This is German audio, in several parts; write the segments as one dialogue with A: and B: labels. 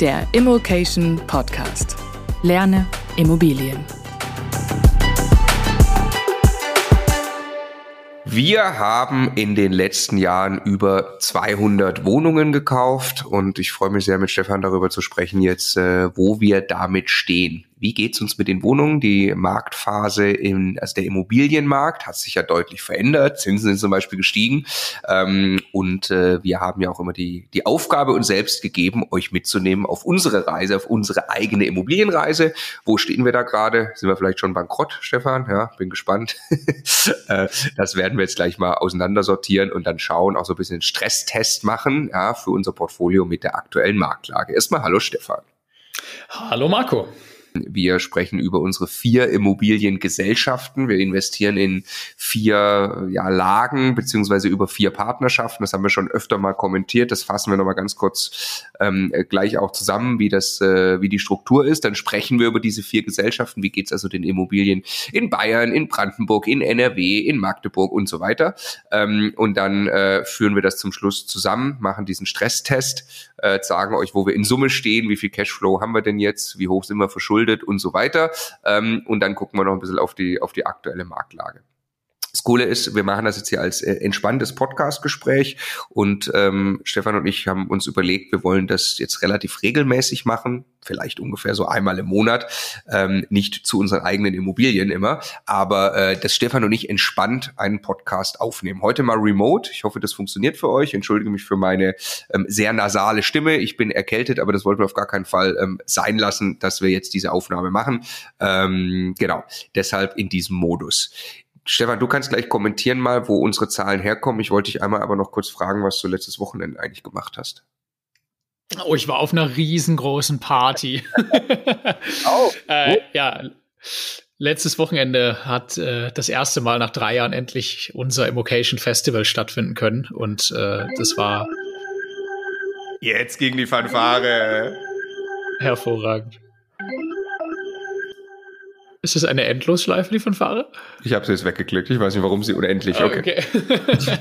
A: Der Immokation Podcast. Lerne Immobilien.
B: Wir haben in den letzten Jahren über 200 Wohnungen gekauft und ich freue mich sehr mit Stefan darüber zu sprechen jetzt, äh, wo wir damit stehen. Wie geht's uns mit den Wohnungen? Die Marktphase in, also der Immobilienmarkt hat sich ja deutlich verändert. Zinsen sind zum Beispiel gestiegen. Ähm, und äh, wir haben ja auch immer die, die Aufgabe uns selbst gegeben, euch mitzunehmen auf unsere Reise, auf unsere eigene Immobilienreise. Wo stehen wir da gerade? Sind wir vielleicht schon bankrott, Stefan? Ja, bin gespannt. äh, das werden wir jetzt gleich mal auseinandersortieren und dann schauen, auch so ein bisschen Stresstest machen, ja, für unser Portfolio mit der aktuellen Marktlage. Erstmal hallo Stefan.
C: Hallo Marco.
B: Wir sprechen über unsere vier Immobiliengesellschaften. Wir investieren in vier ja, Lagen beziehungsweise über vier Partnerschaften. Das haben wir schon öfter mal kommentiert. Das fassen wir nochmal ganz kurz ähm, gleich auch zusammen, wie das, äh, wie die Struktur ist. Dann sprechen wir über diese vier Gesellschaften. Wie geht es also den Immobilien in Bayern, in Brandenburg, in NRW, in Magdeburg und so weiter. Ähm, und dann äh, führen wir das zum Schluss zusammen, machen diesen Stresstest, äh, sagen euch, wo wir in Summe stehen, wie viel Cashflow haben wir denn jetzt, wie hoch sind wir verschuldet verschuldet und so weiter. Ähm, und dann gucken wir noch ein bisschen auf die, auf die aktuelle Marktlage. Das Coole ist, wir machen das jetzt hier als äh, entspanntes Podcast-Gespräch und ähm, Stefan und ich haben uns überlegt, wir wollen das jetzt relativ regelmäßig machen, vielleicht ungefähr so einmal im Monat, ähm, nicht zu unseren eigenen Immobilien immer, aber äh, dass Stefan und ich entspannt einen Podcast aufnehmen. Heute mal remote. Ich hoffe, das funktioniert für euch. Entschuldige mich für meine ähm, sehr nasale Stimme. Ich bin erkältet, aber das wollten wir auf gar keinen Fall ähm, sein lassen, dass wir jetzt diese Aufnahme machen. Ähm, genau, deshalb in diesem Modus. Stefan, du kannst gleich kommentieren mal, wo unsere Zahlen herkommen. Ich wollte dich einmal aber noch kurz fragen, was du letztes Wochenende eigentlich gemacht hast.
C: Oh, ich war auf einer riesengroßen Party. oh, äh, ja, letztes Wochenende hat äh, das erste Mal nach drei Jahren endlich unser Immocation Festival stattfinden können und äh, das war
B: jetzt ging die Fanfare
C: hervorragend. Ist das eine Endlosschleife, die Fanfare?
B: Ich habe sie jetzt weggeklickt. Ich weiß nicht, warum sie unendlich. Okay. okay.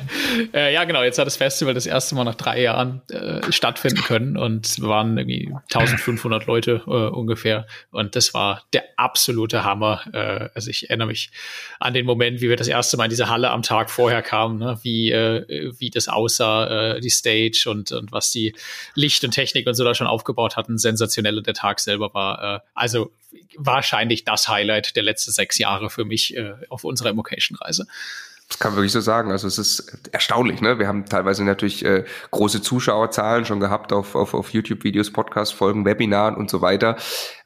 C: äh, ja, genau. Jetzt hat das Festival das erste Mal nach drei Jahren äh, stattfinden können und waren irgendwie 1500 Leute äh, ungefähr. Und das war der absolute Hammer. Äh, also ich erinnere mich an den Moment, wie wir das erste Mal in diese Halle am Tag vorher kamen, ne? wie, äh, wie das aussah, die Stage und, und was die Licht und Technik und so da schon aufgebaut hatten. Sensationell. Der Tag selber war also wahrscheinlich das Highlight der letzten sechs Jahre für mich äh, auf unserer Immocation-Reise.
B: Das kann man wirklich so sagen. Also es ist erstaunlich. Ne? Wir haben teilweise natürlich äh, große Zuschauerzahlen schon gehabt auf, auf, auf YouTube-Videos, Podcast-Folgen, Webinaren und so weiter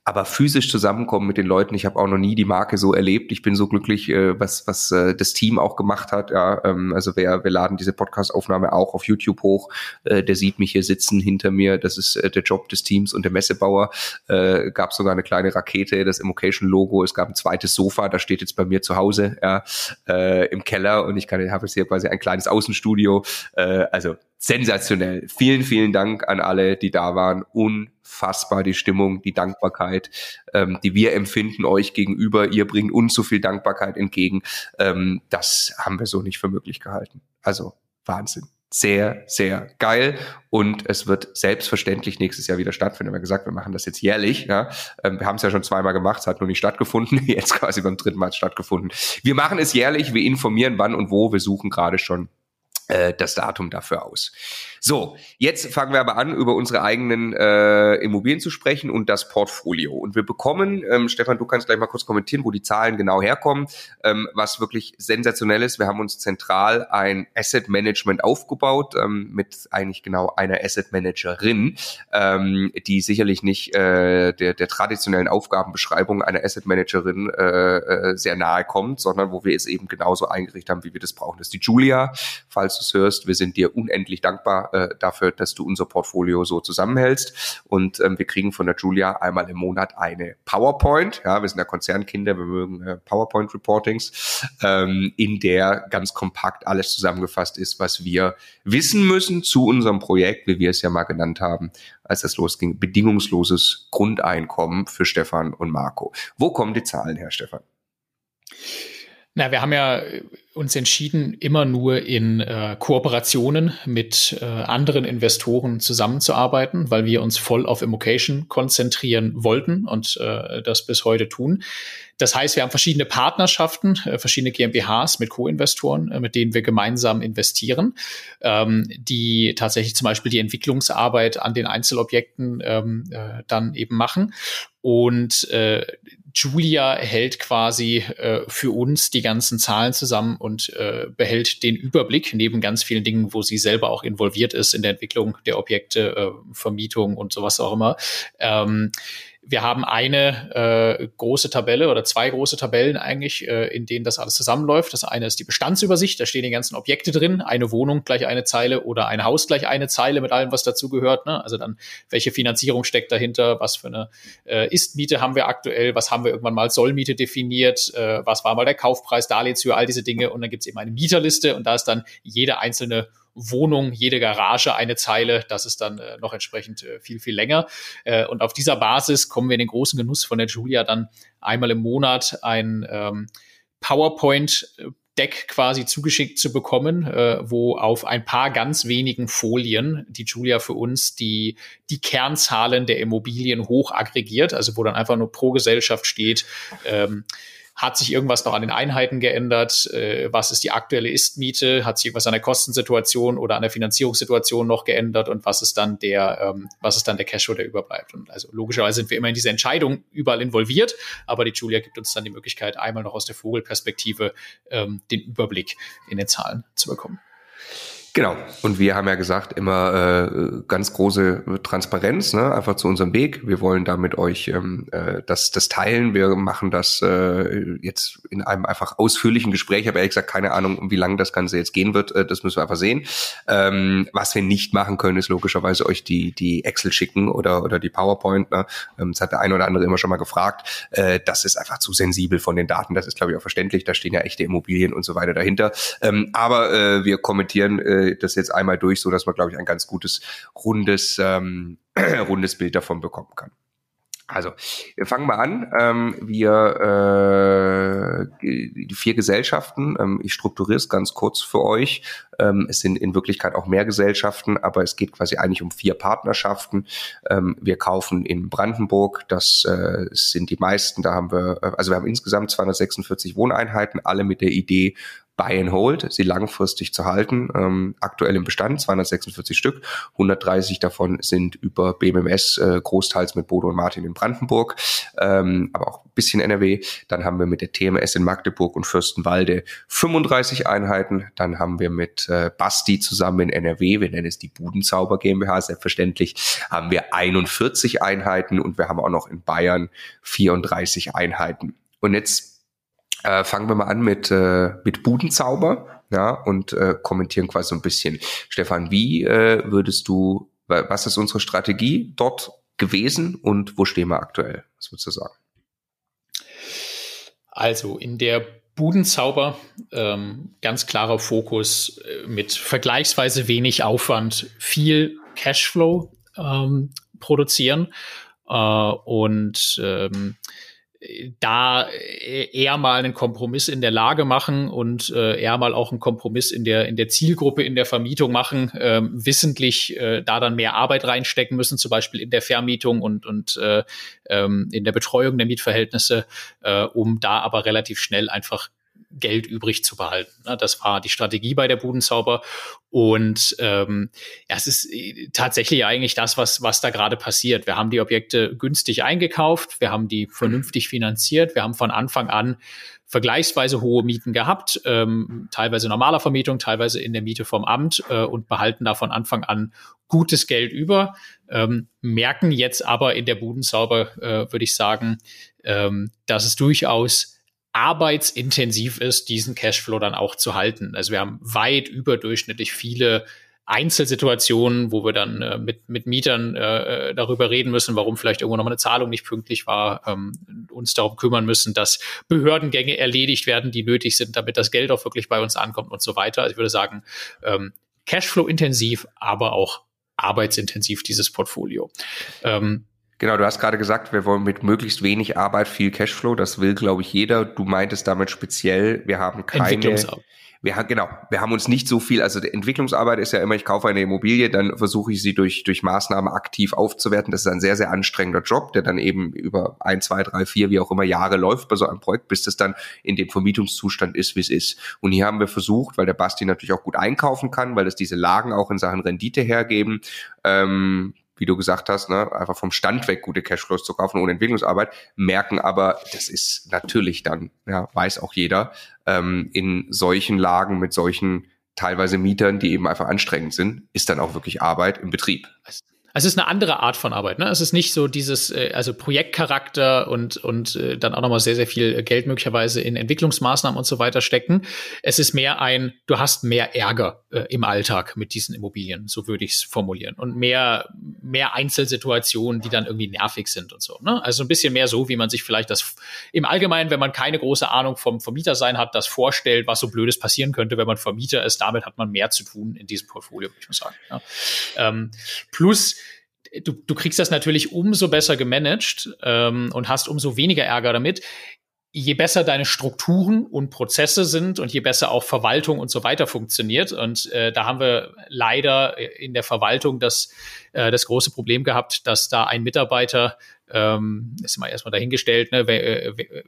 B: aber physisch zusammenkommen mit den Leuten. Ich habe auch noch nie die Marke so erlebt. Ich bin so glücklich, äh, was was äh, das Team auch gemacht hat. Ja, ähm, also wer wir laden diese Podcast-Aufnahme auch auf YouTube hoch. Äh, der sieht mich hier sitzen hinter mir. Das ist äh, der Job des Teams und der Messebauer. Äh, gab sogar eine kleine Rakete, das Immocation-Logo. Es gab ein zweites Sofa, das steht jetzt bei mir zu Hause ja, äh, im Keller und ich kann habe jetzt hier quasi ein kleines Außenstudio. Äh, also sensationell. Vielen, vielen Dank an alle, die da waren. Unfassbar die Stimmung, die Dankbarkeit, ähm, die wir empfinden euch gegenüber. Ihr bringt uns so viel Dankbarkeit entgegen. Ähm, das haben wir so nicht für möglich gehalten. Also Wahnsinn. Sehr, sehr geil. Und es wird selbstverständlich nächstes Jahr wieder stattfinden. Wir haben gesagt, wir machen das jetzt jährlich. Ja. Ähm, wir haben es ja schon zweimal gemacht, es hat nur nicht stattgefunden. Jetzt quasi beim dritten Mal stattgefunden. Wir machen es jährlich, wir informieren wann und wo. Wir suchen gerade schon das Datum dafür aus. So, jetzt fangen wir aber an, über unsere eigenen äh, Immobilien zu sprechen und das Portfolio. Und wir bekommen, ähm, Stefan, du kannst gleich mal kurz kommentieren, wo die Zahlen genau herkommen, ähm, was wirklich sensationell ist. Wir haben uns zentral ein Asset Management aufgebaut ähm, mit eigentlich genau einer Asset Managerin, ähm, die sicherlich nicht äh, der, der traditionellen Aufgabenbeschreibung einer Asset Managerin äh, äh, sehr nahe kommt, sondern wo wir es eben genauso eingerichtet haben, wie wir das brauchen. Das ist die Julia. Falls du es hörst, wir sind dir unendlich dankbar äh, dafür, dass du unser Portfolio so zusammenhältst. Und ähm, wir kriegen von der Julia einmal im Monat eine PowerPoint. Ja, wir sind ja Konzernkinder, wir mögen äh, PowerPoint-Reportings, ähm, in der ganz kompakt alles zusammengefasst ist, was wir wissen müssen zu unserem Projekt, wie wir es ja mal genannt haben, als es losging. Bedingungsloses Grundeinkommen für Stefan und Marco. Wo kommen die Zahlen her, Stefan?
C: Na, wir haben ja uns entschieden, immer nur in äh, Kooperationen mit äh, anderen Investoren zusammenzuarbeiten, weil wir uns voll auf Immocation konzentrieren wollten und äh, das bis heute tun. Das heißt, wir haben verschiedene Partnerschaften, äh, verschiedene GmbHs mit Co-Investoren, äh, mit denen wir gemeinsam investieren, ähm, die tatsächlich zum Beispiel die Entwicklungsarbeit an den Einzelobjekten ähm, äh, dann eben machen. Und äh, Julia hält quasi äh, für uns die ganzen Zahlen zusammen und äh, behält den Überblick neben ganz vielen Dingen, wo sie selber auch involviert ist in der Entwicklung der Objekte, äh, Vermietung und sowas auch immer. Ähm, wir haben eine äh, große Tabelle oder zwei große Tabellen eigentlich, äh, in denen das alles zusammenläuft. Das eine ist die Bestandsübersicht, da stehen die ganzen Objekte drin, eine Wohnung gleich eine Zeile oder ein Haus gleich eine Zeile mit allem, was dazugehört. Ne? Also dann, welche Finanzierung steckt dahinter, was für eine äh, Ist-Miete haben wir aktuell, was haben wir irgendwann mal Sollmiete definiert, äh, was war mal der Kaufpreis, Darlehenshöhe, all diese Dinge. Und dann gibt's eben eine Mieterliste und da ist dann jede einzelne Wohnung, jede Garage eine Zeile. Das ist dann äh, noch entsprechend äh, viel, viel länger. Äh, und auf dieser Basis kommen wir in den großen Genuss von der Julia dann einmal im Monat ein ähm, PowerPoint Deck quasi zugeschickt zu bekommen, äh, wo auf ein paar ganz wenigen Folien die Julia für uns die, die Kernzahlen der Immobilien hoch aggregiert, also wo dann einfach nur pro Gesellschaft steht, ähm, hat sich irgendwas noch an den Einheiten geändert? Äh, was ist die aktuelle Ist-Miete? Hat sich irgendwas an der Kostensituation oder an der Finanzierungssituation noch geändert? Und was ist dann der, ähm, was ist dann der Cashflow, der überbleibt? Und also logischerweise sind wir immer in diese Entscheidung überall involviert, aber die Julia gibt uns dann die Möglichkeit, einmal noch aus der Vogelperspektive ähm, den Überblick in den Zahlen zu bekommen.
B: Genau. Und wir haben ja gesagt, immer äh, ganz große Transparenz, ne? einfach zu unserem Weg. Wir wollen da mit euch ähm, äh, das, das teilen. Wir machen das äh, jetzt in einem einfach ausführlichen Gespräch. Habe ehrlich gesagt keine Ahnung, wie lange das Ganze jetzt gehen wird. Äh, das müssen wir einfach sehen. Ähm, was wir nicht machen können, ist logischerweise euch die, die Excel schicken oder, oder die PowerPoint. Ne? Ähm, das hat der eine oder andere immer schon mal gefragt. Äh, das ist einfach zu sensibel von den Daten. Das ist, glaube ich, auch verständlich. Da stehen ja echte Immobilien und so weiter dahinter. Ähm, aber äh, wir kommentieren äh, das jetzt einmal durch, so dass man, glaube ich, ein ganz gutes, rundes, ähm, rundes Bild davon bekommen kann. Also, wir fangen mal an. Ähm, wir äh, die vier Gesellschaften, ähm, ich strukturiere es ganz kurz für euch. Ähm, es sind in Wirklichkeit auch mehr Gesellschaften, aber es geht quasi eigentlich um vier Partnerschaften. Ähm, wir kaufen in Brandenburg, das äh, sind die meisten, da haben wir, äh, also wir haben insgesamt 246 Wohneinheiten, alle mit der Idee, Buy and Hold, sie langfristig zu halten. Ähm, aktuell im Bestand 246 Stück, 130 davon sind über BMMS, äh, großteils mit Bodo und Martin in Brandenburg, ähm, aber auch ein bisschen NRW. Dann haben wir mit der TMS in Magdeburg und Fürstenwalde 35 Einheiten. Dann haben wir mit äh, Basti zusammen in NRW, wir nennen es die Budenzauber GmbH, selbstverständlich, haben wir 41 Einheiten und wir haben auch noch in Bayern 34 Einheiten. Und jetzt äh, fangen wir mal an mit, äh, mit Budenzauber, ja, und äh, kommentieren quasi so ein bisschen. Stefan, wie äh, würdest du, was ist unsere Strategie dort gewesen und wo stehen wir aktuell? Was würdest du sagen?
C: Also in der Budenzauber ähm, ganz klarer Fokus äh, mit vergleichsweise wenig Aufwand, viel Cashflow ähm, produzieren äh, und ähm, da äh, eher mal einen Kompromiss in der Lage machen und äh, eher mal auch einen Kompromiss in der in der Zielgruppe in der Vermietung machen, äh, wissentlich äh, da dann mehr Arbeit reinstecken müssen, zum Beispiel in der Vermietung und und äh, ähm, in der Betreuung der Mietverhältnisse, äh, um da aber relativ schnell einfach Geld übrig zu behalten. Ne? Das war die Strategie bei der Budenzauber. Und ähm, ja, es ist äh, tatsächlich eigentlich das, was, was da gerade passiert. Wir haben die Objekte günstig eingekauft, wir haben die vernünftig finanziert, wir haben von Anfang an vergleichsweise hohe Mieten gehabt, ähm, teilweise normaler Vermietung, teilweise in der Miete vom Amt äh, und behalten da von Anfang an gutes Geld über, ähm, merken jetzt aber in der Budenzauber, äh, würde ich sagen, ähm, dass es durchaus arbeitsintensiv ist, diesen Cashflow dann auch zu halten. Also wir haben weit überdurchschnittlich viele Einzelsituationen, wo wir dann äh, mit, mit Mietern äh, darüber reden müssen, warum vielleicht irgendwo noch mal eine Zahlung nicht pünktlich war, ähm, uns darum kümmern müssen, dass Behördengänge erledigt werden, die nötig sind, damit das Geld auch wirklich bei uns ankommt und so weiter. Also ich würde sagen, ähm, Cashflow-intensiv, aber auch arbeitsintensiv dieses Portfolio. Ähm,
B: Genau, du hast gerade gesagt, wir wollen mit möglichst wenig Arbeit viel Cashflow. Das will, glaube ich, jeder. Du meintest damit speziell, wir haben keine. Wir haben, genau, wir haben uns nicht so viel, also die Entwicklungsarbeit ist ja immer, ich kaufe eine Immobilie, dann versuche ich sie durch, durch Maßnahmen aktiv aufzuwerten. Das ist ein sehr, sehr anstrengender Job, der dann eben über ein, zwei, drei, vier, wie auch immer Jahre läuft bei so einem Projekt, bis das dann in dem Vermietungszustand ist, wie es ist. Und hier haben wir versucht, weil der Basti natürlich auch gut einkaufen kann, weil es diese Lagen auch in Sachen Rendite hergeben, ähm, wie du gesagt hast, ne, einfach vom Stand weg gute Cashflows zu kaufen ohne Entwicklungsarbeit, merken aber, das ist natürlich dann, ja, weiß auch jeder, ähm, in solchen Lagen mit solchen teilweise Mietern, die eben einfach anstrengend sind, ist dann auch wirklich Arbeit im Betrieb.
C: Also es ist eine andere Art von Arbeit. Ne? Es ist nicht so dieses, äh, also Projektcharakter und, und äh, dann auch nochmal sehr, sehr viel Geld möglicherweise in Entwicklungsmaßnahmen und so weiter stecken. Es ist mehr ein, du hast mehr Ärger äh, im Alltag mit diesen Immobilien, so würde ich es formulieren. Und mehr, mehr Einzelsituationen, die dann irgendwie nervig sind und so. Ne? Also ein bisschen mehr so, wie man sich vielleicht das im Allgemeinen, wenn man keine große Ahnung vom Vermieter sein hat, das vorstellt, was so Blödes passieren könnte, wenn man Vermieter ist. Damit hat man mehr zu tun in diesem Portfolio, würde ich mal sagen. Ja. Ähm, plus, du, du kriegst das natürlich umso besser gemanagt ähm, und hast umso weniger Ärger damit, je besser deine Strukturen und Prozesse sind und je besser auch Verwaltung und so weiter funktioniert. Und äh, da haben wir leider in der Verwaltung das, äh, das große Problem gehabt, dass da ein Mitarbeiter, ähm, ist mal erstmal dahingestellt, ne, wer, wer,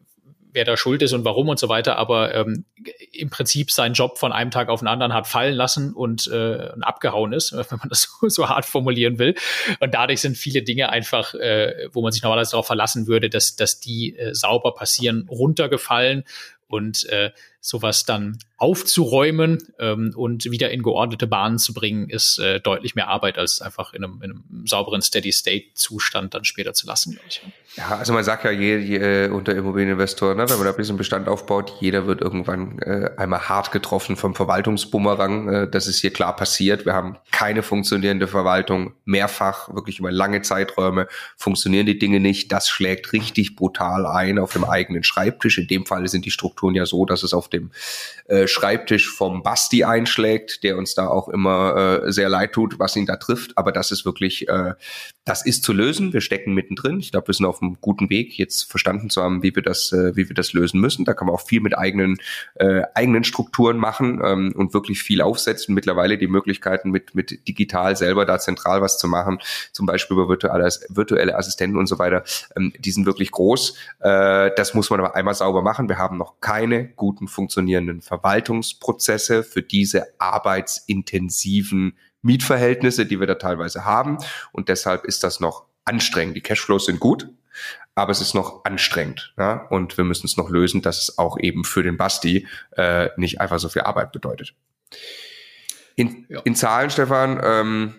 C: wer da schuld ist und warum und so weiter, aber ähm, im Prinzip seinen Job von einem Tag auf den anderen hat fallen lassen und, äh, und abgehauen ist, wenn man das so, so hart formulieren will. Und dadurch sind viele Dinge einfach, äh, wo man sich normalerweise darauf verlassen würde, dass, dass die äh, sauber passieren, runtergefallen und äh, sowas dann aufzuräumen ähm, und wieder in geordnete Bahnen zu bringen, ist äh, deutlich mehr Arbeit, als einfach in einem, in einem sauberen Steady-State-Zustand dann später zu lassen, glaube ich.
B: Ja, also man sagt ja je, je, äh, unter Immobilieninvestoren, ne, wenn man da ein bisschen Bestand aufbaut, jeder wird irgendwann äh, einmal hart getroffen vom Verwaltungsbumerang. Äh, das ist hier klar passiert. Wir haben keine funktionierende Verwaltung, mehrfach, wirklich über lange Zeiträume funktionieren die Dinge nicht. Das schlägt richtig brutal ein auf dem eigenen Schreibtisch. In dem Fall sind die Strukturen ja so, dass es auf dem äh, Schreibtisch vom Basti einschlägt, der uns da auch immer äh, sehr leid tut, was ihn da trifft. Aber das ist wirklich, äh, das ist zu lösen. Wir stecken mittendrin. Ich glaube, wir sind auf einem guten Weg, jetzt verstanden zu haben, wie wir das, äh, wie wir das lösen müssen. Da kann man auch viel mit eigenen, äh, eigenen Strukturen machen ähm, und wirklich viel aufsetzen. Mittlerweile die Möglichkeiten mit, mit digital selber da zentral was zu machen, zum Beispiel über virtuelle, virtuelle Assistenten und so weiter, ähm, die sind wirklich groß. Äh, das muss man aber einmal sauber machen. Wir haben noch keine guten funktionierenden Verwaltungsprozesse für diese arbeitsintensiven Mietverhältnisse, die wir da teilweise haben. Und deshalb ist das noch anstrengend. Die Cashflows sind gut, aber es ist noch anstrengend. Ja? Und wir müssen es noch lösen, dass es auch eben für den Basti äh, nicht einfach so viel Arbeit bedeutet. In, ja. in Zahlen, Stefan, ähm,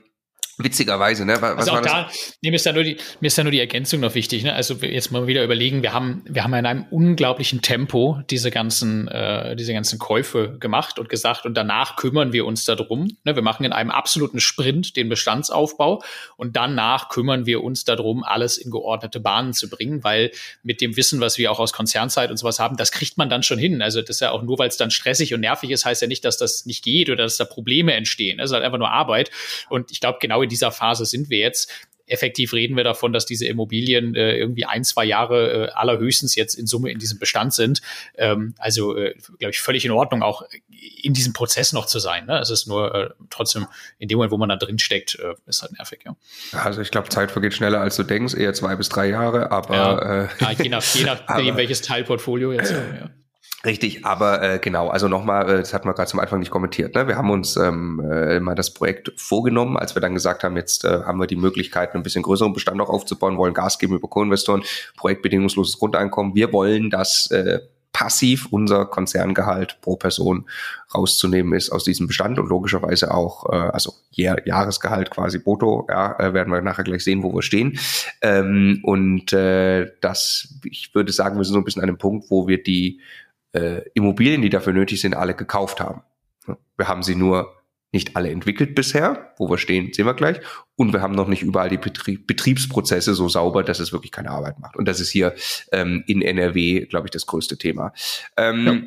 B: Witzigerweise, ne?
C: Was also auch da, nee, mir ist da nur die, mir ist da nur die Ergänzung noch wichtig, ne? Also jetzt mal wieder überlegen, wir haben, wir haben in einem unglaublichen Tempo diese ganzen, äh, diese ganzen Käufe gemacht und gesagt und danach kümmern wir uns darum. Ne? Wir machen in einem absoluten Sprint den Bestandsaufbau und danach kümmern wir uns darum, alles in geordnete Bahnen zu bringen, weil mit dem Wissen, was wir auch aus Konzernzeit und sowas haben, das kriegt man dann schon hin. Also das ist ja auch nur, weil es dann stressig und nervig ist, heißt ja nicht, dass das nicht geht oder dass da Probleme entstehen. Das ist halt einfach nur Arbeit. Und ich glaube, genau in dieser Phase sind wir jetzt. Effektiv reden wir davon, dass diese Immobilien äh, irgendwie ein, zwei Jahre äh, allerhöchstens jetzt in Summe in diesem Bestand sind. Ähm, also, äh, glaube ich, völlig in Ordnung, auch in diesem Prozess noch zu sein. Ne? Es ist nur äh, trotzdem in dem Moment, wo man da drin steckt, äh, ist halt nervig. Ja.
B: Also ich glaube, Zeit vergeht schneller, als du denkst, eher zwei bis drei Jahre, aber ja.
C: Äh, ja, je, nach, je nachdem, welches Teilportfolio jetzt. ja.
B: Richtig, aber äh, genau, also nochmal, äh, das hat man gerade zum Anfang nicht kommentiert. Ne? Wir haben uns ähm, äh, mal das Projekt vorgenommen, als wir dann gesagt haben, jetzt äh, haben wir die Möglichkeit, ein bisschen größeren Bestand auch aufzubauen, wollen Gas geben über Co-Investoren, projektbedingungsloses Grundeinkommen. Wir wollen, dass äh, passiv unser Konzerngehalt pro Person rauszunehmen ist aus diesem Bestand und logischerweise auch, äh, also Jahr, Jahresgehalt quasi brutto, ja, äh, werden wir nachher gleich sehen, wo wir stehen. Ähm, und äh, das, ich würde sagen, wir sind so ein bisschen an einem Punkt, wo wir die äh, Immobilien, die dafür nötig sind, alle gekauft haben. Wir haben sie nur nicht alle entwickelt bisher, wo wir stehen, sehen wir gleich. Und wir haben noch nicht überall die Betrieb Betriebsprozesse so sauber, dass es wirklich keine Arbeit macht. Und das ist hier ähm, in NRW, glaube ich, das größte Thema. Ähm, ja.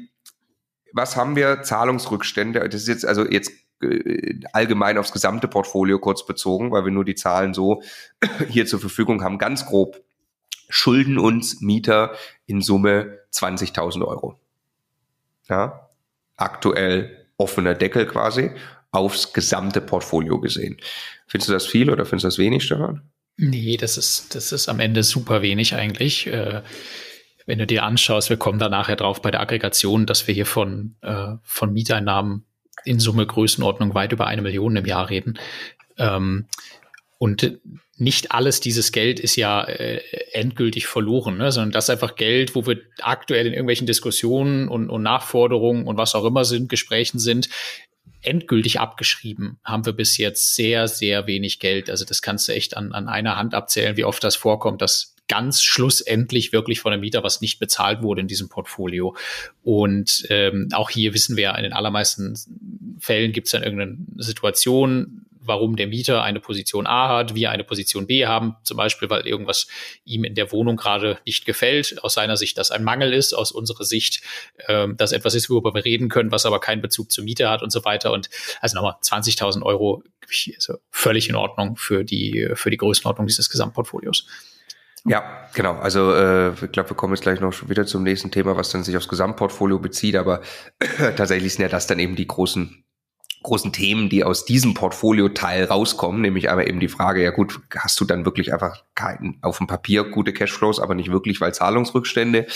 B: Was haben wir? Zahlungsrückstände. Das ist jetzt also jetzt äh, allgemein aufs gesamte Portfolio kurz bezogen, weil wir nur die Zahlen so hier zur Verfügung haben. Ganz grob schulden uns Mieter in Summe 20.000 Euro ja, aktuell offener Deckel quasi aufs gesamte Portfolio gesehen. Findest du das viel oder findest du das wenig, Stefan?
C: Nee, das ist, das ist am Ende super wenig eigentlich. Äh, wenn du dir anschaust, wir kommen da nachher drauf bei der Aggregation, dass wir hier von, äh, von Mieteinnahmen in Summe Größenordnung weit über eine Million im Jahr reden. Ähm, und nicht alles dieses Geld ist ja äh, endgültig verloren, ne? sondern das ist einfach Geld, wo wir aktuell in irgendwelchen Diskussionen und, und Nachforderungen und was auch immer sind, Gesprächen sind, endgültig abgeschrieben haben wir bis jetzt sehr, sehr wenig Geld. Also das kannst du echt an, an einer Hand abzählen, wie oft das vorkommt, dass ganz schlussendlich wirklich von der Mieter was nicht bezahlt wurde in diesem Portfolio. Und ähm, auch hier wissen wir, in den allermeisten Fällen gibt es dann irgendeine Situation, warum der Mieter eine Position A hat, wir eine Position B haben, zum Beispiel, weil irgendwas ihm in der Wohnung gerade nicht gefällt, aus seiner Sicht das ein Mangel ist, aus unserer Sicht ähm, das etwas ist, worüber wir reden können, was aber keinen Bezug zur Miete hat und so weiter. Und also nochmal 20.000 Euro also völlig in Ordnung für die, für die Größenordnung dieses Gesamtportfolios.
B: Ja, genau. Also äh, ich glaube, wir kommen jetzt gleich noch wieder zum nächsten Thema, was dann sich aufs Gesamtportfolio bezieht, aber tatsächlich sind ja das dann eben die großen großen Themen, die aus diesem Portfolio-Teil rauskommen, nämlich aber eben die Frage, ja gut, hast du dann wirklich einfach keinen auf dem Papier gute Cashflows, aber nicht wirklich, weil Zahlungsrückstände,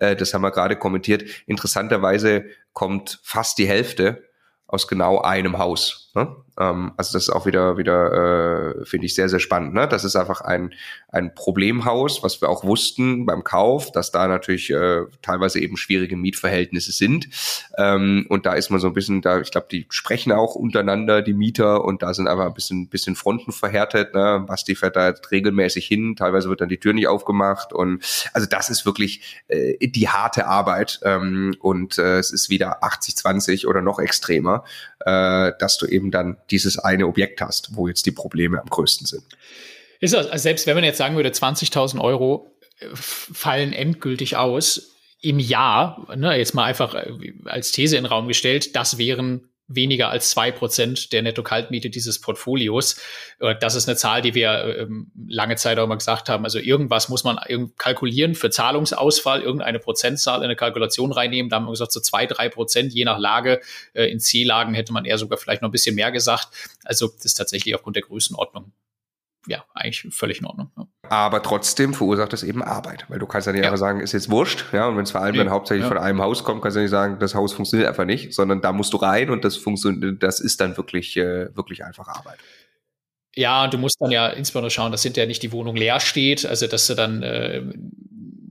B: äh, das haben wir gerade kommentiert. Interessanterweise kommt fast die Hälfte aus genau einem Haus. Ne? Ähm, also das ist auch wieder, wieder äh, finde ich sehr, sehr spannend. Ne? Das ist einfach ein, ein Problemhaus, was wir auch wussten beim Kauf, dass da natürlich äh, teilweise eben schwierige Mietverhältnisse sind. Ähm, und da ist man so ein bisschen, da, ich glaube, die sprechen auch untereinander, die Mieter, und da sind einfach ein bisschen, bisschen Fronten verhärtet. Ne? Basti fährt da regelmäßig hin, teilweise wird dann die Tür nicht aufgemacht. Und also das ist wirklich äh, die harte Arbeit. Ähm, und äh, es ist wieder 80-20 oder noch extremer, äh, dass du eben dann dieses eine Objekt hast, wo jetzt die Probleme am größten sind.
C: Ist also selbst wenn man jetzt sagen würde, 20.000 Euro äh, fallen endgültig aus im Jahr, ne, jetzt mal einfach äh, als These in den Raum gestellt, das wären weniger als zwei Prozent der Netto-Kaltmiete dieses Portfolios. Äh, das ist eine Zahl, die wir ähm, lange Zeit auch immer gesagt haben. Also irgendwas muss man kalkulieren für Zahlungsausfall, irgendeine Prozentzahl in eine Kalkulation reinnehmen. Da haben wir gesagt, so zwei, drei Prozent je nach Lage. In C-Lagen hätte man eher sogar vielleicht noch ein bisschen mehr gesagt. Also das ist tatsächlich aufgrund der Größenordnung ja, eigentlich völlig in Ordnung. Ja.
B: Aber trotzdem verursacht es eben Arbeit, weil du kannst ja nicht ja. einfach sagen, ist jetzt wurscht, ja, und wenn es vor allem nee. dann hauptsächlich ja. von einem Haus kommt, kannst du nicht sagen, das Haus funktioniert einfach nicht, sondern da musst du rein und das funktioniert, das ist dann wirklich, äh, wirklich einfach Arbeit.
C: Ja, du musst dann ja insbesondere schauen, dass hinterher nicht die Wohnung leer steht, also dass du dann äh,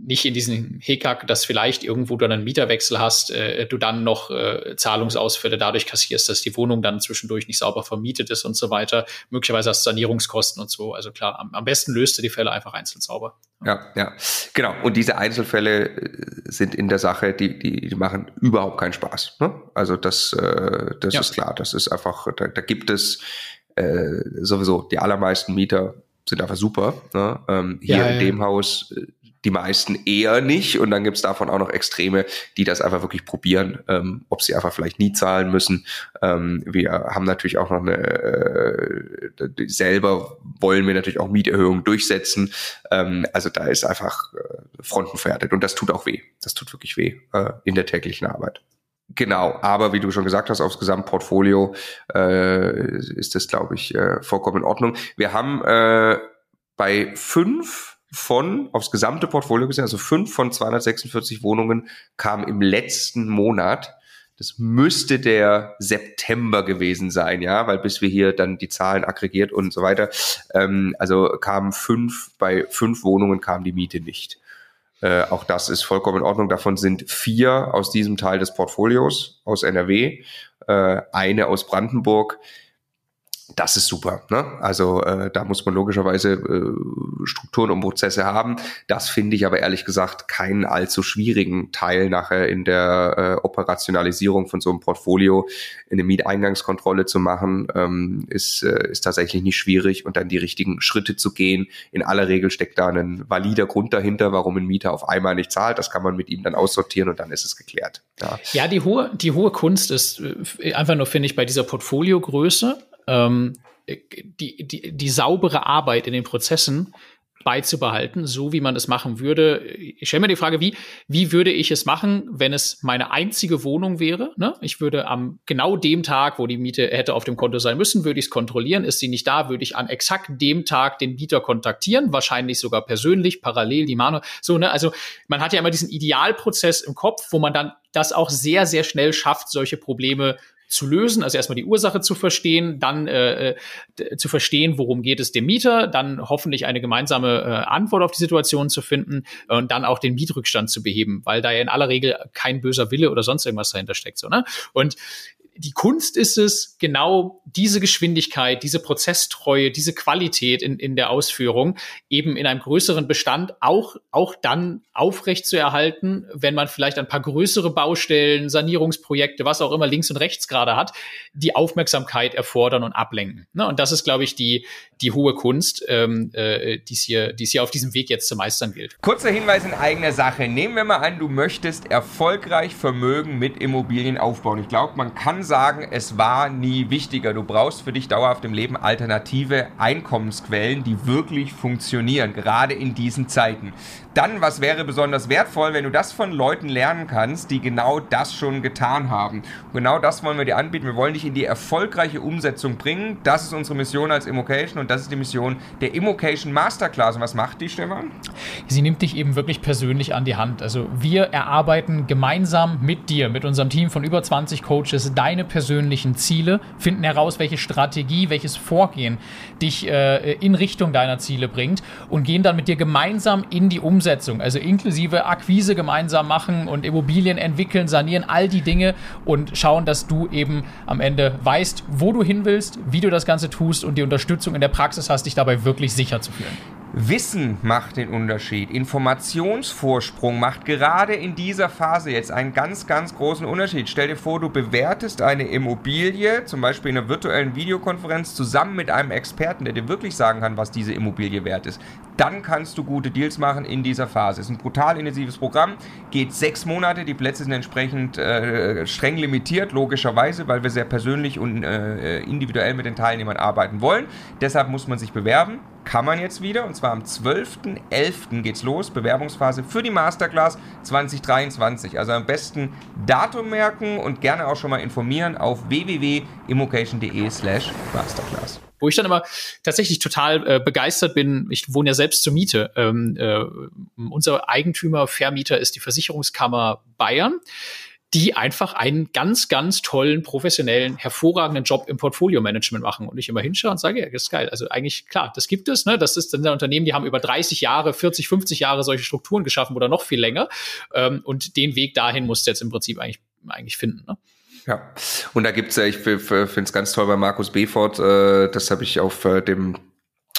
C: nicht in diesen Hickhack, dass vielleicht irgendwo du einen Mieterwechsel hast, äh, du dann noch äh, Zahlungsausfälle dadurch kassierst, dass die Wohnung dann zwischendurch nicht sauber vermietet ist und so weiter. Möglicherweise hast du Sanierungskosten und so. Also klar, am, am besten löst du die Fälle einfach einzeln sauber.
B: Ja, ja, genau. Und diese Einzelfälle äh, sind in der Sache, die, die, die machen überhaupt keinen Spaß. Ne? Also das, äh, das ja. ist klar. Das ist einfach, da, da gibt es äh, sowieso die allermeisten Mieter sind einfach super. Ne? Ähm, hier ja, in dem Haus äh, die meisten eher nicht. Und dann gibt's davon auch noch Extreme, die das einfach wirklich probieren, ähm, ob sie einfach vielleicht nie zahlen müssen. Ähm, wir haben natürlich auch noch eine, äh, selber wollen wir natürlich auch Mieterhöhungen durchsetzen. Ähm, also da ist einfach äh, frontenverhärtet und das tut auch weh. Das tut wirklich weh äh, in der täglichen Arbeit. Genau, aber wie du schon gesagt hast, aufs Gesamtportfolio äh, ist das, glaube ich, äh, vollkommen in Ordnung. Wir haben äh, bei fünf von, aufs gesamte Portfolio gesehen, also fünf von 246 Wohnungen kamen im letzten Monat. Das müsste der September gewesen sein, ja, weil bis wir hier dann die Zahlen aggregiert und so weiter, ähm, also kamen fünf, bei fünf Wohnungen kam die Miete nicht. Äh, auch das ist vollkommen in Ordnung. Davon sind vier aus diesem Teil des Portfolios aus NRW, äh, eine aus Brandenburg das ist super. Ne? Also äh, da muss man logischerweise äh, Strukturen und Prozesse haben. Das finde ich aber ehrlich gesagt keinen allzu schwierigen Teil nachher in der äh, Operationalisierung von so einem Portfolio. Eine Mieteingangskontrolle zu machen, ähm, ist, äh, ist tatsächlich nicht schwierig und dann die richtigen Schritte zu gehen. In aller Regel steckt da ein valider Grund dahinter, warum ein Mieter auf einmal nicht zahlt. Das kann man mit ihm dann aussortieren und dann ist es geklärt.
C: Ja, ja die, hohe, die hohe Kunst ist äh, einfach nur, finde ich, bei dieser Portfoliogröße ähm, die, die, die saubere Arbeit in den Prozessen beizubehalten, so wie man es machen würde. Ich stelle mir die Frage, wie, wie würde ich es machen, wenn es meine einzige Wohnung wäre? Ne? Ich würde am genau dem Tag, wo die Miete hätte auf dem Konto sein müssen, würde ich es kontrollieren. Ist sie nicht da, würde ich an exakt dem Tag den Mieter kontaktieren, wahrscheinlich sogar persönlich, parallel, die Mano. So, ne? Also man hat ja immer diesen Idealprozess im Kopf, wo man dann das auch sehr, sehr schnell schafft, solche Probleme zu lösen, also erstmal die Ursache zu verstehen, dann äh, äh zu verstehen, worum geht es dem Mieter, dann hoffentlich eine gemeinsame äh, Antwort auf die Situation zu finden und dann auch den Mietrückstand zu beheben, weil da ja in aller Regel kein böser Wille oder sonst irgendwas dahinter steckt. So, ne? Und die Kunst ist es, genau diese Geschwindigkeit, diese Prozesstreue, diese Qualität in, in der Ausführung eben in einem größeren Bestand auch, auch dann aufrecht zu erhalten, wenn man vielleicht ein paar größere Baustellen, Sanierungsprojekte, was auch immer links und rechts gerade hat, die Aufmerksamkeit erfordern und ablenken. Ne? Und das ist, glaube ich, die, die hohe Kunst, ähm, äh, die es hier, die es hier auf diesem Weg jetzt zu meistern gilt.
B: Kurzer Hinweis in eigener Sache. Nehmen wir mal an, du möchtest erfolgreich Vermögen mit Immobilien aufbauen. Ich glaube, man kann sagen, es war nie wichtiger. Du brauchst für dich dauerhaft im Leben alternative Einkommensquellen, die wirklich funktionieren, gerade in diesen Zeiten. Dann, was wäre besonders wertvoll, wenn du das von Leuten lernen kannst, die genau das schon getan haben. Und genau das wollen wir dir anbieten. Wir wollen dich in die erfolgreiche Umsetzung bringen. Das ist unsere Mission als Immocation und das ist die Mission der Immocation Masterclass. Und was macht die, Stefan?
C: Sie nimmt dich eben wirklich persönlich an die Hand. Also wir erarbeiten gemeinsam mit dir, mit unserem Team von über 20 Coaches, deine persönlichen Ziele, finden heraus, welche Strategie, welches Vorgehen dich äh, in Richtung deiner Ziele bringt und gehen dann mit dir gemeinsam in die Umsetzung also inklusive Akquise gemeinsam machen und Immobilien entwickeln, sanieren, all die Dinge und schauen, dass du eben am Ende weißt, wo du hin willst, wie du das Ganze tust und die Unterstützung in der Praxis hast, dich dabei wirklich sicher zu fühlen.
B: Wissen macht den Unterschied. Informationsvorsprung macht gerade in dieser Phase jetzt einen ganz, ganz großen Unterschied. Stell dir vor, du bewertest eine Immobilie, zum Beispiel in einer virtuellen Videokonferenz, zusammen mit einem Experten, der dir wirklich sagen kann, was diese Immobilie wert ist. Dann kannst du gute Deals machen in dieser Phase. Es ist ein brutal intensives Programm, geht sechs Monate, die Plätze sind entsprechend äh, streng limitiert, logischerweise, weil wir sehr persönlich und äh, individuell mit den Teilnehmern arbeiten wollen. Deshalb muss man sich bewerben kann man jetzt wieder. Und zwar am 12.11. geht's los. Bewerbungsphase für die Masterclass 2023. Also am besten Datum merken und gerne auch schon mal informieren auf www.immocation.de slash Masterclass.
C: Wo ich dann immer tatsächlich total äh, begeistert bin, ich wohne ja selbst zur Miete. Ähm, äh, unser Eigentümer, Vermieter ist die Versicherungskammer Bayern die einfach einen ganz, ganz tollen, professionellen, hervorragenden Job im Portfolio-Management machen. Und ich immer hinschaue und sage, ja, das ist geil. Also eigentlich, klar, das gibt es. Ne? Das ist dann Unternehmen, die haben über 30 Jahre, 40, 50 Jahre solche Strukturen geschaffen oder noch viel länger. Ähm, und den Weg dahin musst du jetzt im Prinzip eigentlich, eigentlich finden. Ne?
B: Ja, und da gibt's ja, ich finde es ganz toll bei Markus Befort, äh, das habe ich auf äh, dem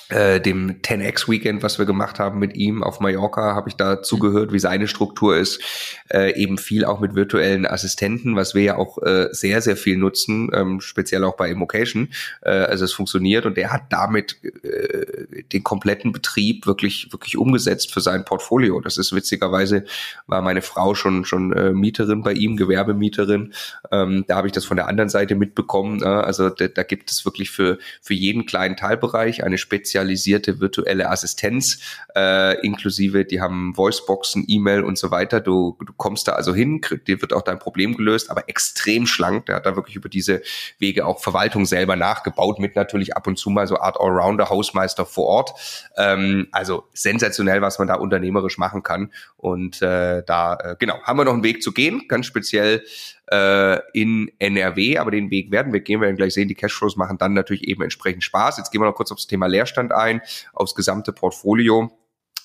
B: äh, dem 10x Weekend, was wir gemacht haben mit ihm auf Mallorca, habe ich da zugehört, wie seine Struktur ist. Äh, eben viel auch mit virtuellen Assistenten, was wir ja auch äh, sehr, sehr viel nutzen, ähm, speziell auch bei Immocation. Äh, also es funktioniert und er hat damit äh, den kompletten Betrieb wirklich, wirklich umgesetzt für sein Portfolio. Das ist witzigerweise, war meine Frau schon, schon äh, Mieterin bei ihm, Gewerbemieterin. Ähm, da habe ich das von der anderen Seite mitbekommen. Äh, also da, da gibt es wirklich für, für jeden kleinen Teilbereich eine spezielle spezialisierte virtuelle Assistenz, äh, inklusive, die haben Voiceboxen, E-Mail und so weiter. Du, du kommst da also hin, dir wird auch dein Problem gelöst, aber extrem schlank. Der hat da wirklich über diese Wege auch Verwaltung selber nachgebaut, mit natürlich ab und zu mal so Art Allrounder, Hausmeister vor Ort. Ähm, also sensationell, was man da unternehmerisch machen kann. Und äh, da, äh, genau, haben wir noch einen Weg zu gehen, ganz speziell äh, in NRW, aber den Weg werden wir gehen, wir werden gleich sehen, die Cashflows machen dann natürlich eben entsprechend Spaß. Jetzt gehen wir noch kurz aufs Thema Leerstand ein, aufs gesamte Portfolio.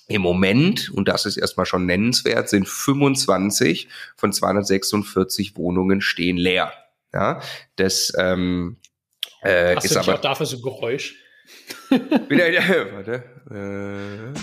B: Im Moment, und das ist erstmal schon nennenswert, sind 25 von 246 Wohnungen stehen leer. Ja, das ähm,
C: äh, Hast ist du aber auch dafür so ein Geräusch?
B: Wieder, ja, warte. Äh,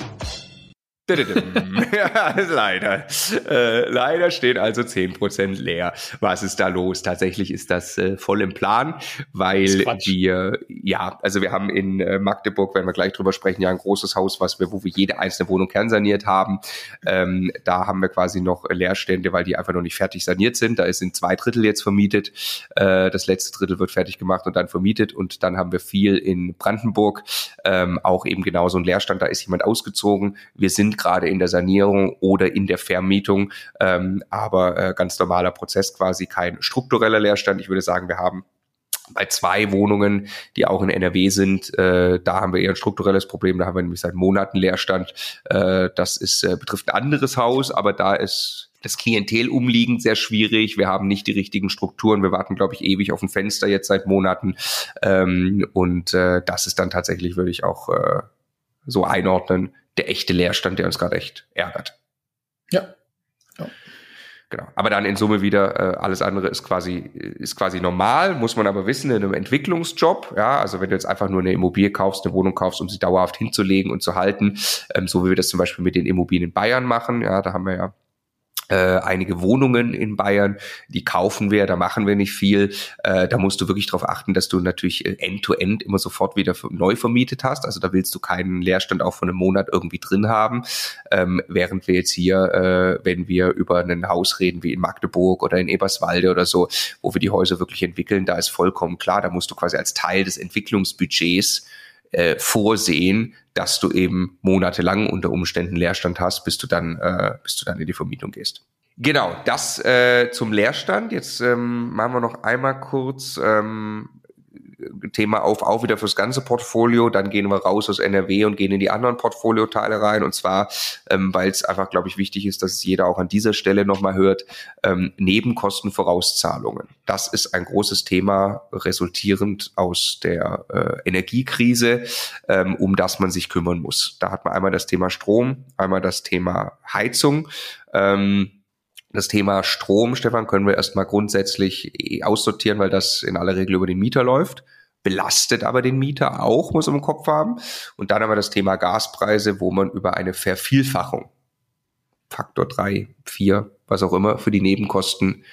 B: ja, leider. Äh, leider stehen also zehn Prozent leer. Was ist da los? Tatsächlich ist das äh, voll im Plan, weil wir, ja, also wir haben in äh, Magdeburg, werden wir gleich drüber sprechen, ja ein großes Haus, was wir, wo wir jede einzelne Wohnung kernsaniert haben. Ähm, da haben wir quasi noch Leerstände, weil die einfach noch nicht fertig saniert sind. Da sind zwei Drittel jetzt vermietet. Äh, das letzte Drittel wird fertig gemacht und dann vermietet. Und dann haben wir viel in Brandenburg, ähm, auch eben genauso ein Leerstand. Da ist jemand ausgezogen. Wir sind gerade in der Sanierung oder in der Vermietung, ähm, aber äh, ganz normaler Prozess quasi, kein struktureller Leerstand. Ich würde sagen, wir haben bei zwei Wohnungen, die auch in NRW sind, äh, da haben wir eher ein strukturelles Problem. Da haben wir nämlich seit Monaten Leerstand. Äh, das ist, äh, betrifft ein anderes Haus, aber da ist das Klientel umliegend sehr schwierig. Wir haben nicht die richtigen Strukturen. Wir warten, glaube ich, ewig auf ein Fenster jetzt seit Monaten. Ähm, und äh, das ist dann tatsächlich, würde ich auch äh, so einordnen, der echte Leerstand, der uns gerade echt ärgert.
C: Ja.
B: ja. Genau. Aber dann in Summe wieder, äh, alles andere ist quasi, ist quasi normal, muss man aber wissen, in einem Entwicklungsjob, ja, also wenn du jetzt einfach nur eine Immobilie kaufst, eine Wohnung kaufst, um sie dauerhaft hinzulegen und zu halten, ähm, so wie wir das zum Beispiel mit den Immobilien in Bayern machen, ja, da haben wir ja äh, einige Wohnungen in Bayern, die kaufen wir, da machen wir nicht viel. Äh, da musst du wirklich darauf achten, dass du natürlich äh, end-to-end -end immer sofort wieder neu vermietet hast. Also da willst du keinen Leerstand auch von einem Monat irgendwie drin haben. Ähm, während wir jetzt hier, äh, wenn wir über ein Haus reden wie in Magdeburg oder in Eberswalde oder so, wo wir die Häuser wirklich entwickeln, da ist vollkommen klar, da musst du quasi als Teil des Entwicklungsbudgets äh, vorsehen, dass du eben monatelang unter Umständen Leerstand hast, bis du dann, äh, bis du dann in die Vermietung gehst. Genau, das äh, zum Leerstand. Jetzt ähm, machen wir noch einmal kurz ähm, Thema auf, auch wieder fürs ganze Portfolio. Dann gehen wir raus aus NRW und gehen in die anderen Portfolioteile rein. Und zwar, ähm, weil es einfach, glaube ich, wichtig ist, dass es jeder auch an dieser Stelle nochmal hört, ähm, Nebenkostenvorauszahlungen. Das ist ein großes Thema, resultierend aus der äh, Energiekrise, ähm, um das man sich kümmern muss. Da hat man einmal das Thema Strom, einmal das Thema Heizung. Ähm, das Thema Strom, Stefan, können wir erstmal grundsätzlich eh aussortieren, weil das in aller Regel über den Mieter läuft. Belastet aber den Mieter auch, muss man im Kopf haben. Und dann haben wir das Thema Gaspreise, wo man über eine Vervielfachung, Faktor drei, vier, was auch immer, für die Nebenkosten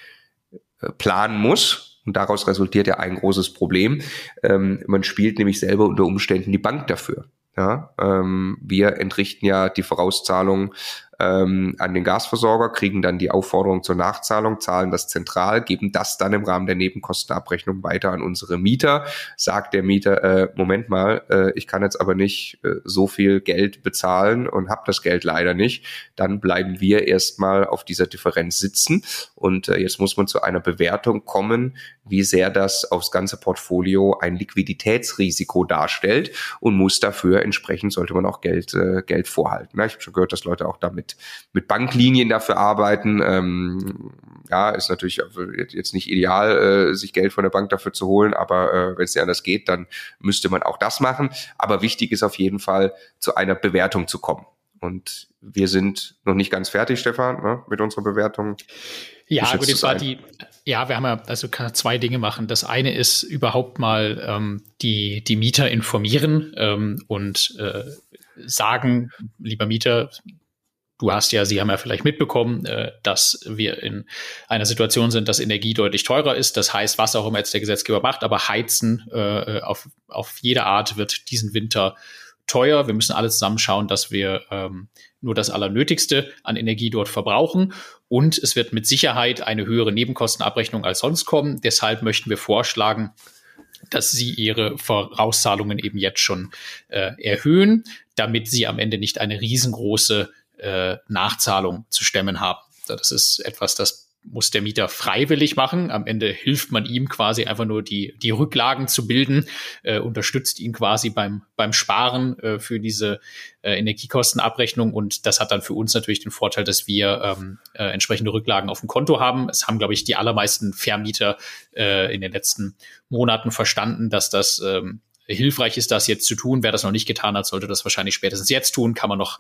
B: äh, planen muss. Und daraus resultiert ja ein großes Problem. Ähm, man spielt nämlich selber unter Umständen die Bank dafür. Ja, ähm, wir entrichten ja die Vorauszahlung ähm, an den Gasversorger, kriegen dann die Aufforderung zur Nachzahlung, zahlen das zentral, geben das dann im Rahmen der Nebenkostenabrechnung weiter an unsere Mieter. Sagt der Mieter, äh, Moment mal, äh, ich kann jetzt aber nicht äh, so viel Geld bezahlen und habe das Geld leider nicht, dann bleiben wir erstmal auf dieser Differenz sitzen. Und äh, jetzt muss man zu einer Bewertung kommen, wie sehr das aufs ganze Portfolio ein Liquiditätsrisiko darstellt und muss dafür entsprechend sollte man auch Geld, äh, Geld vorhalten. Ich habe schon gehört, dass Leute auch damit mit, mit Banklinien dafür arbeiten. Ähm, ja, ist natürlich jetzt nicht ideal, äh, sich Geld von der Bank dafür zu holen, aber äh, wenn es nicht anders geht, dann müsste man auch das machen. Aber wichtig ist auf jeden Fall, zu einer Bewertung zu kommen. Und wir sind noch nicht ganz fertig, Stefan, ne, mit unserer Bewertung.
C: Ja, gut, jetzt war die, ja, wir haben ja, also kann zwei Dinge machen. Das eine ist überhaupt mal ähm, die, die Mieter informieren ähm, und äh, sagen, lieber Mieter, Du hast ja, Sie haben ja vielleicht mitbekommen, äh, dass wir in einer Situation sind, dass Energie deutlich teurer ist. Das heißt, was auch immer jetzt der Gesetzgeber macht, aber Heizen äh, auf, auf jede Art wird diesen Winter teuer. Wir müssen alle zusammen schauen, dass wir ähm, nur das Allernötigste an Energie dort verbrauchen. Und es wird mit Sicherheit eine höhere Nebenkostenabrechnung als sonst kommen. Deshalb möchten wir vorschlagen, dass sie ihre Vorauszahlungen eben jetzt schon äh, erhöhen, damit sie am Ende nicht eine riesengroße äh, Nachzahlung zu stemmen haben. Das ist etwas, das muss der Mieter freiwillig machen. Am Ende hilft man ihm quasi einfach nur die, die Rücklagen zu bilden, äh, unterstützt ihn quasi beim, beim Sparen äh, für diese äh, Energiekostenabrechnung. Und das hat dann für uns natürlich den Vorteil, dass wir ähm, äh, entsprechende Rücklagen auf dem Konto haben. Es haben, glaube ich, die allermeisten Vermieter äh, in den letzten Monaten verstanden, dass das ähm, hilfreich ist, das jetzt zu tun. Wer das noch nicht getan hat, sollte das wahrscheinlich spätestens jetzt tun. Kann man noch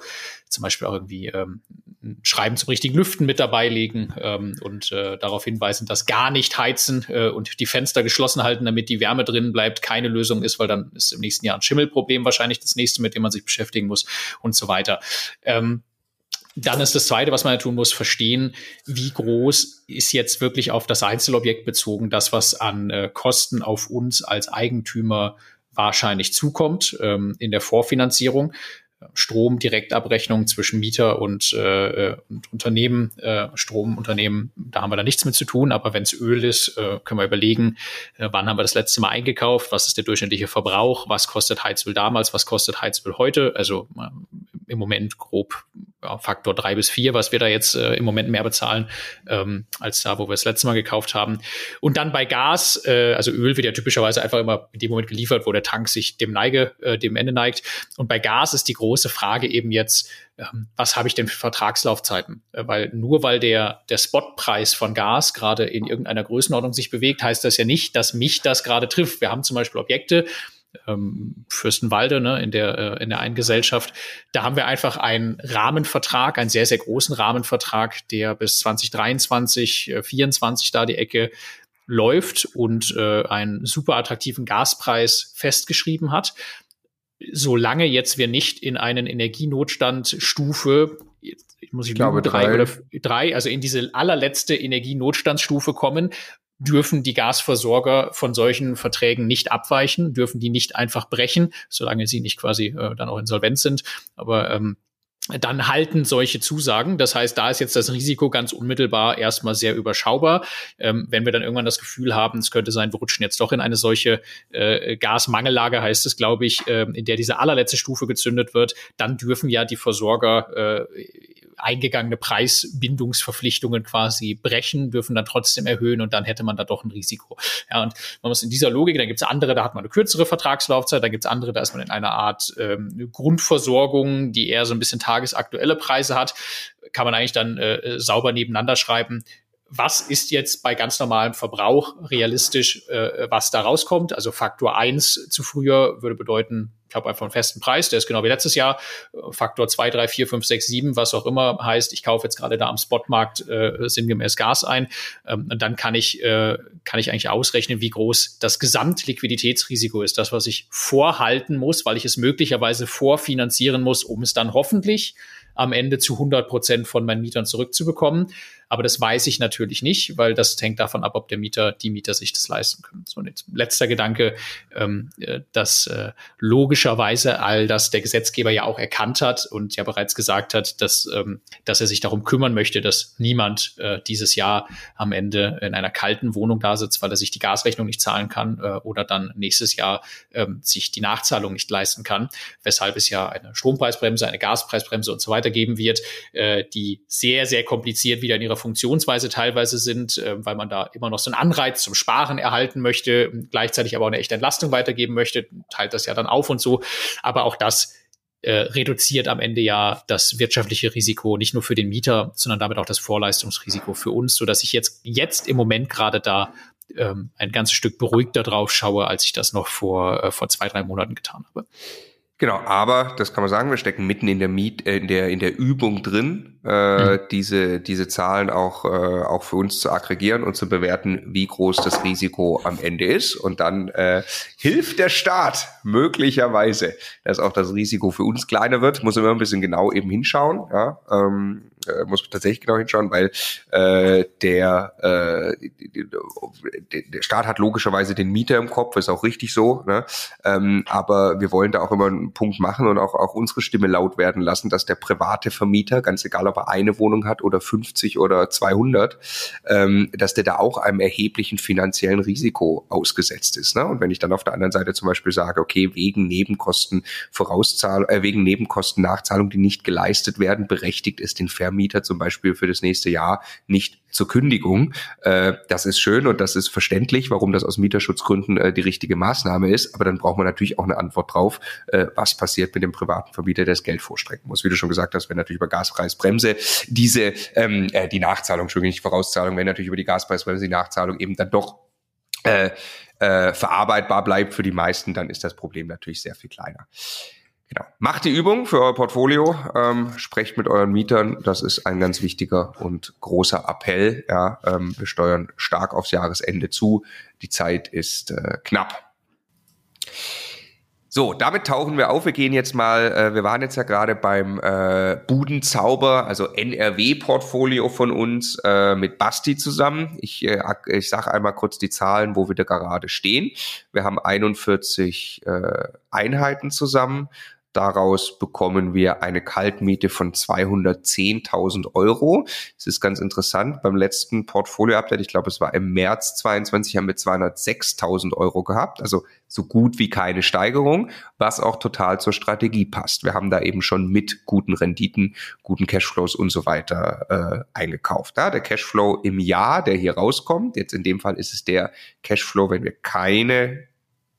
C: zum Beispiel auch irgendwie ähm, ein Schreiben zum richtigen Lüften mit dabei legen ähm, und äh, darauf hinweisen, dass gar nicht heizen äh, und die Fenster geschlossen halten, damit die Wärme drinnen bleibt, keine Lösung ist, weil dann ist im nächsten Jahr ein Schimmelproblem wahrscheinlich das nächste, mit dem man sich beschäftigen muss und so weiter. Ähm, dann ist das Zweite, was man ja tun muss, verstehen, wie groß ist jetzt wirklich auf das Einzelobjekt bezogen, das, was an äh, Kosten auf uns als Eigentümer wahrscheinlich zukommt ähm, in der Vorfinanzierung. Strom-Direktabrechnung zwischen Mieter und, äh, und Unternehmen, äh, Stromunternehmen, da haben wir da nichts mit zu tun. Aber wenn es Öl ist, äh, können wir überlegen, äh, wann haben wir das letzte Mal eingekauft, was ist der durchschnittliche Verbrauch, was kostet Heizöl damals, was kostet Heizöl heute. Also äh, im Moment grob ja, Faktor drei bis vier, was wir da jetzt äh, im Moment mehr bezahlen, ähm, als da, wo wir das letzte Mal gekauft haben. Und dann bei Gas, äh, also Öl wird ja typischerweise einfach immer in dem Moment geliefert, wo der Tank sich dem Neige, äh, dem Ende neigt. Und bei Gas ist die große Frage eben jetzt, ähm, was habe ich denn für Vertragslaufzeiten? Äh, weil nur weil der, der Spotpreis von Gas gerade in irgendeiner Größenordnung sich bewegt, heißt das ja nicht, dass mich das gerade trifft. Wir haben zum Beispiel Objekte, ähm, Fürstenwalde, ne, in der, äh, in der einen Gesellschaft. Da haben wir einfach einen Rahmenvertrag, einen sehr, sehr großen Rahmenvertrag, der bis 2023, äh, 24 da die Ecke läuft und äh, einen super attraktiven Gaspreis festgeschrieben hat. Solange jetzt wir nicht in einen Energienotstand Stufe ich muss ich, ich glaube, drei, drei oder drei, also in diese allerletzte Energienotstandsstufe kommen, dürfen die Gasversorger von solchen Verträgen nicht abweichen, dürfen die nicht einfach brechen, solange sie nicht quasi äh, dann auch insolvent sind. Aber ähm, dann halten solche Zusagen. Das heißt, da ist jetzt das Risiko ganz unmittelbar erstmal sehr überschaubar. Ähm, wenn wir dann irgendwann das Gefühl haben, es könnte sein, wir rutschen jetzt doch in eine solche äh, Gasmangellage, heißt es, glaube ich, äh, in der diese allerletzte Stufe gezündet wird, dann dürfen ja die Versorger äh, eingegangene Preisbindungsverpflichtungen quasi brechen, dürfen dann trotzdem erhöhen und dann hätte man da doch ein Risiko. Ja, und man muss in dieser Logik, dann gibt es andere, da hat man eine kürzere Vertragslaufzeit, dann gibt es andere, da ist man in einer Art ähm, Grundversorgung, die eher so ein bisschen tagesaktuelle Preise hat, kann man eigentlich dann äh, sauber nebeneinander schreiben was ist jetzt bei ganz normalem Verbrauch realistisch, äh, was da rauskommt. Also Faktor eins zu früher würde bedeuten, ich habe einfach einen festen Preis, der ist genau wie letztes Jahr. Faktor zwei, drei, vier, fünf, sechs, sieben, was auch immer heißt, ich kaufe jetzt gerade da am Spotmarkt äh, sinngemäß Gas ein. Ähm, und dann kann ich, äh, kann ich eigentlich ausrechnen, wie groß das Gesamtliquiditätsrisiko ist. Das, was ich vorhalten muss, weil ich es möglicherweise vorfinanzieren muss, um es dann hoffentlich am Ende zu 100 Prozent von meinen Mietern zurückzubekommen. Aber das weiß ich natürlich nicht, weil das hängt davon ab, ob der Mieter, die Mieter sich das leisten können. So, und letzter Gedanke, ähm, äh, dass äh, logischerweise all das der Gesetzgeber ja auch erkannt hat und ja bereits gesagt hat, dass, ähm, dass er sich darum kümmern möchte, dass niemand äh, dieses Jahr am Ende in einer kalten Wohnung da sitzt, weil er sich die Gasrechnung nicht zahlen kann äh, oder dann nächstes Jahr ähm, sich die Nachzahlung nicht leisten kann, weshalb es ja eine Strompreisbremse, eine Gaspreisbremse und so weiter geben wird, äh, die sehr, sehr kompliziert wieder in ihrer Funktionsweise teilweise sind, äh, weil man da immer noch so einen Anreiz zum Sparen erhalten möchte, gleichzeitig aber auch eine echte Entlastung weitergeben möchte, teilt das ja dann auf und so. Aber auch das äh, reduziert am Ende ja das wirtschaftliche Risiko nicht nur für den Mieter, sondern damit auch das Vorleistungsrisiko für uns, so dass ich jetzt jetzt im Moment gerade da ähm, ein ganzes Stück beruhigter drauf schaue, als ich das noch vor äh, vor zwei drei Monaten getan habe.
B: Genau, aber das kann man sagen, wir stecken mitten in der Miet, äh, in der in der Übung drin, äh, mhm. diese diese Zahlen auch äh, auch für uns zu aggregieren und zu bewerten, wie groß das Risiko am Ende ist und dann äh, hilft der Staat möglicherweise, dass auch das Risiko für uns kleiner wird. Muss immer ein bisschen genau eben hinschauen, ja. Ähm, äh, muss tatsächlich genau hinschauen, weil äh, der, äh, der Staat hat logischerweise den Mieter im Kopf, ist auch richtig so, ne? ähm, aber wir wollen da auch immer einen Punkt machen und auch, auch unsere Stimme laut werden lassen, dass der private Vermieter, ganz egal ob er eine Wohnung hat oder 50 oder 200, ähm, dass der da auch einem erheblichen finanziellen Risiko ausgesetzt ist. Ne? Und wenn ich dann auf der anderen Seite zum Beispiel sage, okay, wegen Nebenkosten Vorauszahlung, äh, wegen Nebenkosten Nachzahlung, die nicht geleistet werden, berechtigt es den Vermieter zum Beispiel für das nächste Jahr nicht zur Kündigung. Äh, das ist schön und das ist verständlich, warum das aus Mieterschutzgründen äh, die richtige Maßnahme ist. Aber dann braucht man natürlich auch eine Antwort drauf, äh, was passiert mit dem privaten Vermieter, der das Geld vorstrecken muss. Wie du schon gesagt hast, wenn natürlich über Gaspreisbremse diese, ähm, äh, die Nachzahlung, Entschuldigung, nicht Vorauszahlung, wenn natürlich über die Gaspreisbremse die Nachzahlung eben dann doch äh, äh, verarbeitbar bleibt für die meisten, dann ist das Problem natürlich sehr viel kleiner. Genau. Macht die Übung für euer Portfolio, ähm, sprecht mit euren Mietern. Das ist ein ganz wichtiger und großer Appell. Ja, ähm, wir steuern stark aufs Jahresende zu. Die Zeit ist äh, knapp. So, damit tauchen wir auf. Wir gehen jetzt mal, äh, wir waren jetzt ja gerade beim äh, Budenzauber, also NRW-Portfolio von uns äh, mit Basti zusammen. Ich, äh, ich sage einmal kurz die Zahlen, wo wir da gerade stehen. Wir haben 41 äh, Einheiten zusammen. Daraus bekommen wir eine Kaltmiete von 210.000 Euro. Es ist ganz interessant. Beim letzten Portfolio-Update, ich glaube, es war im März 22, haben wir 206.000 Euro gehabt. Also so gut wie keine Steigerung, was auch total zur Strategie passt. Wir haben da eben schon mit guten Renditen, guten Cashflows und so weiter äh, eingekauft. Ja, der Cashflow im Jahr, der hier rauskommt, jetzt in dem Fall ist es der Cashflow, wenn wir keine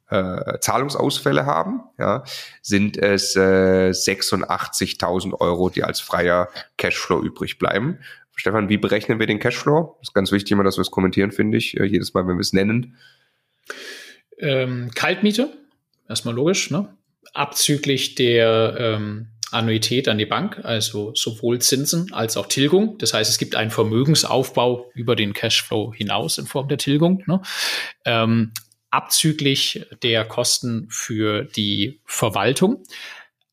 B: äh, Zahlungsausfälle haben, ja, sind es äh, 86.000 Euro, die als freier Cashflow übrig bleiben. Stefan, wie berechnen wir den Cashflow? Das ist ganz wichtig immer, dass wir es kommentieren, finde ich, äh, jedes Mal, wenn wir es nennen.
C: Ähm, Kaltmiete, erstmal logisch, ne? Abzüglich der ähm, Annuität an die Bank, also sowohl Zinsen als auch Tilgung. Das heißt, es gibt einen Vermögensaufbau über den Cashflow hinaus in Form der Tilgung. Ne? Ähm, abzüglich der Kosten für die Verwaltung,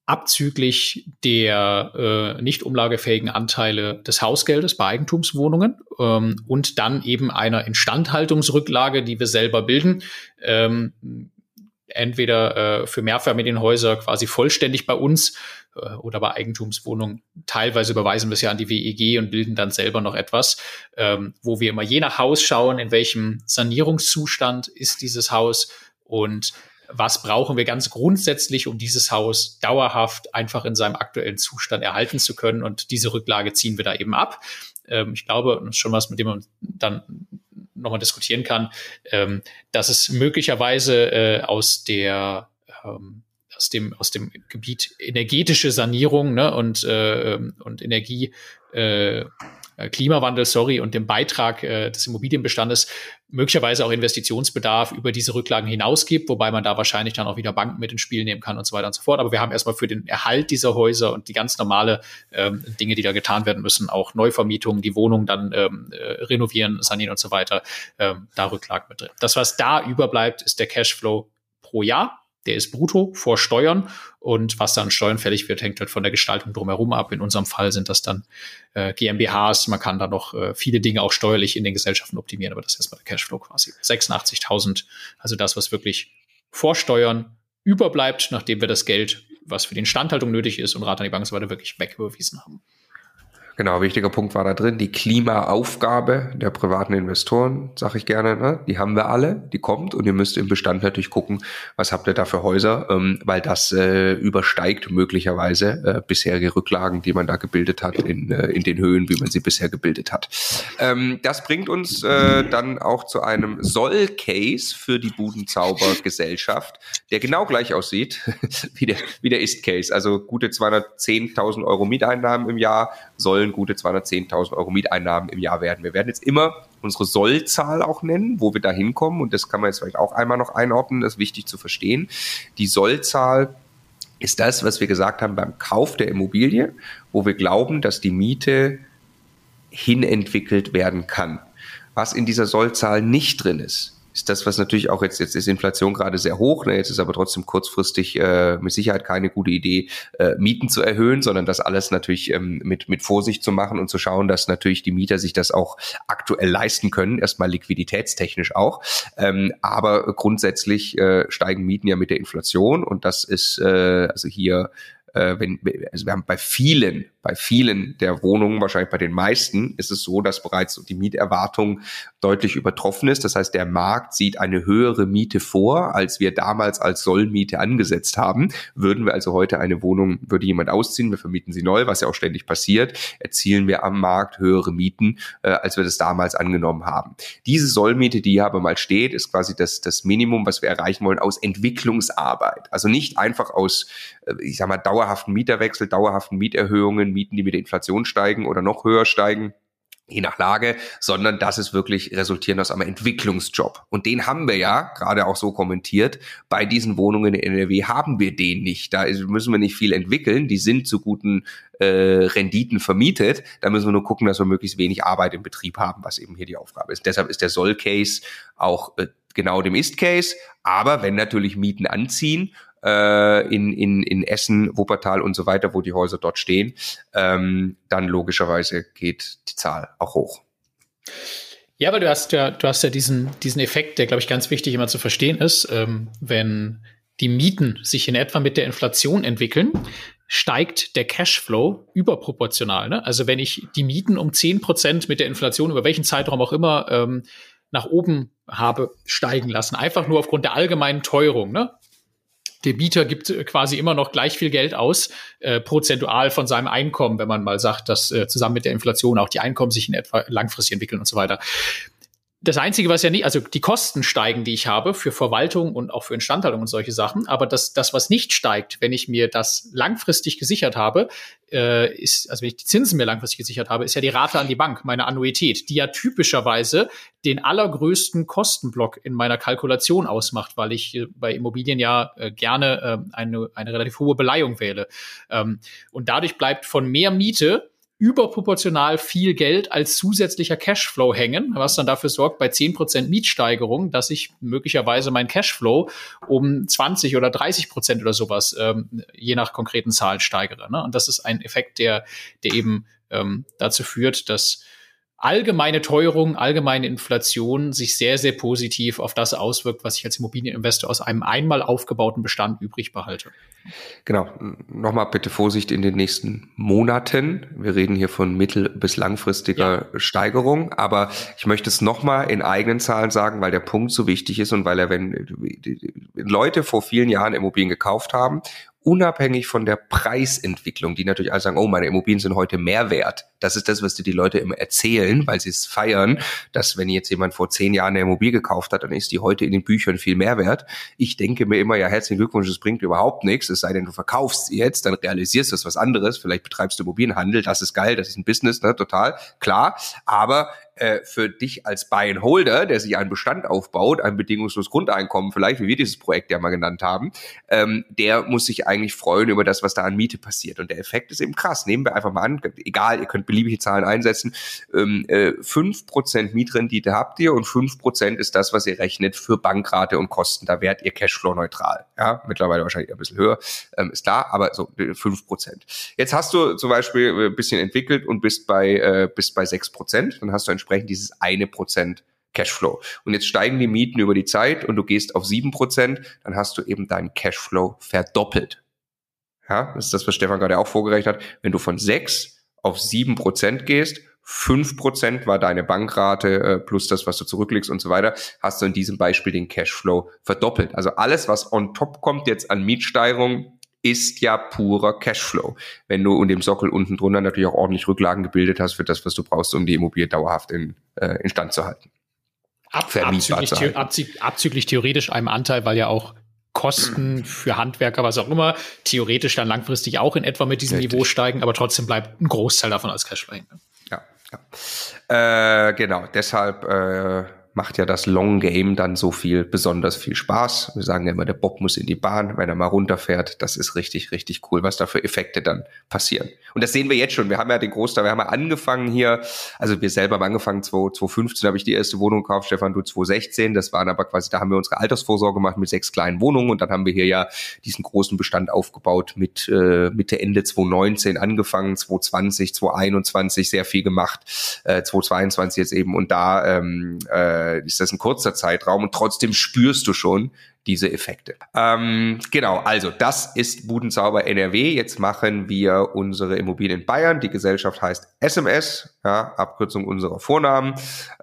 C: abzüglich der äh, nicht umlagefähigen Anteile des Hausgeldes bei Eigentumswohnungen ähm, und dann eben einer Instandhaltungsrücklage, die wir selber bilden. Ähm, entweder äh, für Mehrfamilienhäuser quasi vollständig bei uns äh, oder bei Eigentumswohnungen. Teilweise überweisen wir es ja an die WEG und bilden dann selber noch etwas, ähm, wo wir immer je nach Haus schauen, in welchem Sanierungszustand ist dieses Haus und was brauchen wir ganz grundsätzlich, um dieses Haus dauerhaft einfach in seinem aktuellen Zustand erhalten zu können. Und diese Rücklage ziehen wir da eben ab. Ähm, ich glaube, das ist schon was, mit dem man dann nochmal diskutieren kann, ähm, dass es möglicherweise äh, aus der ähm, aus dem, aus dem Gebiet energetische Sanierung ne, und, äh, und Energie, äh, Klimawandel, sorry, und dem Beitrag äh, des Immobilienbestandes möglicherweise auch Investitionsbedarf über diese Rücklagen hinaus gibt, wobei man da wahrscheinlich dann auch wieder Banken mit ins Spiel nehmen kann und so weiter und so fort. Aber wir haben erstmal für den Erhalt dieser Häuser und die ganz normale ähm, Dinge, die da getan werden müssen, auch Neuvermietungen, die Wohnungen dann ähm, äh, renovieren, sanieren und so weiter, ähm, da Rücklagen mit drin. Das, was da überbleibt, ist der Cashflow pro Jahr der ist brutto vor Steuern und was dann Steuern fällig wird, hängt halt von der Gestaltung drumherum ab. In unserem Fall sind das dann äh, GmbHs. Man kann da noch äh, viele Dinge auch steuerlich in den Gesellschaften optimieren, aber das ist erstmal der Cashflow quasi. 86.000, also das, was wirklich vor Steuern überbleibt, nachdem wir das Geld, was für die Instandhaltung nötig ist und Rat an die Bank und so weiter, wirklich wegüberwiesen haben.
B: Genau, wichtiger Punkt war da drin, die Klimaaufgabe der privaten Investoren, sage ich gerne, ne? die haben wir alle, die kommt und ihr müsst im Bestand natürlich gucken, was habt ihr da für Häuser, ähm, weil das äh, übersteigt möglicherweise äh, bisherige Rücklagen, die man da gebildet hat in, äh, in den Höhen, wie man sie bisher gebildet hat. Ähm, das bringt uns äh, dann auch zu einem Soll-Case für die Budenzauber-Gesellschaft, der genau gleich aussieht wie der, wie der Ist-Case, also gute 210.000 Euro Mieteinnahmen im Jahr, sollen gute 210.000 Euro Mieteinnahmen im Jahr werden. Wir werden jetzt immer unsere Sollzahl auch nennen, wo wir da hinkommen. Und das kann man jetzt vielleicht auch einmal noch einordnen. Das ist wichtig zu verstehen. Die Sollzahl ist das, was wir gesagt haben beim Kauf der Immobilie, wo wir glauben, dass die Miete hinentwickelt werden kann. Was in dieser Sollzahl nicht drin ist, ist das, was natürlich auch jetzt, jetzt ist Inflation gerade sehr hoch, ne? jetzt ist aber trotzdem kurzfristig äh, mit Sicherheit keine gute Idee, äh, Mieten zu erhöhen, sondern das alles natürlich ähm, mit, mit Vorsicht zu machen und zu schauen, dass natürlich die Mieter sich das auch aktuell leisten können, erstmal liquiditätstechnisch auch. Ähm, aber grundsätzlich äh, steigen Mieten ja mit der Inflation und das ist äh, also hier äh, wenn, also wir haben bei vielen, bei vielen der Wohnungen, wahrscheinlich bei den meisten, ist es so, dass bereits die Mieterwartung deutlich übertroffen ist. Das heißt, der Markt sieht eine höhere Miete vor, als wir damals als Sollmiete angesetzt haben. Würden wir also heute eine Wohnung, würde jemand ausziehen, wir vermieten sie neu, was ja auch ständig passiert, erzielen wir am Markt höhere Mieten, äh, als wir das damals angenommen haben. Diese Sollmiete, die hier aber mal steht, ist quasi das, das Minimum, was wir erreichen wollen aus Entwicklungsarbeit. Also nicht einfach aus, ich sag mal, dauerhaften Mieterwechsel, dauerhaften Mieterhöhungen, Mieten, die mit der Inflation steigen oder noch höher steigen je nach Lage, sondern das ist wirklich resultierend aus einem Entwicklungsjob. Und den haben wir ja, gerade auch so kommentiert, bei diesen Wohnungen in NRW haben wir den nicht. Da müssen wir nicht viel entwickeln, die sind zu guten äh, Renditen vermietet. Da müssen wir nur gucken, dass wir möglichst wenig Arbeit im Betrieb haben, was eben hier die Aufgabe ist. Deshalb ist der Soll-Case auch äh, genau dem Ist-Case. Aber wenn natürlich Mieten anziehen, äh, in, in, in Essen, Wuppertal und so weiter, wo die Häuser dort stehen, ähm, dann logischerweise geht die Zahl auch hoch.
C: Ja, weil du hast ja, du hast ja diesen, diesen Effekt, der, glaube ich, ganz wichtig immer zu verstehen ist, ähm, wenn die Mieten sich in etwa mit der Inflation entwickeln, steigt der Cashflow überproportional. Ne? Also wenn ich die Mieten um zehn Prozent mit der Inflation, über welchen Zeitraum auch immer, ähm, nach oben habe steigen lassen, einfach nur aufgrund der allgemeinen Teuerung. Ne? Der Bieter gibt äh, quasi immer noch gleich viel Geld aus, äh, prozentual von seinem Einkommen, wenn man mal sagt, dass äh, zusammen mit der Inflation auch die Einkommen sich in etwa langfristig entwickeln und so weiter das Einzige, was ja nicht, also die Kosten steigen, die ich habe für Verwaltung und auch für Instandhaltung und solche Sachen, aber das, das was nicht steigt, wenn ich mir das langfristig gesichert habe, äh, ist, also wenn ich die Zinsen mir langfristig gesichert habe, ist ja die Rate an die Bank, meine Annuität, die ja typischerweise den allergrößten Kostenblock in meiner Kalkulation ausmacht, weil ich äh, bei Immobilien ja äh, gerne äh, eine, eine relativ hohe Beleihung wähle. Ähm, und dadurch bleibt von mehr Miete überproportional viel Geld als zusätzlicher Cashflow hängen, was dann dafür sorgt, bei 10% Mietsteigerung, dass ich möglicherweise mein Cashflow um 20 oder 30 Prozent oder sowas, ähm, je nach konkreten Zahlen steigere. Ne? Und das ist ein Effekt, der, der eben ähm, dazu führt, dass allgemeine Teuerung, allgemeine Inflation sich sehr, sehr positiv auf das auswirkt, was ich als Immobilieninvestor aus einem einmal aufgebauten Bestand übrig behalte.
B: Genau. Nochmal bitte Vorsicht in den nächsten Monaten. Wir reden hier von mittel- bis langfristiger ja. Steigerung. Aber ich möchte es nochmal in eigenen Zahlen sagen, weil der Punkt so wichtig ist und weil er, wenn Leute vor vielen Jahren Immobilien gekauft haben unabhängig von der Preisentwicklung, die natürlich alle sagen, oh, meine Immobilien sind heute mehr wert. Das ist das, was dir die Leute immer erzählen, weil sie es feiern, dass wenn jetzt jemand vor zehn Jahren eine Immobilie gekauft hat, dann ist die heute in den Büchern viel mehr wert. Ich denke mir immer, ja, herzlichen Glückwunsch, das bringt überhaupt nichts, es sei denn, du verkaufst sie jetzt, dann realisierst du was anderes, vielleicht betreibst du Immobilienhandel, das ist geil, das ist ein Business, ne, total, klar, aber äh, für dich als Buy-and-Holder, der sich einen Bestand aufbaut, ein bedingungsloses Grundeinkommen vielleicht, wie wir dieses Projekt ja mal genannt haben, ähm, der muss sich eigentlich freuen über das, was da an Miete passiert. Und der Effekt ist eben krass. Nehmen wir einfach mal an, egal, ihr könnt beliebige Zahlen einsetzen, ähm, äh, 5% Mietrendite habt ihr und 5% ist das, was ihr rechnet für Bankrate und Kosten. Da werdet ihr Cashflow-neutral. Ja, mittlerweile wahrscheinlich ein bisschen höher, ähm, ist klar, aber so 5%. Äh, Jetzt hast du zum Beispiel ein äh, bisschen entwickelt und bist bei, äh, bist bei 6%, dann hast du entsprechend dieses eine Prozent Cashflow. Und jetzt steigen die Mieten über die Zeit und du gehst auf 7%, dann hast du eben deinen Cashflow verdoppelt. Ja, das ist das, was Stefan gerade auch vorgerechnet hat. Wenn du von 6 auf 7% gehst, 5% war deine Bankrate äh, plus das, was du zurücklegst und so weiter, hast du in diesem Beispiel den Cashflow verdoppelt. Also alles, was on top kommt jetzt an Mietsteigerung, ist ja purer Cashflow. Wenn du in dem Sockel unten drunter natürlich auch ordentlich Rücklagen gebildet hast für das, was du brauchst, um die Immobilie dauerhaft in, äh, in Stand zu halten.
C: Ab, abzüglich, zu halten. Abzüglich, abzüglich theoretisch einem Anteil, weil ja auch Kosten für Handwerker, was auch immer, theoretisch dann langfristig auch in etwa mit diesem Richtig. Niveau steigen, aber trotzdem bleibt ein Großteil davon als Cashflow.
B: Ja, ja. Äh, genau, deshalb äh, macht ja das Long Game dann so viel, besonders viel Spaß. Wir sagen ja immer, der Bob muss in die Bahn, wenn er mal runterfährt. Das ist richtig, richtig cool, was da für Effekte dann passieren. Und das sehen wir jetzt schon. Wir haben ja den Großteil, wir haben ja angefangen hier, also wir selber haben angefangen, 2015 habe ich die erste Wohnung gekauft, Stefan, du 2016. Das waren aber quasi, da haben wir unsere Altersvorsorge gemacht mit sechs kleinen Wohnungen und dann haben wir hier ja diesen großen Bestand aufgebaut mit äh, Mitte, Ende 2019 angefangen, 2020, 2021 sehr viel gemacht, äh, 2022 jetzt eben und da ähm, äh, äh, ist das ein kurzer Zeitraum und trotzdem spürst du schon diese Effekte. Ähm, genau, also das ist Budenzauber NRW. Jetzt machen wir unsere Immobilien in Bayern. Die Gesellschaft heißt SMS, ja, Abkürzung unserer Vornamen.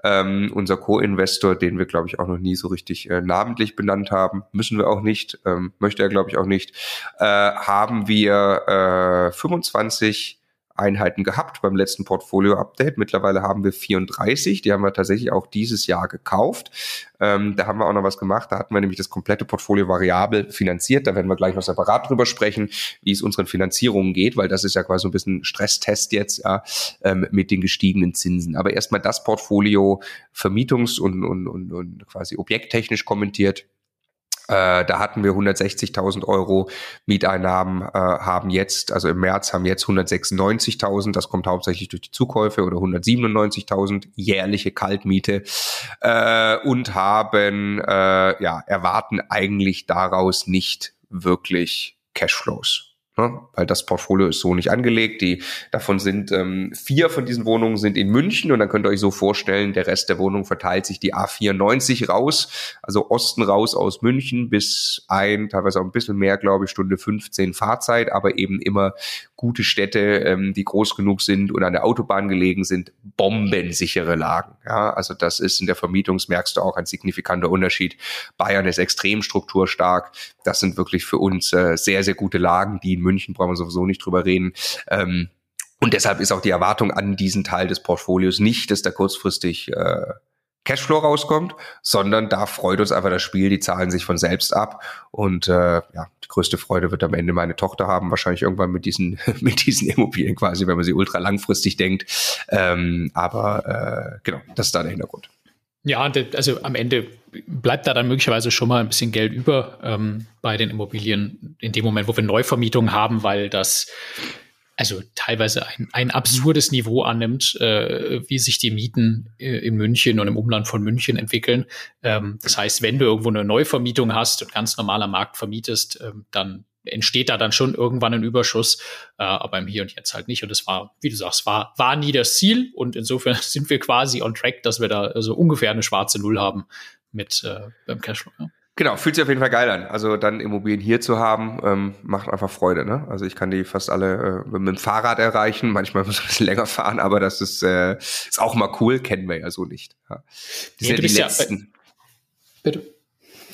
B: Ähm, unser Co-Investor, den wir, glaube ich, auch noch nie so richtig äh, namentlich benannt haben, müssen wir auch nicht, ähm, möchte er, glaube ich, auch nicht, äh, haben wir äh, 25 Einheiten gehabt beim letzten Portfolio-Update. Mittlerweile haben wir 34. Die haben wir tatsächlich auch dieses Jahr gekauft. Ähm, da haben wir auch noch was gemacht. Da hatten wir nämlich das komplette Portfolio variabel finanziert. Da werden wir gleich noch separat drüber sprechen, wie es unseren Finanzierungen geht, weil das ist ja quasi so ein bisschen Stresstest jetzt ja, ähm, mit den gestiegenen Zinsen. Aber erstmal das Portfolio vermietungs- und, und, und, und quasi objekttechnisch kommentiert äh, da hatten wir 160.000 Euro Mieteinnahmen, äh, haben jetzt, also im März haben jetzt 196.000, das kommt hauptsächlich durch die Zukäufe oder 197.000 jährliche Kaltmiete äh, und haben, äh, ja, erwarten eigentlich daraus nicht wirklich Cashflows. Ne? Weil das Portfolio ist so nicht angelegt. Die, davon sind ähm, vier von diesen Wohnungen sind in München und dann könnt ihr euch so vorstellen, der Rest der Wohnung verteilt sich die A94 raus, also Osten raus aus München bis ein, teilweise auch ein bisschen mehr, glaube ich, Stunde 15 Fahrzeit, aber eben immer gute Städte, ähm, die groß genug sind und an der Autobahn gelegen sind, bombensichere Lagen. Ja, also das ist in der Vermietung, merkst du auch ein signifikanter Unterschied. Bayern ist extrem strukturstark. Das sind wirklich für uns äh, sehr, sehr gute Lagen, die in München brauchen wir sowieso nicht drüber reden. Ähm, und deshalb ist auch die Erwartung an diesen Teil des Portfolios nicht, dass da kurzfristig äh, Cashflow rauskommt, sondern da freut uns einfach das Spiel, die zahlen sich von selbst ab und äh, ja, die größte Freude wird am Ende meine Tochter haben, wahrscheinlich irgendwann mit diesen mit diesen Immobilien quasi, wenn man sie ultra langfristig denkt. Ähm, aber äh, genau, das ist da der Hintergrund.
C: Ja, also am Ende bleibt da dann möglicherweise schon mal ein bisschen Geld über ähm, bei den Immobilien in dem Moment, wo wir Neuvermietungen haben, weil das also teilweise ein, ein absurdes Niveau annimmt, äh, wie sich die Mieten äh, in München und im Umland von München entwickeln. Ähm, das heißt, wenn du irgendwo eine Neuvermietung hast und ganz normaler Markt vermietest, ähm, dann entsteht da dann schon irgendwann ein Überschuss, äh, aber im Hier und Jetzt halt nicht. Und das war, wie du sagst, war, war nie das Ziel. Und insofern sind wir quasi on track, dass wir da so also ungefähr eine schwarze Null haben mit äh, beim Cashflow. Ja.
B: Genau, fühlt sich auf jeden Fall geil an. Also dann Immobilien hier zu haben, ähm, macht einfach Freude. Ne? Also ich kann die fast alle äh, mit dem Fahrrad erreichen. Manchmal muss man ein bisschen länger fahren, aber das ist, äh, ist auch mal cool. Kennen wir ja so nicht. Ja. Die nee, sind ja die letzten. Ja, bitte.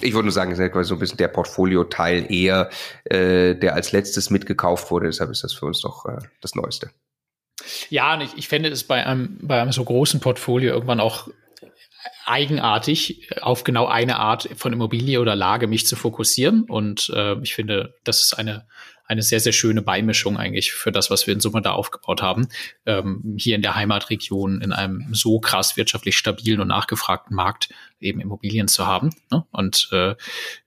B: Ich wollte nur sagen, das ist ja so ein bisschen der Portfolio-Teil eher, äh, der als letztes mitgekauft wurde. Deshalb ist das für uns doch äh, das Neueste.
C: Ja, und ich, ich fände es bei einem, bei einem so großen Portfolio irgendwann auch eigenartig, auf genau eine Art von Immobilie oder Lage mich zu fokussieren. Und äh, ich finde, das ist eine, eine sehr, sehr schöne Beimischung eigentlich für das, was wir in Summe da aufgebaut haben. Ähm, hier in der Heimatregion in einem so krass wirtschaftlich stabilen und nachgefragten Markt eben Immobilien zu haben ne? und äh,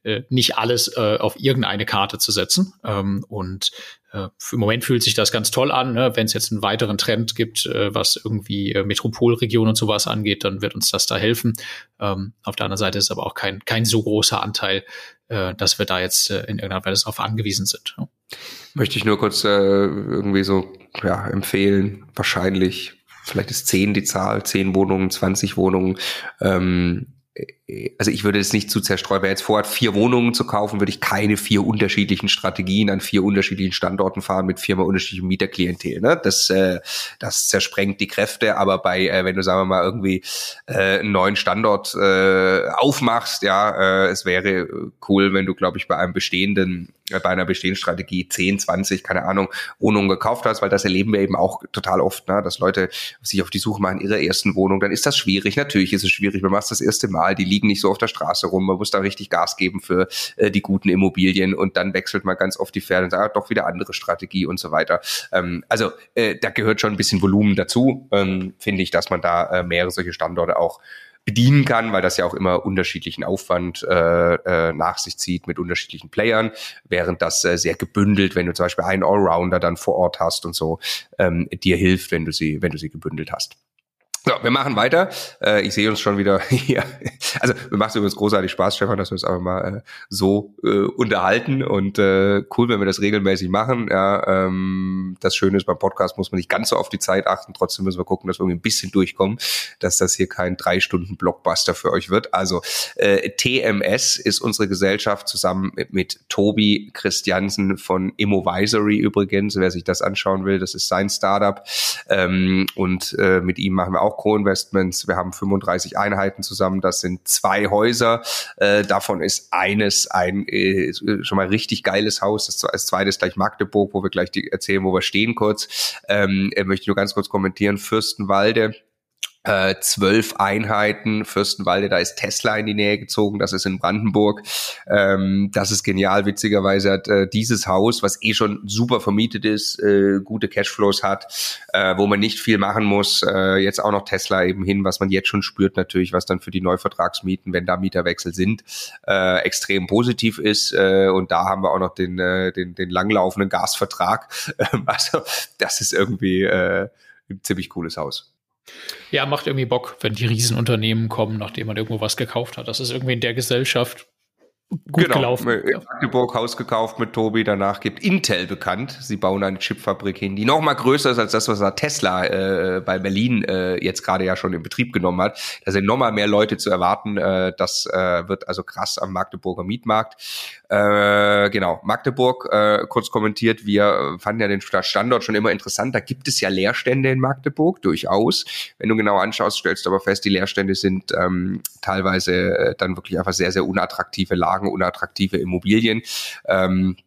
C: äh, nicht alles äh, auf irgendeine Karte zu setzen. Ähm, und äh, im Moment fühlt sich das ganz toll an. Ne? Wenn es jetzt einen weiteren Trend gibt, äh, was irgendwie äh, Metropolregion und sowas angeht, dann wird uns das da helfen. Ähm, auf der anderen Seite ist aber auch kein, kein so großer Anteil, äh, dass wir da jetzt äh, in irgendeiner Weise darauf angewiesen sind. Ne?
B: Möchte ich nur kurz äh, irgendwie so ja, empfehlen, wahrscheinlich, vielleicht ist zehn die Zahl, zehn Wohnungen, 20 Wohnungen. Ähm, also ich würde es nicht zu zerstreuen. Wer jetzt vorhat, vier Wohnungen zu kaufen, würde ich keine vier unterschiedlichen Strategien an vier unterschiedlichen Standorten fahren mit viermal unterschiedlichem Mieterklientel. Ne? Das, äh, das zersprengt die Kräfte. Aber bei, äh, wenn du sagen wir mal irgendwie äh, einen neuen Standort äh, aufmachst, ja, äh, es wäre cool, wenn du, glaube ich, bei einem bestehenden bei einer bestehenden Strategie 10, 20, keine Ahnung, Wohnungen gekauft hast, weil das erleben wir eben auch total oft, ne, dass Leute sich auf die Suche machen ihrer ersten Wohnung, dann ist das schwierig. Natürlich ist es schwierig, man macht das erste Mal, die liegen nicht so auf der Straße rum, man muss da richtig Gas geben für äh, die guten Immobilien und dann wechselt man ganz oft die Pferde und sagt, ah, doch wieder andere Strategie und so weiter. Ähm, also äh, da gehört schon ein bisschen Volumen dazu, ähm, finde ich, dass man da äh, mehrere solche Standorte auch bedienen kann, weil das ja auch immer unterschiedlichen Aufwand äh, äh, nach sich zieht mit unterschiedlichen Playern, während das äh, sehr gebündelt, wenn du zum Beispiel einen Allrounder dann vor Ort hast und so, ähm, dir hilft, wenn du sie, wenn du sie gebündelt hast. So, wir machen weiter. Äh, ich sehe uns schon wieder hier. Also, mir macht es übrigens großartig Spaß, Stefan, dass wir uns einfach mal äh, so äh, unterhalten und äh, cool, wenn wir das regelmäßig machen. Ja, ähm, das Schöne ist, beim Podcast muss man nicht ganz so auf die Zeit achten. Trotzdem müssen wir gucken, dass wir irgendwie ein bisschen durchkommen, dass das hier kein drei Stunden Blockbuster für euch wird. Also, äh, TMS ist unsere Gesellschaft zusammen mit, mit Tobi Christiansen von Immovisory übrigens. Wer sich das anschauen will, das ist sein Startup. Ähm, und äh, mit ihm machen wir auch auch Co-Investments. Wir haben 35 Einheiten zusammen. Das sind zwei Häuser. Äh, davon ist eines ein äh, schon mal richtig geiles Haus. Das, das zweite ist gleich Magdeburg, wo wir gleich die, erzählen, wo wir stehen kurz. Ähm, möchte ich nur ganz kurz kommentieren. Fürstenwalde äh, zwölf Einheiten. Fürstenwalde, da ist Tesla in die Nähe gezogen, das ist in Brandenburg. Ähm, das ist genial. Witzigerweise hat äh, dieses Haus, was eh schon super vermietet ist, äh, gute Cashflows hat, äh, wo man nicht viel machen muss, äh, jetzt auch noch Tesla eben hin, was man jetzt schon spürt natürlich, was dann für die Neuvertragsmieten, wenn da Mieterwechsel sind, äh, extrem positiv ist. Äh, und da haben wir auch noch den, äh, den, den langlaufenden Gasvertrag. also das ist irgendwie äh, ein ziemlich cooles Haus.
C: Ja, macht irgendwie Bock, wenn die Riesenunternehmen kommen, nachdem man irgendwo was gekauft hat. Das ist irgendwie in der Gesellschaft gut genau. gelaufen.
B: In Magdeburg Haus gekauft mit Tobi, danach gibt Intel bekannt. Sie bauen eine Chipfabrik hin, die noch mal größer ist als das, was Tesla äh, bei Berlin äh, jetzt gerade ja schon in Betrieb genommen hat. Da sind noch mal mehr Leute zu erwarten. Äh, das äh, wird also krass am Magdeburger Mietmarkt. Äh, genau, Magdeburg, äh, kurz kommentiert, wir fanden ja den Standort schon immer interessant. Da gibt es ja Leerstände in Magdeburg, durchaus. Wenn du genau anschaust, stellst du aber fest, die Leerstände sind ähm, teilweise äh, dann wirklich einfach sehr, sehr unattraktive Lagen, unattraktive Immobilien. Ähm,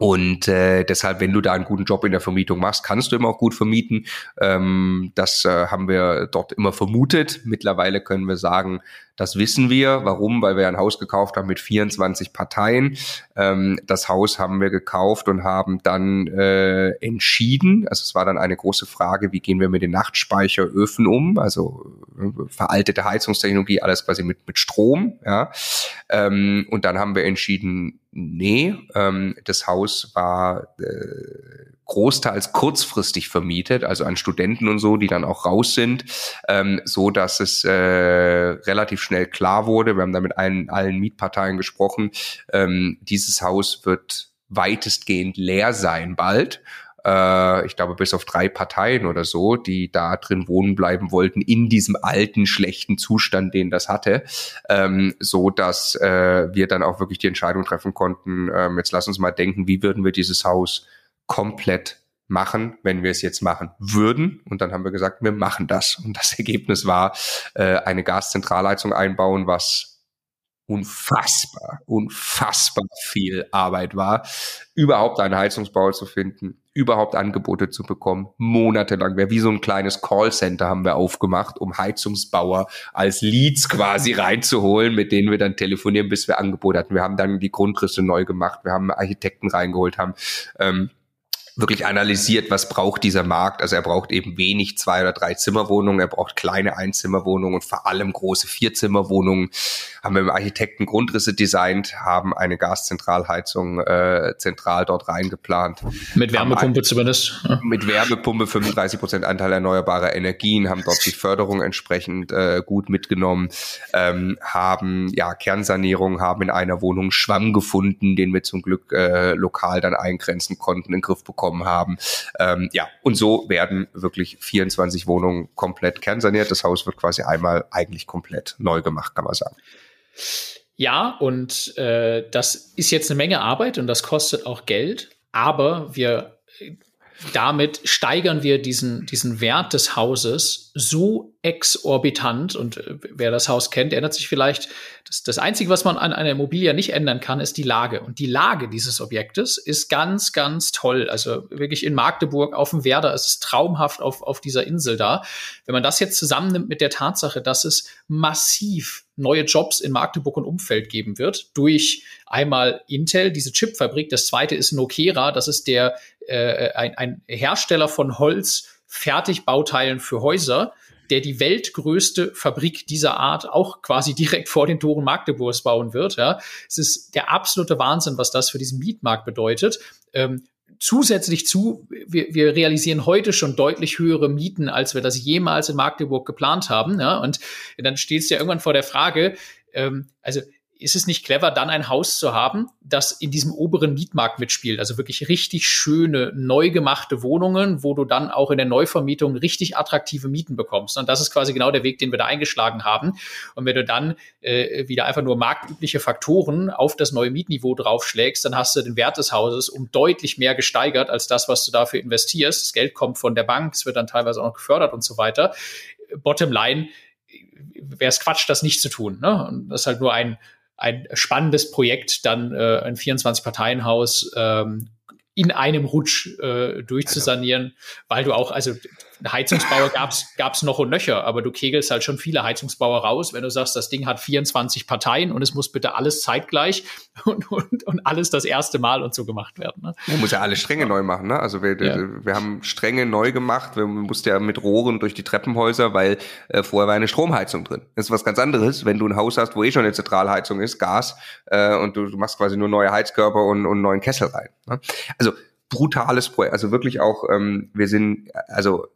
B: und äh, deshalb, wenn du da einen guten Job in der Vermietung machst, kannst du immer auch gut vermieten. Ähm, das äh, haben wir dort immer vermutet. Mittlerweile können wir sagen, das wissen wir. Warum? Weil wir ein Haus gekauft haben mit 24 Parteien. Ähm, das Haus haben wir gekauft und haben dann äh, entschieden, also es war dann eine große Frage, wie gehen wir mit den Nachtspeicheröfen um? Also äh, veraltete Heizungstechnologie, alles quasi mit, mit Strom. Ja? Ähm, und dann haben wir entschieden, nee, ähm, das Haus war äh, großteils kurzfristig vermietet, also an Studenten und so, die dann auch raus sind, ähm, so dass es äh, relativ schnell klar wurde. Wir haben da mit allen, allen Mietparteien gesprochen. Ähm, dieses Haus wird weitestgehend leer sein bald äh, ich glaube bis auf drei Parteien oder so, die da drin wohnen bleiben wollten, in diesem alten, schlechten Zustand, den das hatte, ähm, so dass äh, wir dann auch wirklich die Entscheidung treffen konnten, ähm, jetzt lass uns mal denken, wie würden wir dieses Haus komplett machen, wenn wir es jetzt machen würden. Und dann haben wir gesagt, wir machen das. Und das Ergebnis war äh, eine Gaszentralheizung einbauen, was unfassbar, unfassbar viel Arbeit war, überhaupt einen Heizungsbau zu finden, überhaupt Angebote zu bekommen, monatelang. Wäre wie so ein kleines Callcenter haben wir aufgemacht, um Heizungsbauer als Leads quasi reinzuholen, mit denen wir dann telefonieren, bis wir Angebote hatten. Wir haben dann die Grundrisse neu gemacht, wir haben Architekten reingeholt, haben ähm, wirklich analysiert, was braucht dieser Markt. Also er braucht eben wenig zwei oder drei Zimmerwohnungen, er braucht kleine Einzimmerwohnungen und vor allem große Vierzimmerwohnungen. Haben wir im Architekten Grundrisse designt, haben eine Gaszentralheizung äh, zentral dort reingeplant.
C: Mit Wärmepumpe zumindest.
B: Ja. Mit Wärmepumpe 35 Prozent Anteil erneuerbarer Energien, haben dort die Förderung entsprechend äh, gut mitgenommen, ähm, haben ja Kernsanierung, haben in einer Wohnung Schwamm gefunden, den wir zum Glück äh, lokal dann eingrenzen konnten, in den Griff bekommen bekommen haben. Ähm, ja, und so werden wirklich 24 Wohnungen komplett kernsaniert. Das Haus wird quasi einmal eigentlich komplett neu gemacht, kann man sagen.
C: Ja, und äh, das ist jetzt eine Menge Arbeit und das kostet auch Geld, aber wir damit steigern wir diesen, diesen Wert des Hauses so exorbitant. Und äh, wer das Haus kennt, erinnert sich vielleicht, das, das Einzige, was man an einer Immobilie nicht ändern kann, ist die Lage. Und die Lage dieses Objektes ist ganz, ganz toll. Also wirklich in Magdeburg auf dem Werder, es ist traumhaft auf, auf dieser Insel da. Wenn man das jetzt zusammennimmt mit der Tatsache, dass es massiv neue Jobs in Magdeburg und Umfeld geben wird, durch einmal Intel, diese Chipfabrik, das zweite ist Nokera, das ist der äh, ein, ein Hersteller von Holz, Fertigbauteilen für Häuser, der die weltgrößte Fabrik dieser Art auch quasi direkt vor den Toren Magdeburgs bauen wird. Ja. Es ist der absolute Wahnsinn, was das für diesen Mietmarkt bedeutet. Ähm, zusätzlich zu, wir, wir realisieren heute schon deutlich höhere Mieten, als wir das jemals in Magdeburg geplant haben. Ja. Und dann steht es ja irgendwann vor der Frage, ähm, also ist es nicht clever, dann ein Haus zu haben, das in diesem oberen Mietmarkt mitspielt? Also wirklich richtig schöne, neu gemachte Wohnungen, wo du dann auch in der Neuvermietung richtig attraktive Mieten bekommst. Und das ist quasi genau der Weg, den wir da eingeschlagen haben. Und wenn du dann äh, wieder einfach nur marktübliche Faktoren auf das neue Mietniveau draufschlägst, dann hast du den Wert des Hauses um deutlich mehr gesteigert als das, was du dafür investierst. Das Geld kommt von der Bank, es wird dann teilweise auch noch gefördert und so weiter. Bottom line, wäre es Quatsch, das nicht zu tun. Ne? Und das ist halt nur ein ein spannendes Projekt, dann äh, ein 24-Parteien-Haus ähm, in einem Rutsch äh, durchzusanieren, weil du auch, also Heizungsbauer gab's gab's noch und nöcher, aber du kegelst halt schon viele Heizungsbauer raus, wenn du sagst, das Ding hat 24 Parteien und es muss bitte alles zeitgleich und, und, und alles das erste Mal und so gemacht werden. Ne?
B: Man muss ja alle Stränge neu machen. Ne? Also wir, ja. wir haben Stränge neu gemacht. Wir mussten ja mit Rohren durch die Treppenhäuser, weil äh, vorher war eine Stromheizung drin. Das ist was ganz anderes, wenn du ein Haus hast, wo eh schon eine Zentralheizung ist, Gas, äh, und du, du machst quasi nur neue Heizkörper und, und neuen Kessel rein. Ne? Also brutales Projekt. Also wirklich auch, ähm, wir sind, also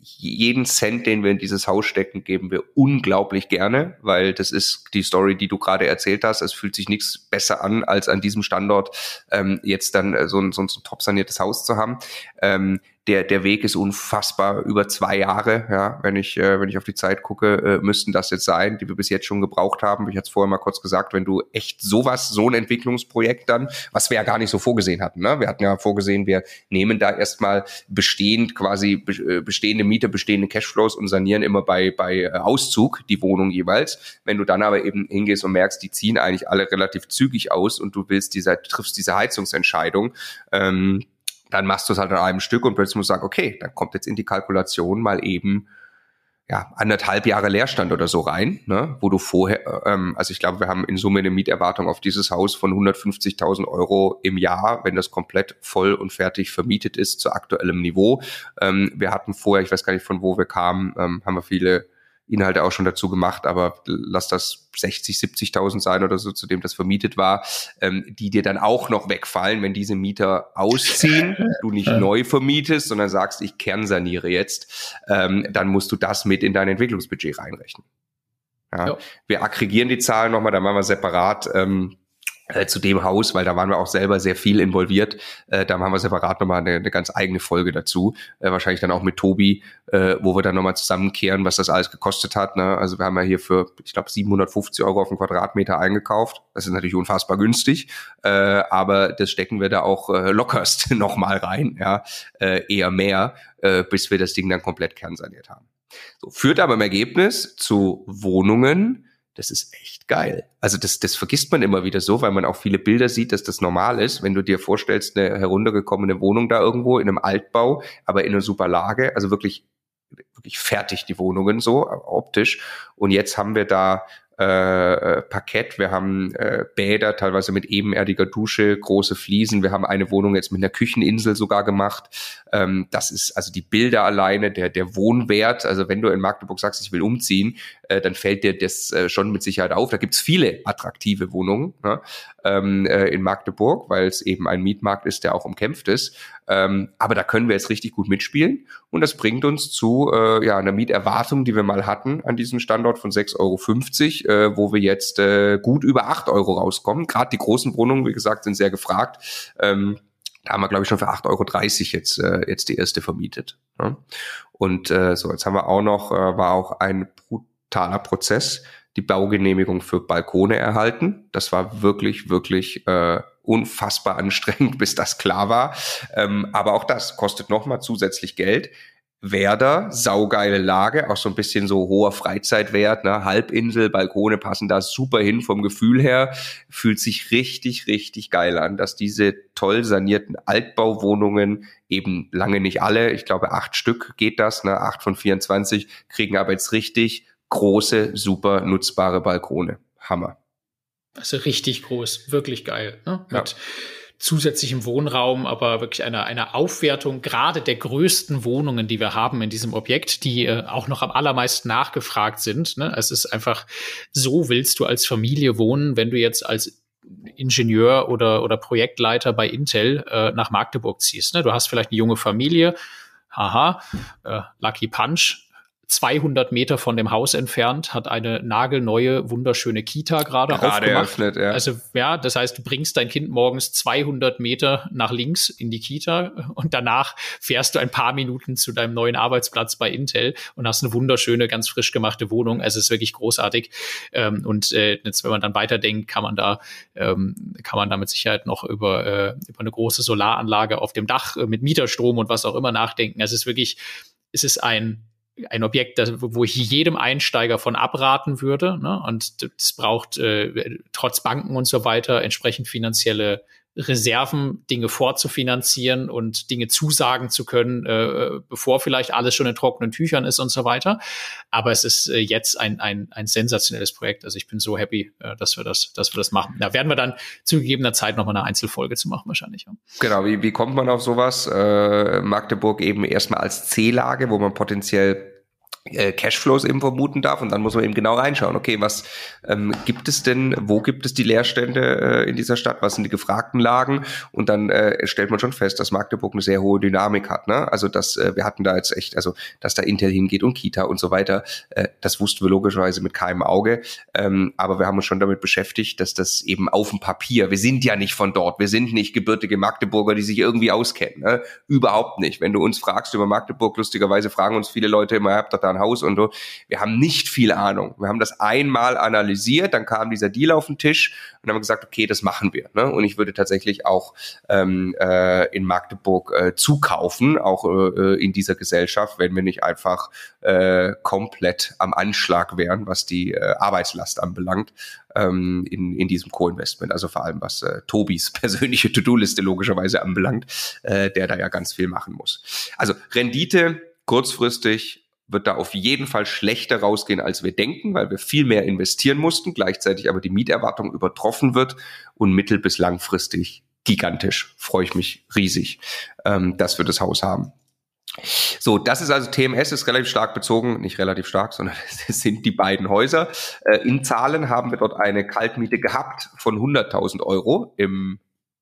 B: jeden Cent, den wir in dieses Haus stecken, geben wir unglaublich gerne, weil das ist die Story, die du gerade erzählt hast. Es fühlt sich nichts besser an, als an diesem Standort ähm, jetzt dann äh, so ein, so ein, top saniertes Haus zu haben. Ähm, der, der Weg ist unfassbar über zwei Jahre, ja, wenn ich, äh, wenn ich auf die Zeit gucke, äh, müssten das jetzt sein, die wir bis jetzt schon gebraucht haben. Ich hatte es vorher mal kurz gesagt, wenn du echt sowas, so ein Entwicklungsprojekt dann, was wir ja gar nicht so vorgesehen hatten, ne? Wir hatten ja vorgesehen, wir nehmen da erstmal bestehend quasi äh, bestehende Mieter, bestehende Cashflows und sanieren immer bei, bei äh, Auszug die Wohnung jeweils. Wenn du dann aber eben hingehst und merkst, die ziehen eigentlich alle relativ zügig aus und du willst diese, triffst diese Heizungsentscheidung, ähm, dann machst du es halt an einem Stück und plötzlich musst du sagen, okay, dann kommt jetzt in die Kalkulation mal eben ja, anderthalb Jahre Leerstand oder so rein, ne, wo du vorher, ähm, also ich glaube, wir haben in Summe eine Mieterwartung auf dieses Haus von 150.000 Euro im Jahr, wenn das komplett voll und fertig vermietet ist zu aktuellem Niveau. Ähm, wir hatten vorher, ich weiß gar nicht von wo wir kamen, ähm, haben wir viele Inhalte auch schon dazu gemacht, aber lass das 60, 70.000 sein oder so, zu dem das vermietet war, ähm, die dir dann auch noch wegfallen, wenn diese Mieter ausziehen, du nicht neu vermietest, sondern sagst, ich kernsaniere jetzt, ähm, dann musst du das mit in dein Entwicklungsbudget reinrechnen. Ja. Wir aggregieren die Zahlen nochmal, dann machen wir separat. Ähm, äh, zu dem Haus, weil da waren wir auch selber sehr viel involviert. Äh, da haben wir separat nochmal eine, eine ganz eigene Folge dazu. Äh, wahrscheinlich dann auch mit Tobi, äh, wo wir dann nochmal zusammenkehren, was das alles gekostet hat. Ne? Also wir haben ja hier für, ich glaube, 750 Euro auf den Quadratmeter eingekauft. Das ist natürlich unfassbar günstig, äh, aber das stecken wir da auch äh, lockerst nochmal rein, ja, äh, eher mehr, äh, bis wir das Ding dann komplett kernsaniert haben. So, führt aber im Ergebnis zu Wohnungen, das ist echt geil. Also das, das vergisst man immer wieder so, weil man auch viele Bilder sieht, dass das normal ist, wenn du dir vorstellst, eine heruntergekommene Wohnung da irgendwo in einem Altbau, aber in einer super Lage, also wirklich wirklich fertig die Wohnungen so optisch und jetzt haben wir da äh, äh, Parkett, wir haben äh, Bäder, teilweise mit ebenerdiger Dusche, große Fliesen. Wir haben eine Wohnung jetzt mit einer Kücheninsel sogar gemacht. Ähm, das ist also die Bilder alleine, der, der Wohnwert. Also wenn du in Magdeburg sagst, ich will umziehen, äh, dann fällt dir das äh, schon mit Sicherheit auf. Da gibt's viele attraktive Wohnungen ne, ähm, äh, in Magdeburg, weil es eben ein Mietmarkt ist, der auch umkämpft ist. Ähm, aber da können wir jetzt richtig gut mitspielen. Und das bringt uns zu äh, ja, einer Mieterwartung, die wir mal hatten an diesem Standort von 6,50 Euro, äh, wo wir jetzt äh, gut über 8 Euro rauskommen. Gerade die großen Wohnungen, wie gesagt, sind sehr gefragt. Ähm, da haben wir, glaube ich, schon für 8,30 Euro jetzt, äh, jetzt die erste vermietet. Ne? Und äh, so, jetzt haben wir auch noch, äh, war auch ein brutaler Prozess, die Baugenehmigung für Balkone erhalten. Das war wirklich, wirklich äh, unfassbar anstrengend, bis das klar war. Ähm, aber auch das kostet nochmal zusätzlich Geld. Werder, saugeile Lage, auch so ein bisschen so hoher Freizeitwert, ne? Halbinsel, Balkone passen da super hin vom Gefühl her. Fühlt sich richtig, richtig geil an, dass diese toll sanierten Altbauwohnungen eben lange nicht alle, ich glaube acht Stück geht das, ne? acht von 24, kriegen aber jetzt richtig große, super nutzbare Balkone. Hammer.
C: Also richtig groß, wirklich geil. Ne? Mit ja zusätzlichem Wohnraum, aber wirklich einer, einer Aufwertung gerade der größten Wohnungen, die wir haben in diesem Objekt, die äh, auch noch am allermeisten nachgefragt sind. Ne? Es ist einfach, so willst du als Familie wohnen, wenn du jetzt als Ingenieur oder, oder Projektleiter bei Intel äh, nach Magdeburg ziehst. Ne? Du hast vielleicht eine junge Familie, haha, äh, Lucky Punch, 200 Meter von dem Haus entfernt, hat eine nagelneue, wunderschöne Kita gerade aufgemacht. Eröffnet, ja. Also ja, das heißt, du bringst dein Kind morgens 200 Meter nach links in die Kita und danach fährst du ein paar Minuten zu deinem neuen Arbeitsplatz bei Intel und hast eine wunderschöne, ganz frisch gemachte Wohnung. Also es ist wirklich großartig. Ähm, und äh, jetzt, wenn man dann weiterdenkt, kann man da ähm, kann man da mit Sicherheit noch über äh, über eine große Solaranlage auf dem Dach äh, mit Mieterstrom und was auch immer nachdenken. Also es ist wirklich, es ist ein ein Objekt, das, wo ich jedem Einsteiger von abraten würde. Ne? Und es braucht äh, trotz Banken und so weiter entsprechend finanzielle Reserven, Dinge vorzufinanzieren und Dinge zusagen zu können, äh, bevor vielleicht alles schon in trockenen Tüchern ist und so weiter. Aber es ist äh, jetzt ein, ein, ein sensationelles Projekt. Also ich bin so happy, äh, dass wir das, dass wir das machen. Da werden wir dann zu gegebener Zeit nochmal eine Einzelfolge zu machen wahrscheinlich.
B: Genau, wie, wie kommt man auf sowas? Äh, Magdeburg eben erstmal als C-Lage, wo man potenziell Cashflows eben vermuten darf. Und dann muss man eben genau reinschauen, okay, was ähm, gibt es denn, wo gibt es die Leerstände äh, in dieser Stadt, was sind die gefragten Lagen? Und dann äh, stellt man schon fest, dass Magdeburg eine sehr hohe Dynamik hat, ne? also dass äh, wir hatten da jetzt echt, also dass da Intel hingeht und Kita und so weiter, äh, das wussten wir logischerweise mit keinem Auge, ähm, aber wir haben uns schon damit beschäftigt, dass das eben auf dem Papier, wir sind ja nicht von dort, wir sind nicht gebürtige Magdeburger, die sich irgendwie auskennen, ne? überhaupt nicht, wenn du uns fragst über Magdeburg, lustigerweise fragen uns viele Leute immer, habt ihr da Haus und so. Wir haben nicht viel Ahnung. Wir haben das einmal analysiert, dann kam dieser Deal auf den Tisch und haben gesagt, okay, das machen wir. Ne? Und ich würde tatsächlich auch ähm, äh, in Magdeburg äh, zukaufen, auch äh, in dieser Gesellschaft, wenn wir nicht einfach äh, komplett am Anschlag wären, was die äh, Arbeitslast anbelangt ähm, in, in diesem Co-Investment. Also vor allem was äh, Tobis persönliche To-Do-Liste logischerweise anbelangt, äh, der da ja ganz viel machen muss. Also Rendite kurzfristig wird da auf jeden Fall schlechter rausgehen, als wir denken, weil wir viel mehr investieren mussten, gleichzeitig aber die Mieterwartung übertroffen wird und mittel- bis langfristig gigantisch. Freue ich mich riesig, ähm, dass wir das Haus haben. So, das ist also TMS, ist relativ stark bezogen, nicht relativ stark, sondern es sind die beiden Häuser. Äh, in Zahlen haben wir dort eine Kaltmiete gehabt von 100.000 Euro im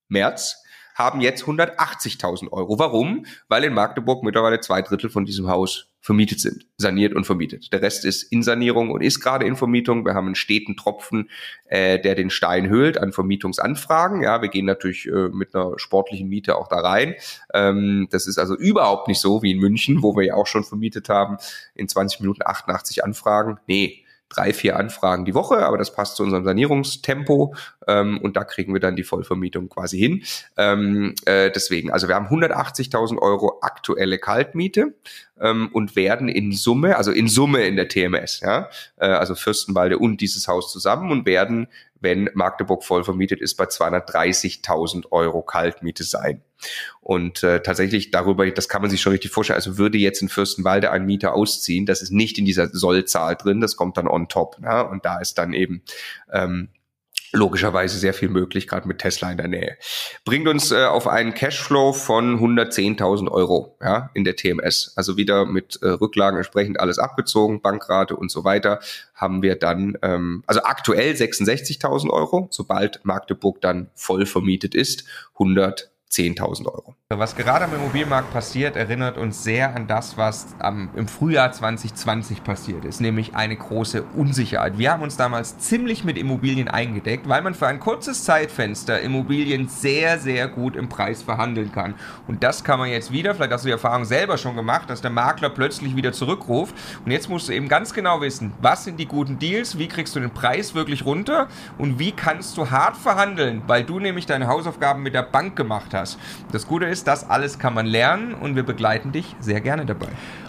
B: März haben jetzt 180.000 Euro. Warum? Weil in Magdeburg mittlerweile zwei Drittel von diesem Haus vermietet sind, saniert und vermietet. Der Rest ist in Sanierung und ist gerade in Vermietung. Wir haben einen steten Tropfen, äh, der den Stein höhlt an Vermietungsanfragen. Ja, wir gehen natürlich äh, mit einer sportlichen Miete auch da rein. Ähm, das ist also überhaupt nicht so wie in München, wo wir ja auch schon vermietet haben, in 20 Minuten 88 Anfragen. Nee, drei, vier Anfragen die Woche, aber das passt zu unserem Sanierungstempo ähm, und da kriegen wir dann die Vollvermietung quasi hin. Ähm, äh, deswegen, also wir haben 180.000 Euro aktuelle Kaltmiete ähm, und werden in Summe, also in Summe in der TMS, ja, äh, also Fürstenwalde und dieses Haus zusammen und werden wenn Magdeburg voll vermietet ist, bei 230.000 Euro Kaltmiete sein. Und äh, tatsächlich darüber, das kann man sich schon richtig vorstellen, also würde jetzt in Fürstenwalde ein Mieter ausziehen, das ist nicht in dieser Sollzahl drin, das kommt dann on top. Ne? Und da ist dann eben ähm, logischerweise sehr viel möglich, gerade mit Tesla in der Nähe. Bringt uns äh, auf einen Cashflow von 110.000 Euro ja, in der TMS. Also wieder mit äh, Rücklagen entsprechend alles abgezogen, Bankrate und so weiter, haben wir dann, ähm, also aktuell 66.000 Euro, sobald Magdeburg dann voll vermietet ist, 100 10.000 Euro. Was gerade am Immobilienmarkt passiert, erinnert uns sehr an das, was am, im Frühjahr 2020 passiert ist, nämlich eine große Unsicherheit. Wir haben uns damals ziemlich mit Immobilien eingedeckt, weil man für ein kurzes Zeitfenster Immobilien sehr, sehr gut im Preis verhandeln kann. Und das kann man jetzt wieder, vielleicht hast du die Erfahrung selber schon gemacht, dass der Makler plötzlich wieder zurückruft. Und jetzt musst du eben ganz genau wissen, was sind die guten Deals, wie kriegst du den Preis wirklich runter und wie kannst du hart verhandeln, weil du nämlich deine Hausaufgaben mit der Bank gemacht hast Das Gute ist, das alles kann man lernen und wir begleiten dich sehr gerne dabei.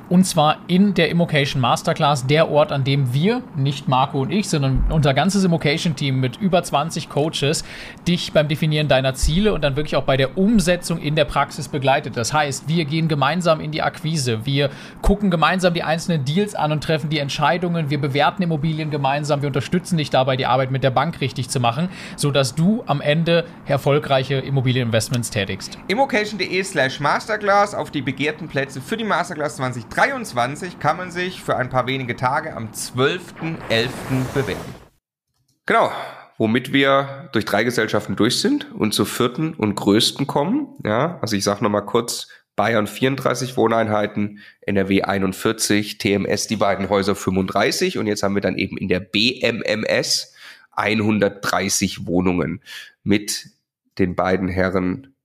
C: Und zwar in der Immocation Masterclass, der Ort, an dem wir, nicht Marco und ich, sondern unser ganzes Immocation-Team mit über 20 Coaches dich beim Definieren deiner Ziele und dann wirklich auch bei der Umsetzung in der Praxis begleitet. Das heißt, wir gehen gemeinsam in die Akquise, wir gucken gemeinsam die einzelnen Deals an und treffen die Entscheidungen, wir bewerten Immobilien gemeinsam, wir unterstützen dich dabei, die Arbeit mit der Bank richtig zu machen, sodass du am Ende erfolgreiche Immobilieninvestments tätigst.
B: Immocation.de slash Masterclass auf die begehrten Plätze für die Masterclass 2020 23 kann man sich für ein paar wenige Tage am 12.11. bewerben. Genau, womit wir durch drei Gesellschaften durch sind und zur vierten und größten kommen. Ja, also ich sage nochmal kurz, Bayern 34 Wohneinheiten, NRW 41, TMS die beiden Häuser 35 und jetzt haben wir dann eben in der BMMS 130 Wohnungen mit den beiden Herren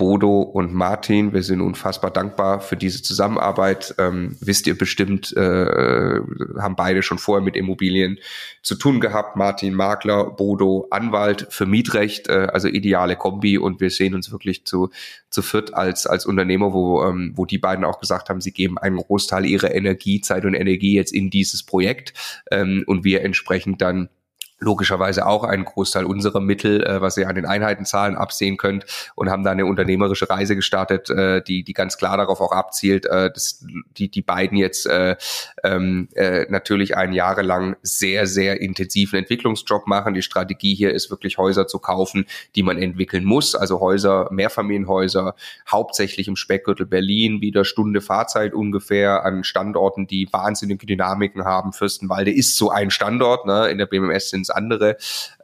B: Bodo und Martin. Wir sind unfassbar dankbar für diese Zusammenarbeit. Ähm, wisst ihr bestimmt, äh, haben beide schon vorher mit Immobilien zu tun gehabt. Martin Makler, Bodo Anwalt für Mietrecht, äh, also ideale Kombi. Und wir sehen uns wirklich zu, zu viert als, als Unternehmer, wo, ähm, wo die beiden auch gesagt haben, sie geben einen Großteil ihrer Energie, Zeit und Energie jetzt in dieses Projekt ähm, und wir entsprechend dann logischerweise auch einen Großteil unserer Mittel, äh, was ihr an den Einheitenzahlen absehen könnt und haben da eine unternehmerische Reise gestartet, äh, die, die ganz klar darauf auch abzielt, äh, dass die, die beiden jetzt äh, ähm, äh, natürlich einen jahrelang sehr, sehr intensiven Entwicklungsjob machen. Die Strategie hier ist wirklich Häuser zu kaufen, die man entwickeln muss, also Häuser, Mehrfamilienhäuser, hauptsächlich im Speckgürtel Berlin, wieder Stunde Fahrzeit ungefähr an Standorten, die wahnsinnige Dynamiken haben. Fürstenwalde ist so ein Standort, ne? in der BMS sind andere.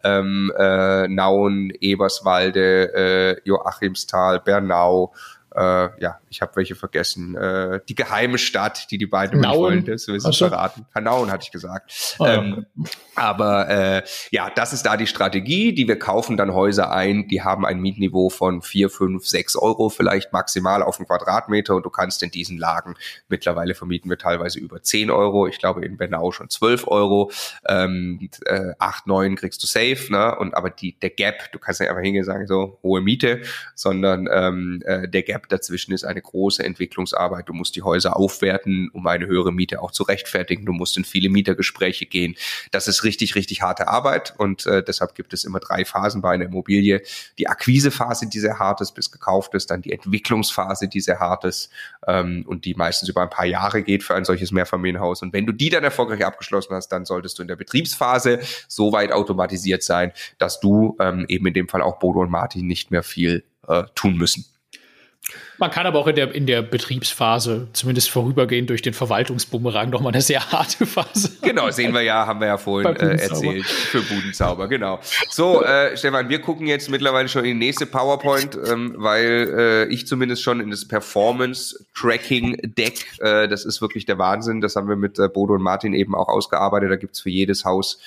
B: Ähm, äh, Nauen, Eberswalde, äh, Joachimsthal, Bernau, äh, ja, ich habe welche vergessen. Äh, die geheime Stadt, die die beiden
C: wollen,
B: das will ich verraten. Hanauen hatte ich gesagt. Oh, ähm, aber äh, ja, das ist da die Strategie, die wir kaufen dann Häuser ein, die haben ein Mietniveau von vier, fünf, sechs Euro vielleicht maximal auf den Quadratmeter und du kannst in diesen Lagen mittlerweile vermieten wir teilweise über zehn Euro. Ich glaube in Bernau schon zwölf Euro. Ähm, äh, acht, neun kriegst du safe, ne? Und aber die der Gap, du kannst nicht einfach hingehen und sagen so hohe Miete, sondern ähm, äh, der Gap dazwischen ist eine große Entwicklungsarbeit. Du musst die Häuser aufwerten, um eine höhere Miete auch zu rechtfertigen. Du musst in viele Mietergespräche gehen. Das ist richtig, richtig harte Arbeit und äh, deshalb gibt es immer drei Phasen bei einer Immobilie. Die Akquisephase, die sehr hart ist, bis gekauft ist, dann die Entwicklungsphase, die sehr hart ist ähm, und die meistens über ein paar Jahre geht für ein solches Mehrfamilienhaus. Und wenn du die dann erfolgreich abgeschlossen hast, dann solltest du in der Betriebsphase so weit automatisiert sein, dass du ähm, eben in dem Fall auch Bodo und Martin nicht mehr viel äh, tun müssen.
C: Man kann aber auch in der, in der Betriebsphase, zumindest vorübergehend durch den Verwaltungsbumerang, noch mal eine sehr harte Phase.
B: Genau, sehen wir ja, haben wir ja vorhin äh, erzählt für Budenzauber, genau. So, äh, Stefan, wir gucken jetzt mittlerweile schon in die nächste PowerPoint, ähm, weil äh, ich zumindest schon in das Performance-Tracking-Deck, äh, das ist wirklich der Wahnsinn, das haben wir mit äh, Bodo und Martin eben auch ausgearbeitet, da gibt's für jedes Haus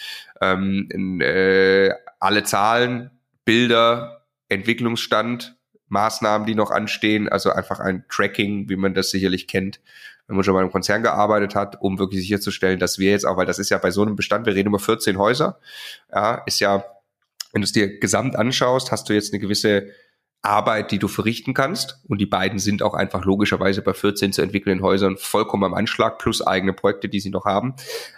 B: ähm, in, äh, alle Zahlen, Bilder, Entwicklungsstand, Maßnahmen, die noch anstehen, also einfach ein Tracking, wie man das sicherlich kennt, wenn man schon mal im Konzern gearbeitet hat, um wirklich sicherzustellen, dass wir jetzt auch, weil das ist ja bei so einem Bestand, wir reden über 14 Häuser, ja, ist ja, wenn du es dir gesamt anschaust, hast du jetzt eine gewisse Arbeit, die du verrichten kannst. Und die beiden sind auch einfach logischerweise bei 14 zu entwickelnden Häusern vollkommen am Anschlag, plus eigene Projekte, die sie noch haben,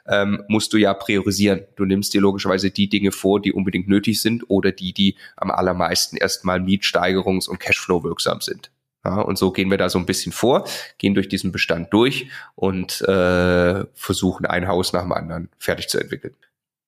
B: ähm, musst du ja priorisieren. Du nimmst dir logischerweise die Dinge vor, die unbedingt nötig sind oder die, die am allermeisten erstmal Mietsteigerungs- und Cashflow wirksam sind. Ja, und so gehen wir da so ein bisschen vor, gehen durch diesen Bestand durch und äh, versuchen ein Haus nach dem anderen fertig zu entwickeln.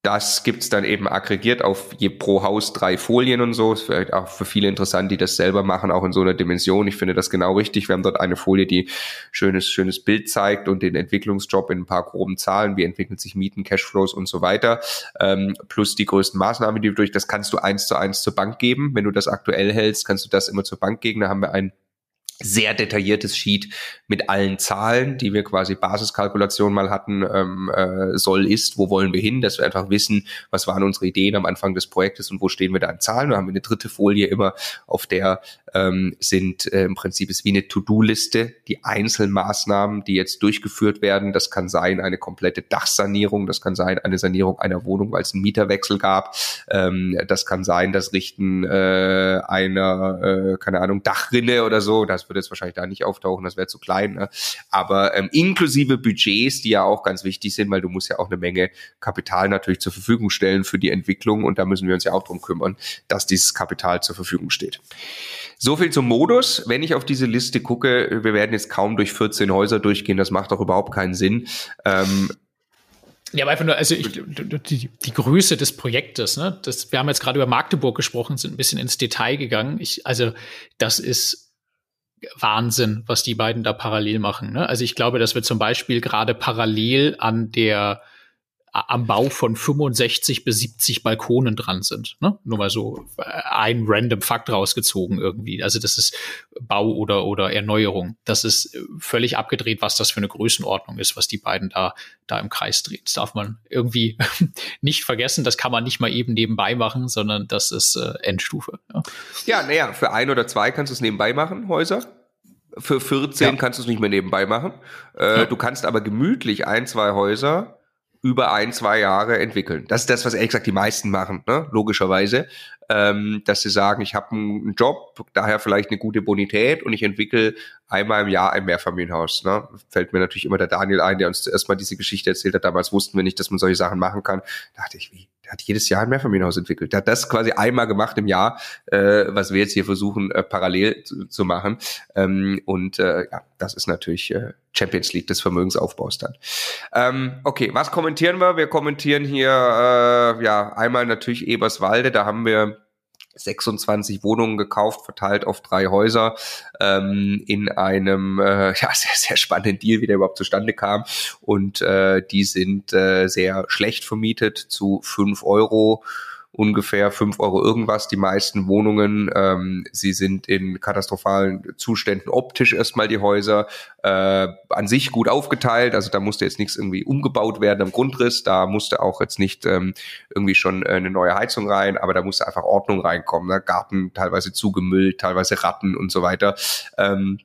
B: Das gibt's dann eben aggregiert auf je pro Haus drei Folien und so. Ist vielleicht auch für viele interessant, die das selber machen, auch in so einer Dimension. Ich finde das genau richtig. Wir haben dort eine Folie, die schönes, schönes Bild zeigt und den Entwicklungsjob in ein paar groben Zahlen. Wie entwickeln sich Mieten, Cashflows und so weiter. Ähm, plus die größten Maßnahmen, die du durch, das kannst du eins zu eins zur Bank geben. Wenn du das aktuell hältst, kannst du das immer zur Bank geben. Da haben wir ein sehr detailliertes Sheet mit allen Zahlen, die wir quasi Basiskalkulation mal hatten, ähm, äh, soll, ist, wo wollen wir hin, dass wir einfach wissen, was waren unsere Ideen am Anfang des Projektes und wo stehen wir da in Zahlen. Da haben wir eine dritte Folie immer, auf der ähm, sind äh, im Prinzip ist wie eine To-Do-Liste, die Einzelmaßnahmen, die jetzt durchgeführt werden. Das kann sein eine komplette Dachsanierung, das kann sein eine Sanierung einer Wohnung, weil es einen Mieterwechsel gab. Ähm, das kann sein das Richten äh, einer, äh, keine Ahnung, Dachrinne oder so. Das würde jetzt wahrscheinlich da nicht auftauchen, das wäre zu klein. Ne? Aber ähm, inklusive Budgets, die ja auch ganz wichtig sind, weil du musst ja auch eine Menge Kapital natürlich zur Verfügung stellen für die Entwicklung und da müssen wir uns ja auch drum kümmern, dass dieses Kapital zur Verfügung steht. So viel zum Modus. Wenn ich auf diese Liste gucke, wir werden jetzt kaum durch 14 Häuser durchgehen, das macht doch überhaupt keinen Sinn. Ähm,
C: ja, aber einfach nur, also ich, die, die Größe des Projektes, ne? Das, wir haben jetzt gerade über Magdeburg gesprochen, sind ein bisschen ins Detail gegangen. Ich, also, das ist Wahnsinn, was die beiden da parallel machen. Ne? Also ich glaube, dass wir zum Beispiel gerade parallel an der am Bau von 65 bis 70 Balkonen dran sind. Ne? Nur mal so äh, ein random Fakt rausgezogen irgendwie. Also das ist Bau oder, oder Erneuerung. Das ist äh, völlig abgedreht, was das für eine Größenordnung ist, was die beiden da, da im Kreis drehen. Das darf man irgendwie nicht vergessen. Das kann man nicht mal eben nebenbei machen, sondern das ist äh, Endstufe.
B: Ja, ja naja, für ein oder zwei kannst du es nebenbei machen, Häuser. Für 14 ja. kannst du es nicht mehr nebenbei machen. Äh, ja. Du kannst aber gemütlich ein, zwei Häuser über ein, zwei Jahre entwickeln. Das ist das, was ehrlich gesagt die meisten machen, ne? logischerweise, ähm, dass sie sagen, ich habe einen Job, daher vielleicht eine gute Bonität und ich entwickle einmal im Jahr ein Mehrfamilienhaus. Ne? Fällt mir natürlich immer der Daniel ein, der uns zuerst mal diese Geschichte erzählt hat. Damals wussten wir nicht, dass man solche Sachen machen kann. Da dachte ich, wie? Hat jedes Jahr ein Mehrfamilienhaus entwickelt. Der hat das quasi einmal gemacht im Jahr, äh, was wir jetzt hier versuchen äh, parallel zu, zu machen. Ähm, und äh, ja, das ist natürlich äh, Champions League des Vermögensaufbaus dann. Ähm, okay, was kommentieren wir? Wir kommentieren hier äh, ja einmal natürlich Eberswalde. Da haben wir 26 Wohnungen gekauft, verteilt auf drei Häuser ähm, in einem äh, ja, sehr, sehr spannenden Deal, wie der überhaupt zustande kam. Und äh, die sind äh, sehr schlecht vermietet zu fünf Euro ungefähr fünf Euro irgendwas, die meisten Wohnungen. Ähm, sie sind in katastrophalen Zuständen optisch erstmal die Häuser äh, an sich gut aufgeteilt. Also da musste jetzt nichts irgendwie umgebaut werden am Grundriss. Da musste auch jetzt nicht ähm, irgendwie schon äh, eine neue Heizung rein, aber da musste einfach Ordnung reinkommen. Ne? Garten teilweise zugemüllt, teilweise Ratten und so weiter. Ähm,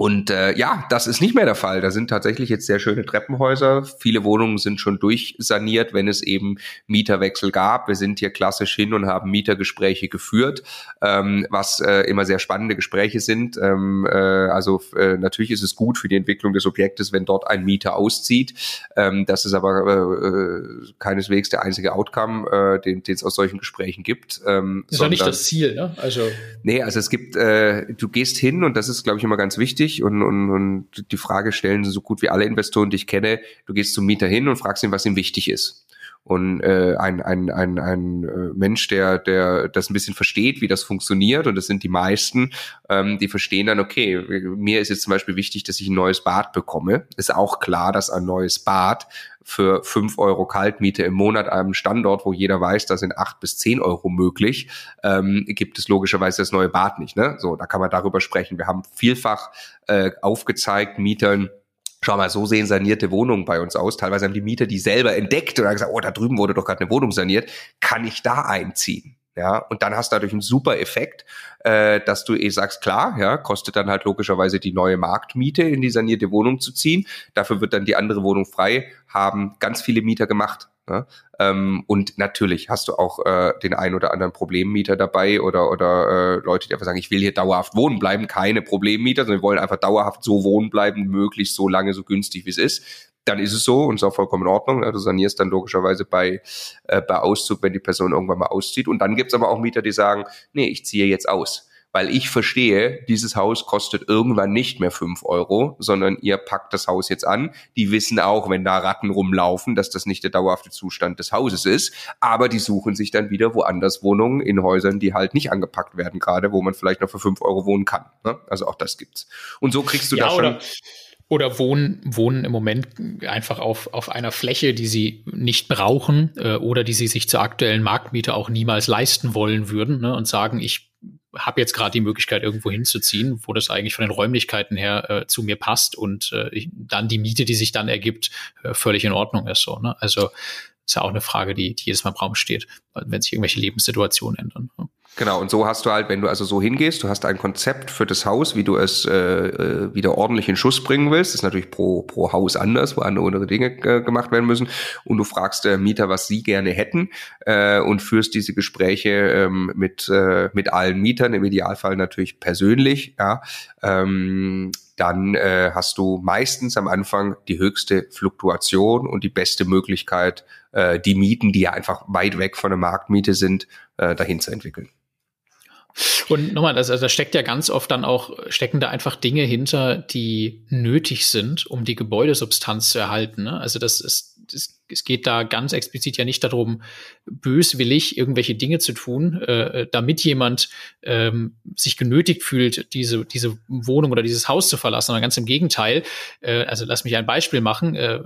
B: und äh, ja, das ist nicht mehr der Fall. Da sind tatsächlich jetzt sehr schöne Treppenhäuser. Viele Wohnungen sind schon durchsaniert, wenn es eben Mieterwechsel gab. Wir sind hier klassisch hin und haben Mietergespräche geführt, ähm, was äh, immer sehr spannende Gespräche sind. Ähm, äh, also äh, natürlich ist es gut für die Entwicklung des Objektes, wenn dort ein Mieter auszieht. Ähm, das ist aber äh, äh keineswegs der einzige Outcome, äh, den es aus solchen Gesprächen gibt.
C: Ähm, ist doch nicht das Ziel, ne?
B: Also nee, also es gibt, äh, du gehst hin und das ist, glaube ich, immer ganz wichtig wichtig und, und, und die Frage stellen so gut wie alle Investoren, die ich kenne, du gehst zum Mieter hin und fragst ihn, was ihm wichtig ist. Und äh, ein, ein, ein, ein äh, Mensch, der, der das ein bisschen versteht, wie das funktioniert, und das sind die meisten, ähm, die verstehen dann, okay, mir ist jetzt zum Beispiel wichtig, dass ich ein neues Bad bekomme. Ist auch klar, dass ein neues Bad für fünf Euro Kaltmiete im Monat einem Standort, wo jeder weiß, da sind acht bis zehn Euro möglich, ähm, gibt es logischerweise das neue Bad nicht. Ne? So, da kann man darüber sprechen. Wir haben vielfach äh, aufgezeigt, Mietern, schau mal, so sehen sanierte Wohnungen bei uns aus. Teilweise haben die Mieter die selber entdeckt und haben gesagt, oh, da drüben wurde doch gerade eine Wohnung saniert. Kann ich da einziehen? Ja, und dann hast du dadurch einen super Effekt, äh, dass du eh sagst, klar, ja, kostet dann halt logischerweise die neue Marktmiete in die sanierte Wohnung zu ziehen. Dafür wird dann die andere Wohnung frei, haben ganz viele Mieter gemacht. Ja? Ähm, und natürlich hast du auch äh, den ein oder anderen Problemmieter dabei oder, oder äh, Leute, die einfach sagen, ich will hier dauerhaft wohnen bleiben, keine Problemmieter, sondern wir wollen einfach dauerhaft so wohnen bleiben, möglichst so lange, so günstig wie es ist dann ist es so und ist auch vollkommen in Ordnung. Du sanierst dann logischerweise bei, äh, bei Auszug, wenn die Person irgendwann mal auszieht. Und dann gibt's aber auch Mieter, die sagen, nee, ich ziehe jetzt aus. Weil ich verstehe, dieses Haus kostet irgendwann nicht mehr fünf Euro, sondern ihr packt das Haus jetzt an. Die wissen auch, wenn da Ratten rumlaufen, dass das nicht der dauerhafte Zustand des Hauses ist. Aber die suchen sich dann wieder woanders Wohnungen in Häusern, die halt nicht angepackt werden, gerade wo man vielleicht noch für fünf Euro wohnen kann. Ne? Also auch das gibt's. Und so kriegst du ja, da schon
C: oder wohnen, wohnen im Moment einfach auf, auf einer Fläche, die sie nicht brauchen äh, oder die sie sich zur aktuellen Marktmiete auch niemals leisten wollen würden ne, und sagen, ich habe jetzt gerade die Möglichkeit, irgendwo hinzuziehen, wo das eigentlich von den Räumlichkeiten her äh, zu mir passt und äh, ich, dann die Miete, die sich dann ergibt, äh, völlig in Ordnung ist. So, ne? Also ist ja auch eine Frage, die, die jedes Mal im Raum steht, wenn sich irgendwelche Lebenssituationen ändern. Ne?
B: Genau, und so hast du halt, wenn du also so hingehst, du hast ein Konzept für das Haus, wie du es äh, äh wieder ordentlich in Schuss bringen willst. Das ist natürlich pro, pro Haus anders, wo andere Dinge äh, gemacht werden müssen. Und du fragst der Mieter, was sie gerne hätten äh, und führst diese Gespräche ähm, mit, äh, mit allen Mietern, im Idealfall natürlich persönlich. Ja, ähm, dann äh, hast du meistens am Anfang die höchste Fluktuation und die beste Möglichkeit, äh, die Mieten, die ja einfach weit weg von der Marktmiete sind, äh, dahin zu entwickeln.
C: Und nochmal, also da steckt ja ganz oft dann auch, stecken da einfach Dinge hinter, die nötig sind, um die Gebäudesubstanz zu erhalten. Ne? Also das ist, das es geht da ganz explizit ja nicht darum, böswillig irgendwelche Dinge zu tun, äh, damit jemand ähm, sich genötigt fühlt, diese, diese Wohnung oder dieses Haus zu verlassen, sondern ganz im Gegenteil. Äh, also lass mich ein Beispiel machen. Äh,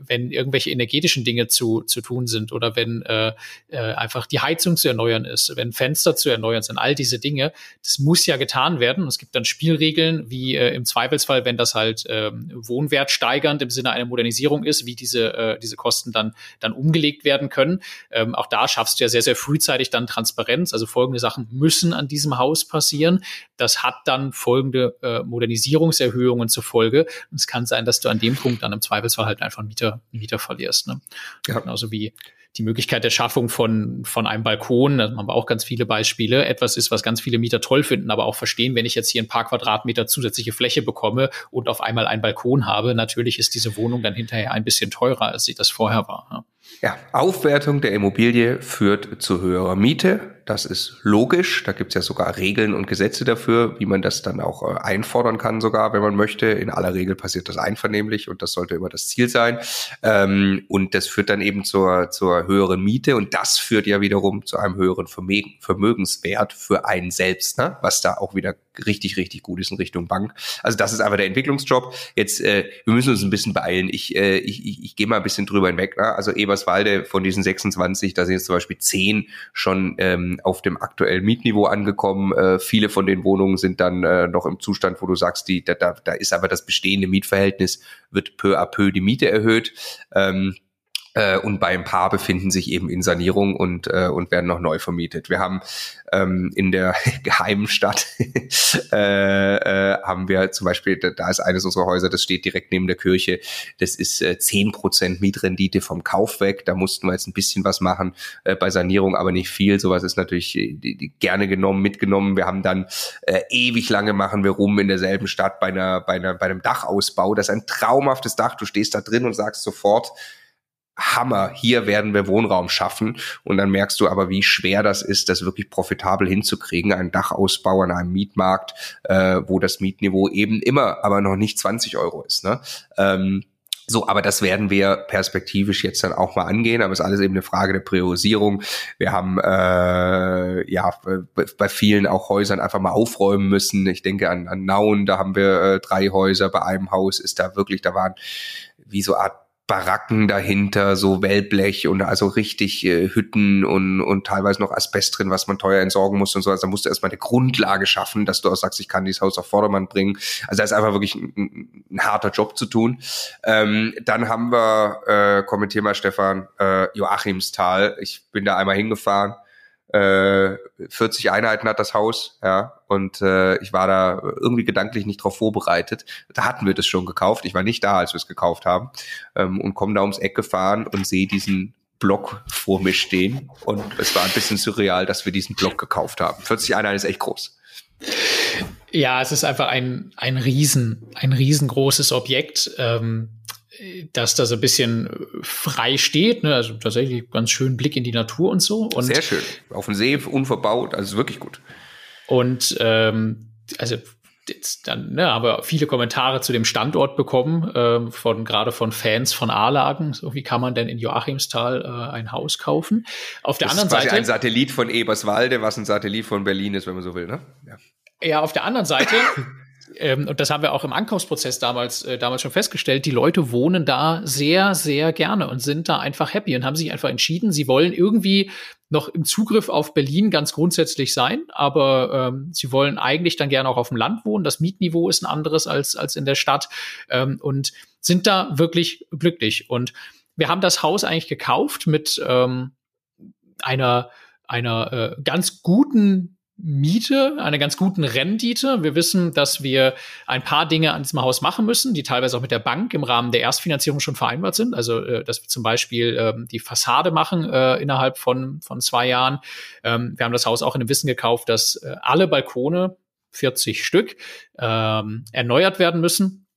C: wenn irgendwelche energetischen Dinge zu, zu tun sind oder wenn äh, äh, einfach die Heizung zu erneuern ist, wenn Fenster zu erneuern sind, all diese Dinge, das muss ja getan werden. Es gibt dann Spielregeln, wie äh, im Zweifelsfall, wenn das halt äh, wohnwertsteigernd im Sinne einer Modernisierung ist, wie diese, äh, diese Kosten dann, dann umgelegt werden können. Ähm, auch da schaffst du ja sehr, sehr frühzeitig dann Transparenz. Also folgende Sachen müssen an diesem Haus passieren. Das hat dann folgende äh, Modernisierungserhöhungen zur Folge. Und es kann sein, dass du an dem Punkt dann im Zweifelsfall halt einfach einen Mieter, einen Mieter verlierst. Ne? Ja. Genauso wie die Möglichkeit der Schaffung von, von einem Balkon, da haben wir auch ganz viele Beispiele, etwas ist, was ganz viele Mieter toll finden, aber auch verstehen, wenn ich jetzt hier ein paar Quadratmeter zusätzliche Fläche bekomme und auf einmal einen Balkon habe, natürlich ist diese Wohnung dann hinterher ein bisschen teurer, als sie das vorher war.
B: Ja. Ja, Aufwertung der Immobilie führt zu höherer Miete. Das ist logisch. Da gibt es ja sogar Regeln und Gesetze dafür, wie man das dann auch äh, einfordern kann, sogar, wenn man möchte. In aller Regel passiert das einvernehmlich und das sollte immer das Ziel sein. Ähm, und das führt dann eben zur, zur höheren Miete und das führt ja wiederum zu einem höheren Vermögen, Vermögenswert für einen selbst, ne? was da auch wieder richtig, richtig gut ist in Richtung Bank. Also das ist einfach der Entwicklungsjob. Jetzt, äh, wir müssen uns ein bisschen beeilen. Ich, äh, ich, ich, ich gehe mal ein bisschen drüber hinweg. Ne? Also Ebers Eberswalde von diesen 26, da sind jetzt zum Beispiel 10 schon ähm, auf dem aktuellen Mietniveau angekommen. Äh, viele von den Wohnungen sind dann äh, noch im Zustand, wo du sagst, die, da, da, da ist aber das bestehende Mietverhältnis, wird peu à peu die Miete erhöht. Ähm, äh, und bei ein paar befinden sich eben in Sanierung und, äh, und werden noch neu vermietet. Wir haben ähm, in der geheimen Stadt äh, äh, haben wir zum Beispiel, da ist eines unserer Häuser, das steht direkt neben der Kirche, das ist äh, 10% Mietrendite vom Kauf weg. Da mussten wir jetzt ein bisschen was machen äh, bei Sanierung, aber nicht viel. Sowas ist natürlich die gerne genommen, mitgenommen. Wir haben dann äh, ewig lange machen wir rum in derselben Stadt bei einer, bei einer, bei einem Dachausbau. Das ist ein traumhaftes Dach. Du stehst da drin und sagst sofort, Hammer, hier werden wir Wohnraum schaffen. Und dann merkst du aber, wie schwer das ist, das wirklich profitabel hinzukriegen. Ein Dachausbau an einem Mietmarkt, äh, wo das Mietniveau eben immer aber noch nicht 20 Euro ist. Ne? Ähm, so, aber das werden wir perspektivisch jetzt dann auch mal angehen, aber es ist alles eben eine Frage der Priorisierung. Wir haben äh, ja bei vielen auch Häusern einfach mal aufräumen müssen. Ich denke an, an Nauen, da haben wir äh, drei Häuser, bei einem Haus ist da wirklich, da waren wie so Art Baracken dahinter, so Wellblech und also richtig äh, Hütten und, und teilweise noch Asbest drin, was man teuer entsorgen muss und so. Also da musst du erstmal eine Grundlage schaffen, dass du auch sagst, ich kann dieses Haus auf Vordermann bringen. Also da ist einfach wirklich ein, ein harter Job zu tun. Ähm, dann haben wir, äh, kommentier mal Stefan, äh, Joachimsthal. Ich bin da einmal hingefahren Äh, 40 Einheiten hat das Haus, ja, und äh, ich war da irgendwie gedanklich nicht drauf vorbereitet. Da hatten wir das schon gekauft. Ich war nicht da, als wir es gekauft haben ähm, und komme da ums Eck gefahren und sehe diesen Block vor mir stehen und es war ein bisschen surreal, dass wir diesen Block gekauft haben. 40 Einheiten ist echt groß.
C: Ja, es ist einfach ein, ein riesen, ein riesengroßes Objekt. Ähm, dass das ein bisschen frei steht, ne? also tatsächlich ganz schön Blick in die Natur und so. Und
B: Sehr schön. Auf dem See unverbaut, also wirklich gut.
C: Und ähm, also jetzt dann ne, haben wir viele Kommentare zu dem Standort bekommen, äh, von gerade von Fans von A-Lagen. So, wie kann man denn in Joachimsthal äh, ein Haus kaufen? Auf der
B: das
C: anderen
B: ist
C: Seite.
B: ein Satellit von Eberswalde, was ein Satellit von Berlin ist, wenn man so will, ne?
C: Ja, ja auf der anderen Seite ähm, und das haben wir auch im Ankaufsprozess damals, äh, damals schon festgestellt, die Leute wohnen da sehr, sehr gerne und sind da einfach happy und haben sich einfach entschieden, sie wollen irgendwie noch im Zugriff auf Berlin ganz grundsätzlich sein, aber ähm, sie wollen eigentlich dann gerne auch auf dem Land wohnen. Das Mietniveau ist ein anderes als, als in der Stadt ähm, und sind da wirklich glücklich. Und wir haben das Haus eigentlich gekauft mit ähm, einer, einer äh, ganz guten Miete, einer ganz guten Rendite. Wir wissen, dass wir ein paar Dinge an diesem Haus machen müssen, die teilweise auch mit der Bank im Rahmen der Erstfinanzierung schon vereinbart sind. Also, äh, dass wir zum Beispiel ähm, die Fassade machen äh, innerhalb von, von zwei Jahren. Ähm, wir haben das Haus auch in dem Wissen gekauft, dass äh, alle Balkone, 40 Stück, ähm, erneuert werden müssen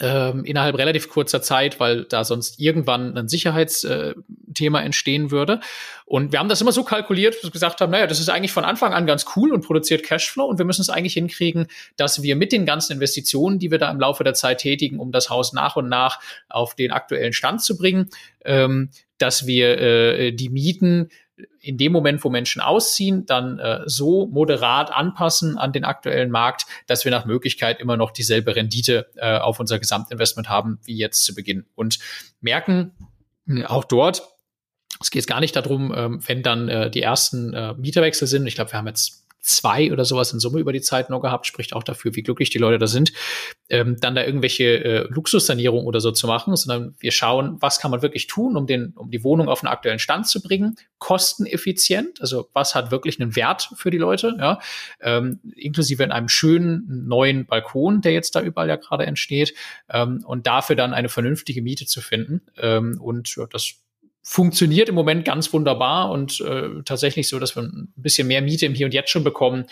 C: ähm, innerhalb relativ kurzer Zeit, weil da sonst irgendwann ein Sicherheitsthema äh, entstehen würde. Und wir haben das immer so kalkuliert, dass wir gesagt haben, naja, das ist eigentlich von Anfang an ganz cool und produziert Cashflow und wir müssen es eigentlich hinkriegen, dass wir mit den ganzen Investitionen, die wir da im Laufe der Zeit tätigen, um das Haus nach und nach auf den aktuellen Stand zu bringen, ähm, dass wir äh, die Mieten in dem Moment, wo Menschen ausziehen, dann äh, so moderat anpassen an den aktuellen Markt, dass wir nach Möglichkeit immer noch dieselbe Rendite äh, auf unser Gesamtinvestment haben wie jetzt zu Beginn. Und merken äh, auch dort, es geht gar nicht darum, ähm, wenn dann äh, die ersten äh, Mieterwechsel sind. Ich glaube, wir haben jetzt zwei oder sowas in Summe über die Zeit noch gehabt, spricht auch dafür, wie glücklich die Leute da sind, ähm, dann da irgendwelche äh, Luxussanierung oder so zu machen, sondern wir schauen, was kann man wirklich tun, um den, um die Wohnung auf einen aktuellen Stand zu bringen, kosteneffizient, also was hat wirklich einen Wert für die Leute, ja, ähm, inklusive in einem schönen neuen Balkon, der jetzt da überall ja gerade entsteht, ähm, und dafür dann eine vernünftige Miete zu finden. Ähm, und ja, das funktioniert im Moment ganz wunderbar und äh, tatsächlich so, dass wir ein bisschen mehr Miete im Hier und Jetzt schon bekommen,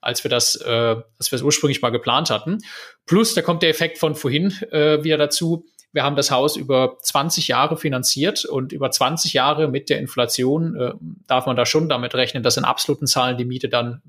C: als wir das, äh, als wir es ursprünglich mal geplant hatten. Plus, da kommt der Effekt von vorhin äh, wieder dazu. Wir haben das Haus über 20 Jahre finanziert und über 20 Jahre mit der Inflation äh, darf man da schon damit rechnen, dass in absoluten Zahlen die Miete dann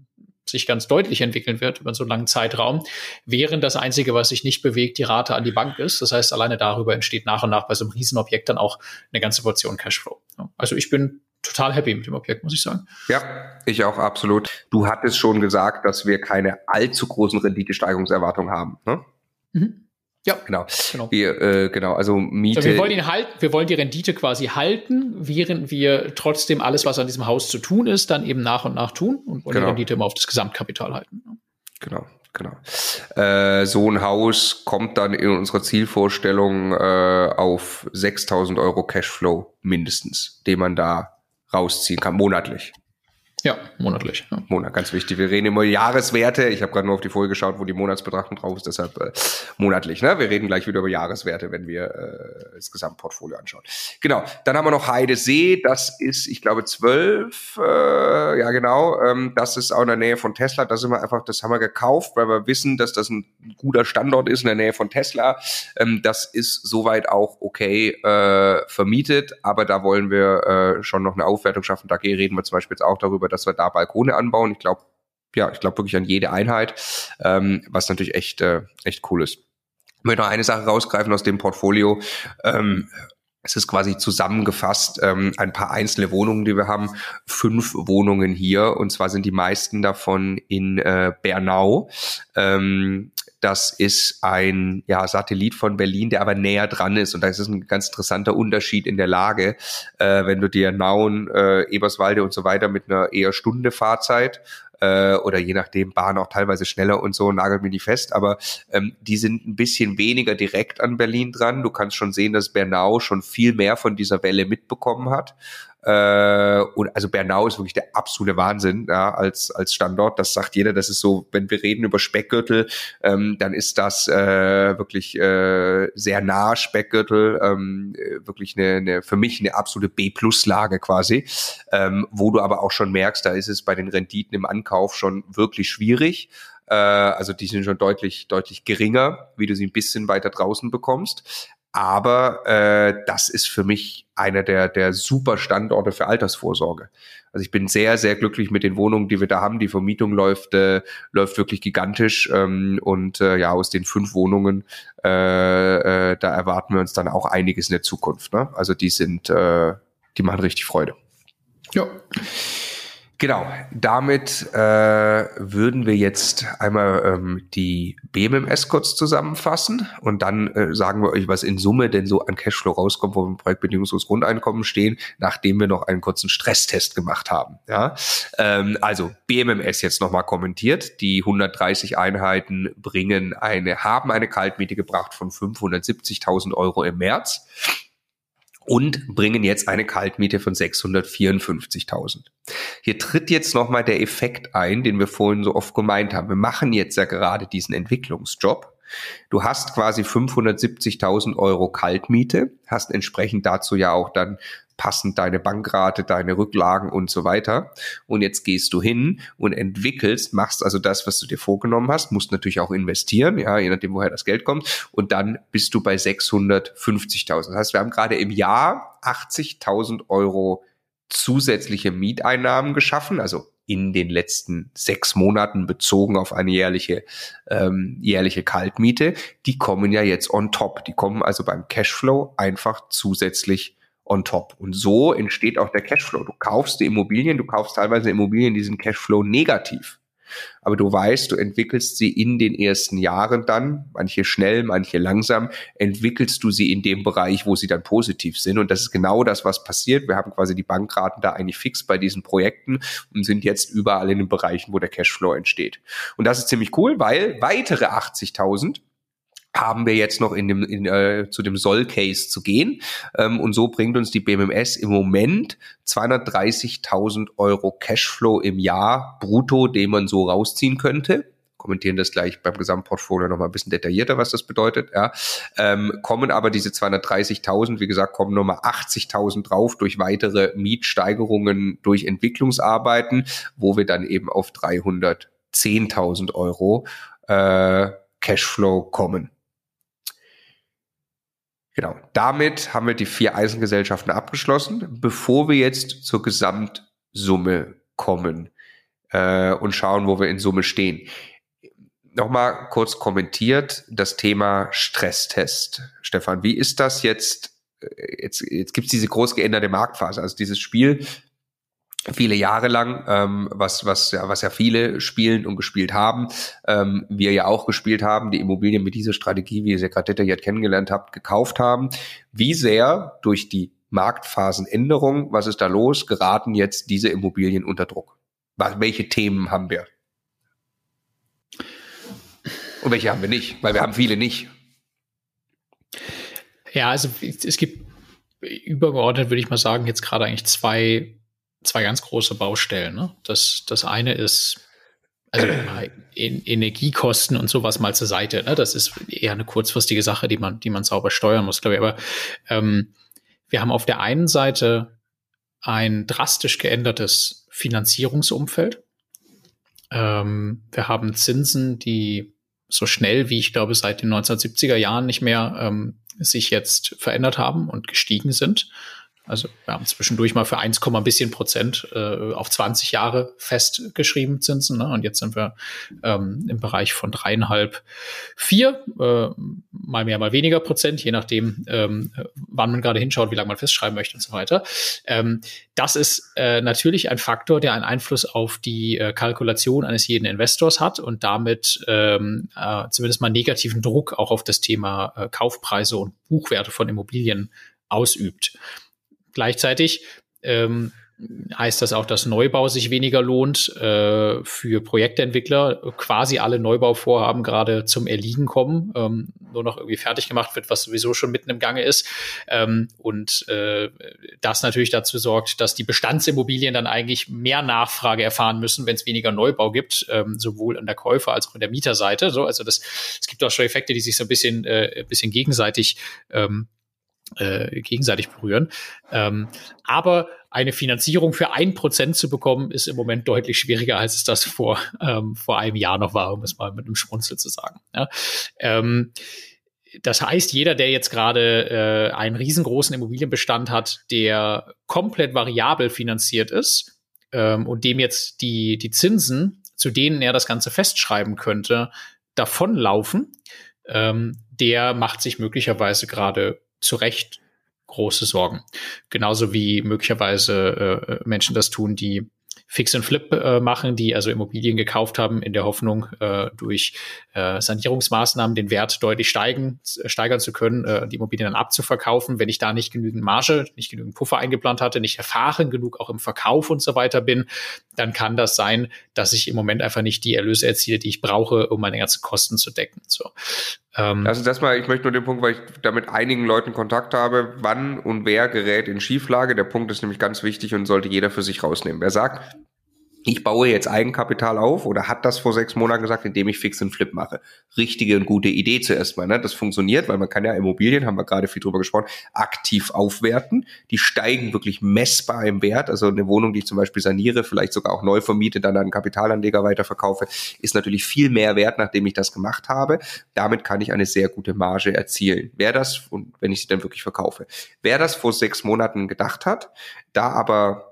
C: sich ganz deutlich entwickeln wird über so einen langen Zeitraum, während das Einzige, was sich nicht bewegt, die Rate an die Bank ist. Das heißt, alleine darüber entsteht nach und nach bei so einem Riesenobjekt dann auch eine ganze Portion Cashflow. Also ich bin total happy mit dem Objekt, muss ich sagen.
B: Ja, ich auch absolut. Du hattest schon gesagt, dass wir keine allzu großen Renditesteigerungserwartungen haben. Ne? Mhm. Ja, genau. Genau. Wir, äh, genau, also Miete.
C: Also wir wollen ihn halten, wir wollen die Rendite quasi halten, während wir trotzdem alles, was an diesem Haus zu tun ist, dann eben nach und nach tun und wollen genau. die Rendite immer auf das Gesamtkapital halten.
B: Genau. Genau. Äh, so ein Haus kommt dann in unserer Zielvorstellung äh, auf 6000 Euro Cashflow mindestens, den man da rausziehen kann, monatlich.
C: Ja, monatlich. Ja.
B: Monat, ganz wichtig. Wir reden immer Jahreswerte. Ich habe gerade nur auf die Folie geschaut, wo die Monatsbetrachtung drauf ist, deshalb äh, monatlich. Ne? Wir reden gleich wieder über Jahreswerte, wenn wir äh, das Gesamtportfolio anschauen. Genau. Dann haben wir noch Heidesee. Das ist, ich glaube, zwölf. Äh, ja, genau. Ähm, das ist auch in der Nähe von Tesla. Da sind wir einfach, das haben wir gekauft, weil wir wissen, dass das ein guter Standort ist in der Nähe von Tesla. Ähm, das ist soweit auch okay äh, vermietet, aber da wollen wir äh, schon noch eine Aufwertung schaffen. Da reden wir zum Beispiel jetzt auch darüber, dass wir da Balkone anbauen. Ich glaube, ja, ich glaube wirklich an jede Einheit, ähm, was natürlich echt, äh, echt cool ist. Ich möchte noch eine Sache rausgreifen aus dem Portfolio. Ähm, es ist quasi zusammengefasst ähm, ein paar einzelne Wohnungen, die wir haben. Fünf Wohnungen hier und zwar sind die meisten davon in äh, Bernau. Ähm, das ist ein ja, Satellit von Berlin, der aber näher dran ist. Und da ist es ein ganz interessanter Unterschied in der Lage, äh, wenn du dir Nauen, äh, Eberswalde und so weiter mit einer eher Stunde Fahrzeit äh, oder je nachdem Bahn auch teilweise schneller und so, nagelt mir die fest, aber ähm, die sind ein bisschen weniger direkt an Berlin dran. Du kannst schon sehen, dass Bernau schon viel mehr von dieser Welle mitbekommen hat Äh, und also Bernau ist wirklich der absolute Wahnsinn ja, als, als Standort. Das sagt jeder. Das ist so, wenn wir reden über Speckgürtel, ähm, dann ist das äh, wirklich äh, sehr nah Speckgürtel, ähm, wirklich eine, eine, für mich eine absolute B-Plus-Lage quasi, ähm, wo du aber auch schon merkst, da ist es bei den Renditen im Ankauf schon wirklich schwierig. Äh, also die sind schon deutlich, deutlich geringer, wie du sie ein bisschen weiter draußen bekommst. Aber äh, das ist für mich einer der, der super Standorte für Altersvorsorge. Also ich bin sehr, sehr glücklich mit den Wohnungen, die wir da haben. Die Vermietung läuft, äh, läuft wirklich gigantisch. Ähm, und äh, ja, aus den fünf Wohnungen, äh, äh, da erwarten wir uns dann auch einiges in der Zukunft. Ne? Also die sind, äh, die machen richtig Freude. Ja. Genau, damit äh, würden wir jetzt einmal ähm, die BMMS kurz zusammenfassen und dann äh, sagen wir euch, was in Summe denn so an Cashflow rauskommt, wo wir im Projektbedingungsloses Grundeinkommen stehen, nachdem wir noch einen kurzen Stresstest gemacht haben. Ja? Ähm, also BMMS jetzt nochmal kommentiert. Die 130 Einheiten bringen eine, haben eine Kaltmiete gebracht von 570.000 Euro im März und bringen jetzt eine Kaltmiete von 654.000. Hier tritt jetzt nochmal der Effekt ein, den wir vorhin so oft gemeint haben. Wir machen jetzt ja gerade diesen Entwicklungsjob. Du hast quasi 570.000 Euro Kaltmiete, hast entsprechend dazu ja auch dann passend deine Bankrate, deine Rücklagen und so weiter. Und jetzt gehst du hin und entwickelst, machst also das, was du dir vorgenommen hast, musst natürlich auch investieren, ja, je nachdem, woher das Geld kommt. Und dann bist du bei 650.000. Das heißt, wir haben gerade im Jahr 80.000 Euro zusätzliche Mieteinnahmen geschaffen, also in den letzten sechs Monaten bezogen auf eine jährliche, ähm, jährliche Kaltmiete. Die kommen ja jetzt on top. Die kommen also beim Cashflow einfach zusätzlich on top. Und so entsteht auch der Cashflow. Du kaufst die Immobilien, du kaufst teilweise Immobilien, die sind Cashflow negativ. Aber du weißt, du entwickelst sie in den ersten Jahren dann, manche schnell, manche langsam, entwickelst du sie in dem Bereich, wo sie dann positiv sind. Und das ist genau das, was passiert. Wir haben quasi die Bankraten da eigentlich fix bei diesen Projekten und sind jetzt überall in den Bereichen, wo der Cashflow entsteht. Und das ist ziemlich cool, weil weitere 80.000 haben wir jetzt noch in dem, in, äh, zu dem Soll-Case zu gehen. Ähm, und so bringt uns die BMMS im Moment 230.000 Euro Cashflow im Jahr brutto, den man so rausziehen könnte kommentieren das gleich beim Gesamtportfolio nochmal ein bisschen detaillierter, was das bedeutet. Ja. Ähm, kommen aber diese 230.000, wie gesagt, kommen nochmal 80.000 drauf durch weitere Mietsteigerungen, durch Entwicklungsarbeiten, wo wir dann eben auf 310.000 Euro äh, Cashflow kommen. Genau. Damit haben wir die vier Eisengesellschaften abgeschlossen. Bevor wir jetzt zur Gesamtsumme kommen äh, und schauen, wo wir in Summe stehen. Nochmal kurz kommentiert das Thema Stresstest. Stefan, wie ist das jetzt? Äh, jetzt, jetzt gibt es diese groß geänderte Marktphase. Also dieses Spiel viele Jahre lang, ähm, was, was, ja, was ja viele spielen und gespielt haben, ähm, wir ja auch gespielt haben, die Immobilien mit dieser Strategie, wie ihr sie gerade detailliert kennengelernt habt, gekauft haben. Wie sehr durch die Marktphasenänderung, was ist da los, geraten jetzt diese Immobilien unter Druck? Welche Themen haben wir? Und welche haben wir nicht? Weil wir haben viele nicht.
C: Ja, also es gibt übergeordnet, würde ich mal sagen, jetzt gerade eigentlich zwei zwei ganz große Baustellen. Ne? Das, das eine ist also Energiekosten und sowas mal zur Seite. Ne? Das ist eher eine kurzfristige Sache, die man, die man sauber steuern muss, glaube ich. Aber ähm, wir haben auf der einen Seite ein drastisch geändertes Finanzierungsumfeld. Ähm, wir haben Zinsen, die so schnell wie ich glaube seit den 1970er Jahren nicht mehr ähm, sich jetzt verändert haben und gestiegen sind. Also wir haben zwischendurch mal für 1, ein bisschen Prozent äh, auf 20 Jahre festgeschrieben Zinsen. Ne? Und jetzt sind wir ähm, im Bereich von dreieinhalb, vier, äh, mal mehr, mal weniger Prozent, je nachdem, ähm, wann man gerade hinschaut, wie lange man festschreiben möchte und so weiter. Ähm, das ist äh, natürlich ein Faktor, der einen Einfluss auf die äh, Kalkulation eines jeden Investors hat und damit ähm, äh, zumindest mal negativen Druck auch auf das Thema äh, Kaufpreise und Buchwerte von Immobilien ausübt. Gleichzeitig ähm, heißt das auch, dass Neubau sich weniger lohnt äh, für Projektentwickler. Quasi alle Neubauvorhaben gerade zum Erliegen kommen, ähm, nur noch irgendwie fertig gemacht wird, was sowieso schon mitten im Gange ist. Ähm, und äh, das natürlich dazu sorgt, dass die Bestandsimmobilien dann eigentlich mehr Nachfrage erfahren müssen, wenn es weniger Neubau gibt, ähm, sowohl an der Käufer- als auch in der Mieterseite. So, also das, es gibt auch schon Effekte, die sich so ein bisschen, äh, ein bisschen gegenseitig ähm, äh, gegenseitig berühren. Ähm, aber eine Finanzierung für ein Prozent zu bekommen, ist im Moment deutlich schwieriger, als es das vor, ähm, vor einem Jahr noch war, um es mal mit einem Schmunzel zu sagen. Ja. Ähm, das heißt, jeder, der jetzt gerade äh, einen riesengroßen Immobilienbestand hat, der komplett variabel finanziert ist ähm, und dem jetzt die, die Zinsen, zu denen er das Ganze festschreiben könnte, davonlaufen, ähm, der macht sich möglicherweise gerade zu Recht große Sorgen. Genauso wie möglicherweise äh, Menschen das tun, die Fix and Flip äh, machen, die also Immobilien gekauft haben in der Hoffnung, äh, durch äh, Sanierungsmaßnahmen den Wert deutlich steigen, äh, steigern zu können, äh, die Immobilien dann abzuverkaufen. Wenn ich da nicht genügend Marge, nicht genügend Puffer eingeplant hatte, nicht erfahren genug auch im Verkauf und so weiter bin, dann kann das sein, dass ich im Moment einfach nicht die Erlöse erziele, die ich brauche, um meine ganzen Kosten zu decken. So.
B: Ähm, also das mal, ich möchte nur den Punkt, weil ich da mit einigen Leuten Kontakt habe, wann und wer gerät in Schieflage. Der Punkt ist nämlich ganz wichtig und sollte jeder für sich rausnehmen. Wer sagt, ich baue jetzt Eigenkapital auf oder hat das vor sechs Monaten gesagt, indem ich Fix und Flip mache. Richtige und gute Idee zuerst mal. Ne? Das funktioniert, weil man kann ja Immobilien, haben wir gerade viel drüber gesprochen, aktiv aufwerten. Die steigen wirklich messbar im Wert. Also eine Wohnung, die ich zum Beispiel saniere, vielleicht sogar auch neu vermiete, dann an Kapitalanleger weiterverkaufe, ist natürlich viel mehr wert, nachdem ich das gemacht habe. Damit kann ich eine sehr gute Marge erzielen. Wer das, und wenn ich sie dann wirklich verkaufe, wer das vor sechs Monaten gedacht hat, da aber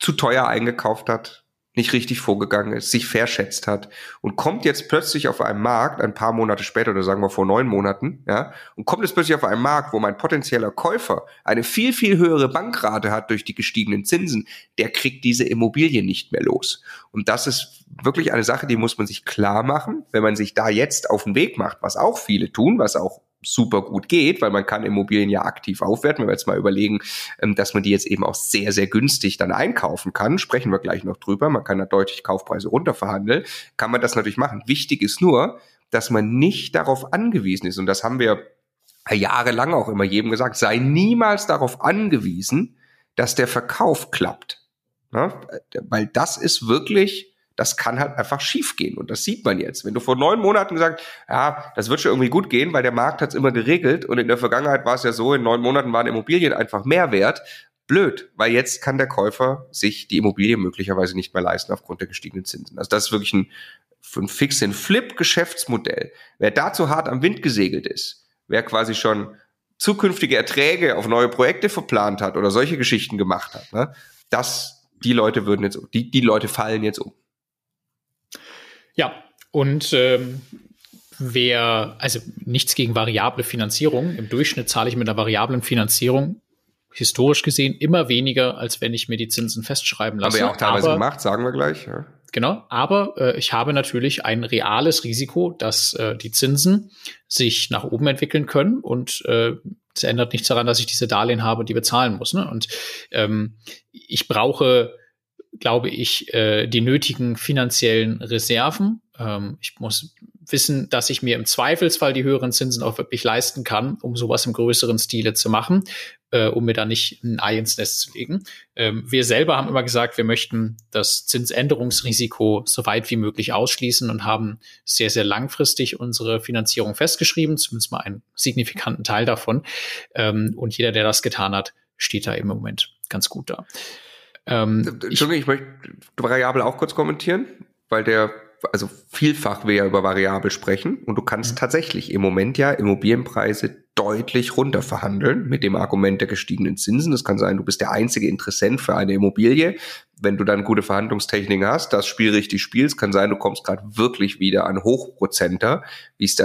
B: zu teuer eingekauft hat, nicht richtig vorgegangen ist, sich verschätzt hat und kommt jetzt plötzlich auf einen Markt, ein paar Monate später oder sagen wir vor neun Monaten, ja, und kommt jetzt plötzlich auf einen Markt, wo mein potenzieller Käufer eine viel, viel höhere Bankrate hat durch die gestiegenen Zinsen, der kriegt diese Immobilie nicht mehr los. Und das ist wirklich eine Sache, die muss man sich klar machen, wenn man sich da jetzt auf den Weg macht, was auch viele tun, was auch super gut geht, weil man kann Immobilien ja aktiv aufwerten. Wenn wir jetzt mal überlegen, ähm, dass man die jetzt eben auch sehr, sehr günstig dann einkaufen kann, sprechen wir gleich noch drüber. Man kann da deutlich Kaufpreise runterverhandeln, kann man das natürlich machen. Wichtig ist nur, dass man nicht darauf angewiesen ist. Und das haben wir jahrelang auch immer jedem gesagt, sei niemals darauf angewiesen, dass der Verkauf klappt. Ja, weil das ist wirklich das kann halt einfach schiefgehen Und das sieht man jetzt. Wenn du vor neun Monaten gesagt, ja, das wird schon irgendwie gut gehen, weil der Markt hat es immer geregelt und in der Vergangenheit war es ja so, in neun Monaten waren Immobilien einfach mehr wert. Blöd, weil jetzt kann der Käufer sich die Immobilie möglicherweise nicht mehr leisten aufgrund der gestiegenen Zinsen. Also das ist wirklich ein, ein fix and flip Geschäftsmodell. Wer dazu hart am Wind gesegelt ist, wer quasi schon zukünftige Erträge auf neue Projekte verplant hat oder solche Geschichten gemacht hat, ne, das, die Leute würden jetzt, die, die Leute fallen jetzt um.
C: Ja, und ähm, wer, also nichts gegen variable Finanzierung. Im Durchschnitt zahle ich mit einer variablen Finanzierung historisch gesehen immer weniger, als wenn ich mir die Zinsen festschreiben lasse.
B: Haben wir ja auch teilweise aber, gemacht, sagen wir gleich. Ja.
C: Genau, aber äh, ich habe natürlich ein reales Risiko, dass äh, die Zinsen sich nach oben entwickeln können und äh, das ändert nichts daran, dass ich diese Darlehen habe, die bezahlen muss. Ne? Und ähm, ich brauche glaube ich, äh, die nötigen finanziellen Reserven. Ähm, ich muss wissen, dass ich mir im Zweifelsfall die höheren Zinsen auch wirklich leisten kann, um sowas im größeren Stile zu machen, äh, um mir da nicht ein Ei ins Nest zu legen. Ähm, wir selber haben immer gesagt, wir möchten das Zinsänderungsrisiko so weit wie möglich ausschließen und haben sehr, sehr langfristig unsere Finanzierung festgeschrieben, zumindest mal einen signifikanten Teil davon. Ähm, und jeder, der das getan hat, steht da im Moment ganz gut da.
B: Ähm, Entschuldigung, ich, ich möchte Variable auch kurz kommentieren, weil der, also vielfach wir ja über Variable sprechen und du kannst mhm. tatsächlich im Moment ja Immobilienpreise deutlich runter verhandeln mit dem Argument der gestiegenen Zinsen. Das kann sein, du bist der einzige Interessent für eine Immobilie. Wenn du dann gute Verhandlungstechniken hast, das Spiel richtig spielst, kann sein, du kommst gerade wirklich wieder an Hochprozenter, wie es, da,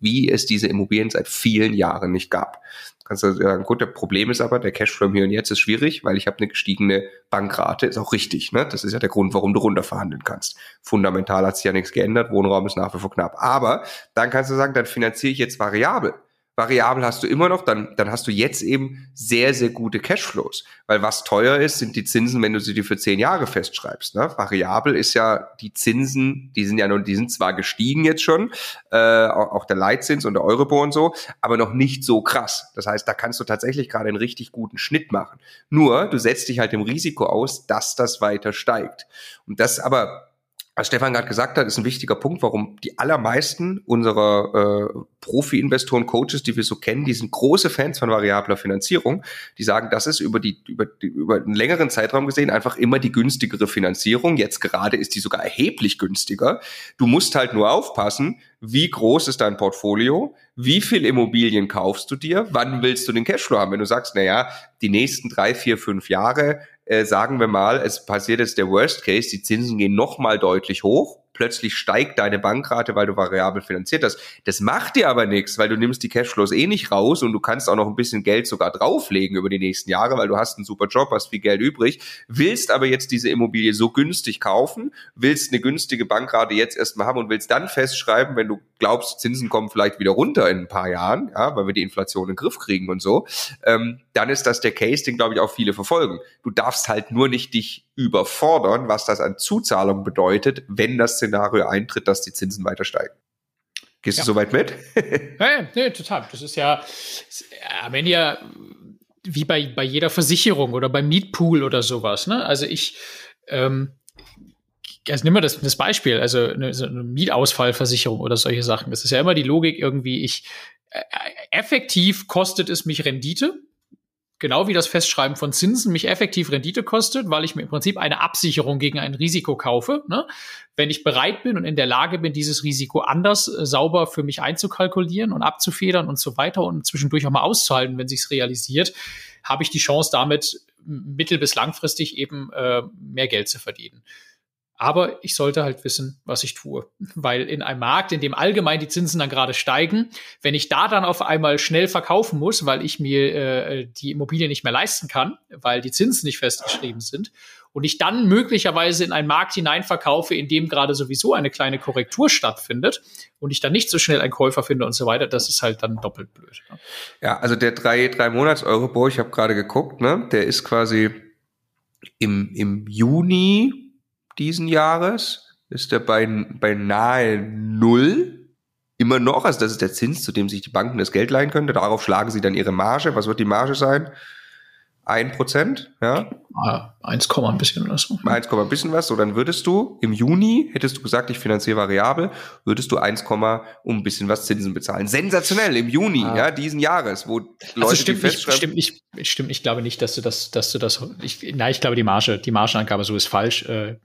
B: wie es diese Immobilien seit vielen Jahren nicht gab kannst du sagen, gut, der Problem ist aber, der Cashflow hier und jetzt ist schwierig, weil ich habe eine gestiegene Bankrate, ist auch richtig. Ne? Das ist ja der Grund, warum du runterverhandeln kannst. Fundamental hat sich ja nichts geändert, Wohnraum ist nach wie vor knapp. Aber dann kannst du sagen, dann finanziere ich jetzt variabel. Variabel hast du immer noch, dann, dann hast du jetzt eben sehr, sehr gute Cashflows. Weil was teuer ist, sind die Zinsen, wenn du sie dir für zehn Jahre festschreibst. Ne? Variabel ist ja die Zinsen, die sind ja nur, die sind zwar gestiegen jetzt schon, äh, auch der Leitzins und der Euribor und so, aber noch nicht so krass. Das heißt, da kannst du tatsächlich gerade einen richtig guten Schnitt machen. Nur, du setzt dich halt dem Risiko aus, dass das weiter steigt. Und das aber was Stefan gerade gesagt hat, ist ein wichtiger Punkt, warum die allermeisten unserer äh, Profi-Investoren, Coaches, die wir so kennen, die sind große Fans von variabler Finanzierung. Die sagen, das ist über die über, die, über einen längeren Zeitraum gesehen einfach immer die günstigere Finanzierung. Jetzt gerade ist die sogar erheblich günstiger. Du musst halt nur aufpassen, wie groß ist dein Portfolio, wie viel Immobilien kaufst du dir, wann willst du den Cashflow haben. Wenn du sagst, na ja, die nächsten drei, vier, fünf Jahre äh, sagen wir mal, es passiert jetzt der Worst Case, die Zinsen gehen nochmal deutlich hoch plötzlich steigt deine Bankrate, weil du variabel finanziert hast. Das macht dir aber nichts, weil du nimmst die Cashflows eh nicht raus und du kannst auch noch ein bisschen Geld sogar drauflegen über die nächsten Jahre, weil du hast einen super Job, hast viel Geld übrig, willst aber jetzt diese Immobilie so günstig kaufen, willst eine günstige Bankrate jetzt erstmal haben und willst dann festschreiben, wenn du glaubst, Zinsen kommen vielleicht wieder runter in ein paar Jahren, ja, weil wir die Inflation in den Griff kriegen und so, ähm, dann ist das der Case, den glaube ich auch viele verfolgen. Du darfst halt nur nicht dich überfordern, was das an Zuzahlung bedeutet, wenn das Szenario eintritt, dass die Zinsen weiter steigen. Gehst ja. du soweit mit?
C: ja, nee, total. Das ist ja am Ende ja wie bei, bei jeder Versicherung oder beim Mietpool oder sowas. Ne? Also ich, ähm, also nimm mal das, das Beispiel, also eine, so eine Mietausfallversicherung oder solche Sachen. Das ist ja immer die Logik irgendwie, ich äh, effektiv kostet es mich Rendite, genau wie das Festschreiben von Zinsen mich effektiv Rendite kostet, weil ich mir im Prinzip eine Absicherung gegen ein Risiko kaufe. Ne? Wenn ich bereit bin und in der Lage bin, dieses Risiko anders äh, sauber für mich einzukalkulieren und abzufedern und so weiter und zwischendurch auch mal auszuhalten, wenn sich's realisiert, habe ich die Chance damit mittel- bis langfristig eben äh, mehr Geld zu verdienen. Aber ich sollte halt wissen, was ich tue. Weil in einem Markt, in dem allgemein die Zinsen dann gerade steigen, wenn ich da dann auf einmal schnell verkaufen muss, weil ich mir äh, die Immobilie nicht mehr leisten kann, weil die Zinsen nicht festgeschrieben sind, und ich dann möglicherweise in einen Markt hinein verkaufe, in dem gerade sowieso eine kleine Korrektur stattfindet und ich dann nicht so schnell einen Käufer finde und so weiter, das ist halt dann doppelt blöd.
B: Ne? Ja, also der drei, drei Monats ich habe gerade geguckt, ne, der ist quasi im, im Juni diesen Jahres ist er bei, bei nahe Null. Immer noch, also das ist der Zins, zu dem sich die Banken das Geld leihen können. Darauf schlagen sie dann ihre Marge. Was wird die Marge sein? Ein Prozent, ja?
C: Ah, 1, ein bisschen oder so.
B: 1, ein bisschen was. So, dann würdest du im Juni, hättest du gesagt, ich finanziere variabel, würdest du 1, um ein bisschen was Zinsen bezahlen. Sensationell im Juni, ah. ja, diesen Jahres, wo
C: also Leute also stimmt die nicht, stimmt nicht, stimmt, ich glaube nicht, dass du das, dass du das, ich, nein, ich glaube, die Marge, die Margenangabe so ist falsch. Äh,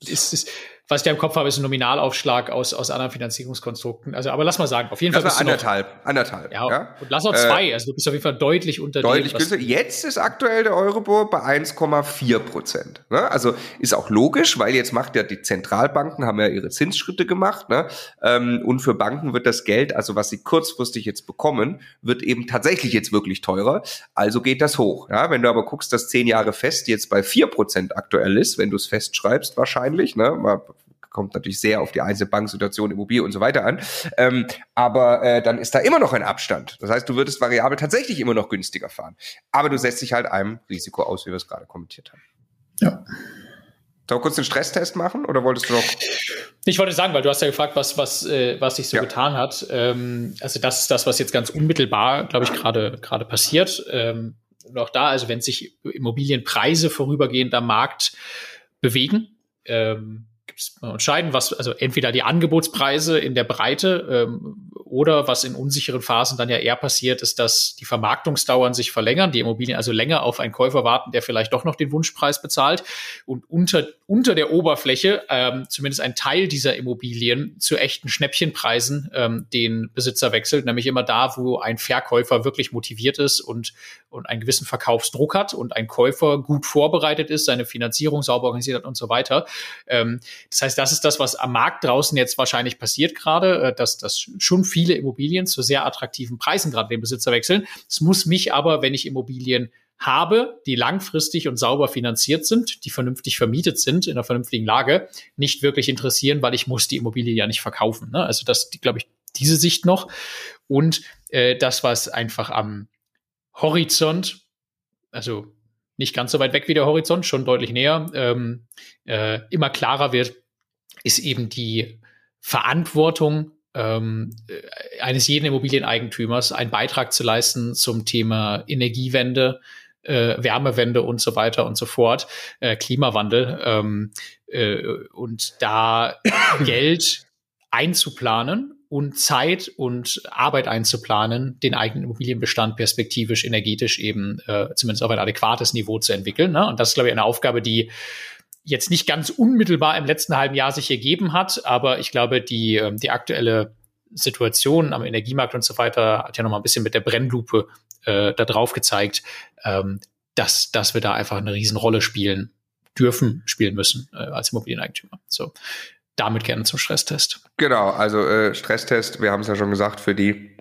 C: ist, ist, was ich da im Kopf habe, ist ein Nominalaufschlag aus, aus anderen Finanzierungskonstrukten. Also, aber lass mal sagen, auf jeden
B: Fall. Bist anderthalb, noch, anderthalb.
C: Ja, ja, und lass auch zwei. Äh, also du bist auf jeden Fall deutlich unter
B: deutlich dem. Deutlich Jetzt ist aktuell der Euribor bei 1,4 Prozent. Ne? Also ist auch logisch, weil jetzt macht ja die Zentralbanken haben ja ihre Zinsschritte gemacht. Ne? Ähm, und für Banken wird das Geld, also was sie kurzfristig jetzt bekommen, wird eben tatsächlich jetzt wirklich teurer. Also geht das hoch. Ja? Wenn du aber guckst, dass zehn Jahre fest jetzt bei 4 Prozent aktuell ist, wenn du es festschreibst wahrscheinlich, ne? Mal kommt natürlich sehr auf die einzelne Banksituation, Immobilie und so weiter an. Ähm, aber äh, dann ist da immer noch ein Abstand. Das heißt, du würdest variabel tatsächlich immer noch günstiger fahren. Aber du setzt dich halt einem Risiko aus, wie wir es gerade kommentiert haben.
C: Ja.
B: Sollen wir kurz den Stresstest machen oder wolltest du noch?
C: Ich wollte sagen, weil du hast ja gefragt, was, was, äh, was sich so ja. getan hat. Ähm, also das ist das, was jetzt ganz unmittelbar, glaube ich, gerade gerade passiert. Ähm, und auch da, also wenn sich Immobilienpreise vorübergehend am Markt bewegen, ähm, entscheiden, was, also entweder die Angebotspreise in der Breite ähm, oder was in unsicheren Phasen dann ja eher passiert, ist, dass die Vermarktungsdauern sich verlängern, die Immobilien also länger auf einen Käufer warten, der vielleicht doch noch den Wunschpreis bezahlt und unter, unter der Oberfläche ähm, zumindest ein Teil dieser Immobilien zu echten Schnäppchenpreisen ähm, den Besitzer wechselt, nämlich immer da, wo ein Verkäufer wirklich motiviert ist und, und einen gewissen Verkaufsdruck hat und ein Käufer gut vorbereitet ist, seine Finanzierung sauber organisiert hat und so weiter. Ähm, das heißt, das ist das, was am Markt draußen jetzt wahrscheinlich passiert gerade, äh, dass, dass schon viele Immobilien zu sehr attraktiven Preisen gerade den Besitzer wechseln. Es muss mich aber, wenn ich Immobilien habe, die langfristig und sauber finanziert sind, die vernünftig vermietet sind, in einer vernünftigen Lage, nicht wirklich interessieren, weil ich muss die Immobilie ja nicht verkaufen. Ne? Also das, glaube ich, diese Sicht noch. und äh, das, was einfach am Horizont, also nicht ganz so weit weg wie der Horizont, schon deutlich näher, ähm, äh, immer klarer wird, ist eben die Verantwortung ähm, äh, eines jeden Immobilieneigentümers, einen Beitrag zu leisten zum Thema Energiewende, äh, Wärmewende und so weiter und so fort, äh, Klimawandel ähm, äh, und da Geld einzuplanen und Zeit und Arbeit einzuplanen, den eigenen Immobilienbestand perspektivisch, energetisch eben äh, zumindest auf ein adäquates Niveau zu entwickeln. Ne? Und das ist, glaube ich, eine Aufgabe, die jetzt nicht ganz unmittelbar im letzten halben Jahr sich ergeben hat, aber ich glaube, die, ähm, die aktuelle Situation am Energiemarkt und so weiter hat ja noch mal ein bisschen mit der Brennlupe äh, da drauf gezeigt, ähm, dass, dass wir da einfach eine Riesenrolle spielen dürfen, spielen müssen äh, als Immobilieneigentümer. So, damit gerne zum Stresstest.
B: Genau, also äh, Stresstest, wir haben es ja schon gesagt, für die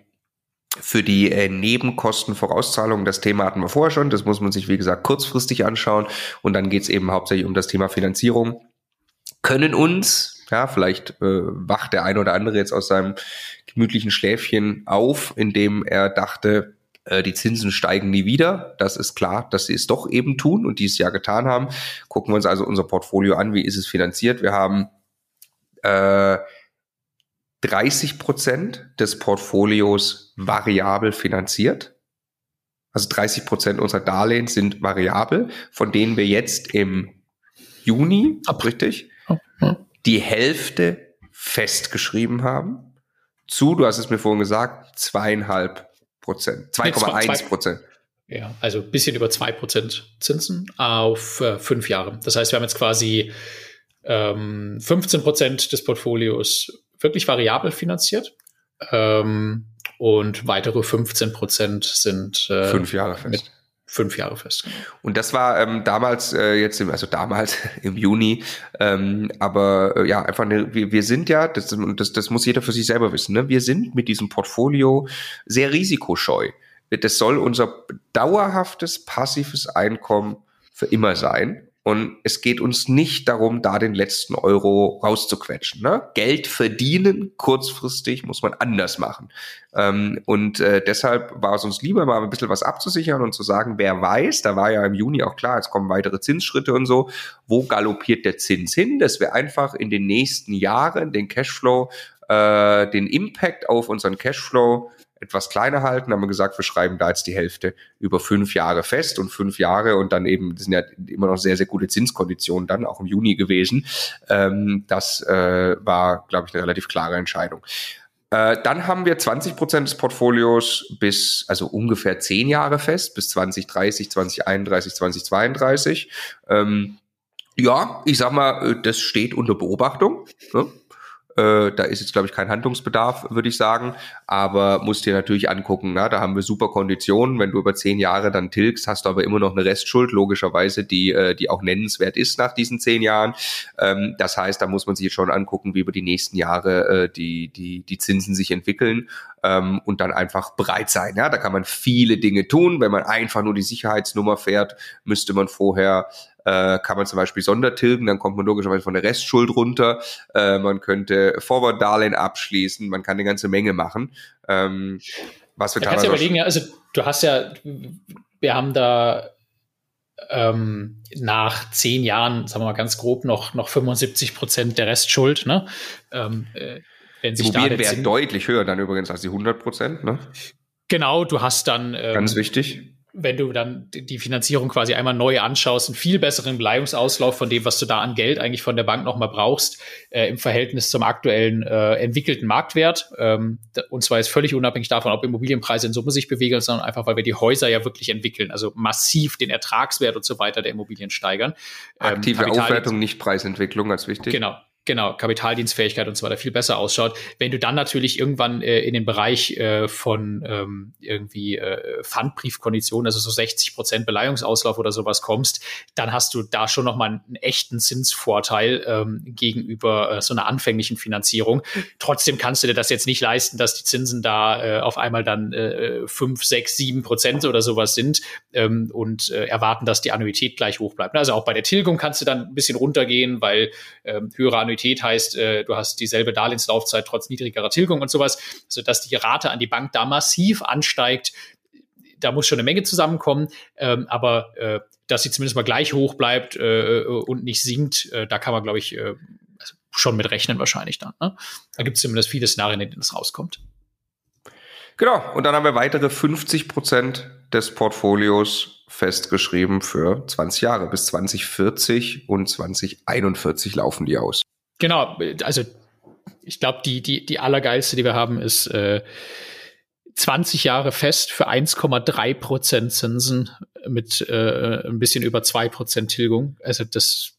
B: für die äh, Nebenkostenvorauszahlungen, das Thema hatten wir vorher schon, das muss man sich, wie gesagt, kurzfristig anschauen und dann geht es eben hauptsächlich um das Thema Finanzierung. Können uns, ja, vielleicht äh, wacht der eine oder andere jetzt aus seinem gemütlichen Schläfchen auf, indem er dachte, äh, die Zinsen steigen nie wieder. Das ist klar, dass sie es doch eben tun und dieses Jahr getan haben. Gucken wir uns also unser Portfolio an, wie ist es finanziert. Wir haben äh, 30 Prozent des Portfolios variabel finanziert. Also 30 Prozent unserer Darlehen sind variabel, von denen wir jetzt im Juni, Ab. richtig, die Hälfte festgeschrieben haben. Zu, du hast es mir vorhin gesagt, zweieinhalb Prozent, 2,1 Prozent.
C: Ja, also ein bisschen über zwei Prozent Zinsen auf äh, fünf Jahre. Das heißt, wir haben jetzt quasi ähm, 15 Prozent des Portfolios wirklich variabel finanziert. Ähm, und weitere 15 Prozent sind
B: äh, fünf Jahre fest.
C: fünf Jahre fest.
B: Genau. Und das war ähm, damals äh, jetzt, im, also damals im Juni, ähm, aber äh, ja, einfach eine, wir, wir sind ja, das, das, das muss jeder für sich selber wissen, ne? wir sind mit diesem Portfolio sehr risikoscheu. Das soll unser dauerhaftes passives Einkommen für immer sein. Und es geht uns nicht darum, da den letzten Euro rauszuquetschen. Ne? Geld verdienen kurzfristig muss man anders machen. Ähm, und äh, deshalb war es uns lieber, mal ein bisschen was abzusichern und zu sagen, wer weiß, da war ja im Juni auch klar, jetzt kommen weitere Zinsschritte und so, wo galoppiert der Zins hin, dass wir einfach in den nächsten Jahren den Cashflow, äh, den Impact auf unseren Cashflow etwas kleiner halten, haben wir gesagt, wir schreiben da jetzt die Hälfte über fünf Jahre fest und fünf Jahre und dann eben, das sind ja immer noch sehr, sehr gute Zinskonditionen dann, auch im Juni gewesen. Ähm, das äh, war, glaube ich, eine relativ klare Entscheidung. Äh, dann haben wir 20 Prozent des Portfolios bis, also ungefähr zehn Jahre fest, bis 2030, 2031, 2032. Ähm, ja, ich sag mal, äh, das steht unter Beobachtung. Ne? Äh, da ist jetzt, glaube ich, kein Handlungsbedarf, würde ich sagen. Aber musst dir natürlich angucken, na, da haben wir super Konditionen. Wenn du über zehn Jahre dann tilgst, hast du aber immer noch eine Restschuld, logischerweise, die, äh, die auch nennenswert ist nach diesen zehn Jahren. Ähm, das heißt, da muss man sich schon angucken, wie über die nächsten Jahre äh, die, die, die Zinsen sich entwickeln ähm, und dann einfach bereit sein. Ja, da kann man viele Dinge tun. Wenn man einfach nur die Sicherheitsnummer fährt, müsste man vorher äh, kann man zum Beispiel Sondertilgen, dann kommt man logischerweise von der Restschuld runter. Äh, man könnte Forward-Darlehen abschließen, man kann eine ganze Menge machen. Ähm,
C: was wir da kannst du überlegen, also du hast ja, wir haben da ähm, nach zehn Jahren, sagen wir mal ganz grob, noch, noch 75 Prozent der Restschuld. Ne? Ähm,
B: äh, wenn sich Immobilienwert deutlich höher dann übrigens als die 100 Prozent. Ne?
C: Genau, du hast dann
B: ähm, ganz wichtig
C: wenn du dann die Finanzierung quasi einmal neu anschaust, einen viel besseren Beleihungsauslauf von dem, was du da an Geld eigentlich von der Bank nochmal brauchst, äh, im Verhältnis zum aktuellen äh, entwickelten Marktwert. Ähm, und zwar ist völlig unabhängig davon, ob Immobilienpreise in Summe sich bewegen, sondern einfach, weil wir die Häuser ja wirklich entwickeln, also massiv den Ertragswert und so weiter der Immobilien steigern.
B: Ähm, Aktive Aufwertung, nicht Preisentwicklung, als wichtig.
C: Genau, genau, Kapitaldienstfähigkeit und so weiter viel besser ausschaut. Wenn du dann natürlich irgendwann äh, in den Bereich äh, von ähm, irgendwie äh, Pfandbriefkonditionen, also so 60 Prozent Beleihungsauslauf oder sowas kommst, dann hast du da schon nochmal einen echten Zinsvorteil ähm, gegenüber äh, so einer anfänglichen Finanzierung. Trotzdem kannst du dir das jetzt nicht leisten, dass die Zinsen da äh, auf einmal dann äh, 5, 6, 7 Prozent oder sowas sind ähm, und äh, erwarten, dass die Annuität gleich hoch bleibt. Also auch bei der Tilgung kannst du dann ein bisschen runtergehen, weil ähm, höhere Annuität Annuität heißt, äh, du hast dieselbe Darlehenslaufzeit trotz niedrigerer Tilgung und sowas, sodass die Rate an die Bank da massiv ansteigt. Da muss schon eine Menge zusammenkommen, ähm, aber äh, dass sie zumindest mal gleich hoch bleibt äh, und nicht sinkt, äh, da kann man, glaube ich, äh, also schon mit rechnen wahrscheinlich dann. Ne? Da gibt es zumindest viele Szenarien, in denen es rauskommt.
B: Genau, und dann haben wir weitere 50 Prozent des Portfolios festgeschrieben für 20 Jahre. Bis 2040 und 2041 laufen die aus.
C: Genau, also ich glaube, die, die, die allergeilste, die wir haben, ist äh, 20 Jahre fest für 1,3 Prozent Zinsen mit äh, ein bisschen über 2 Prozent Tilgung. Also das,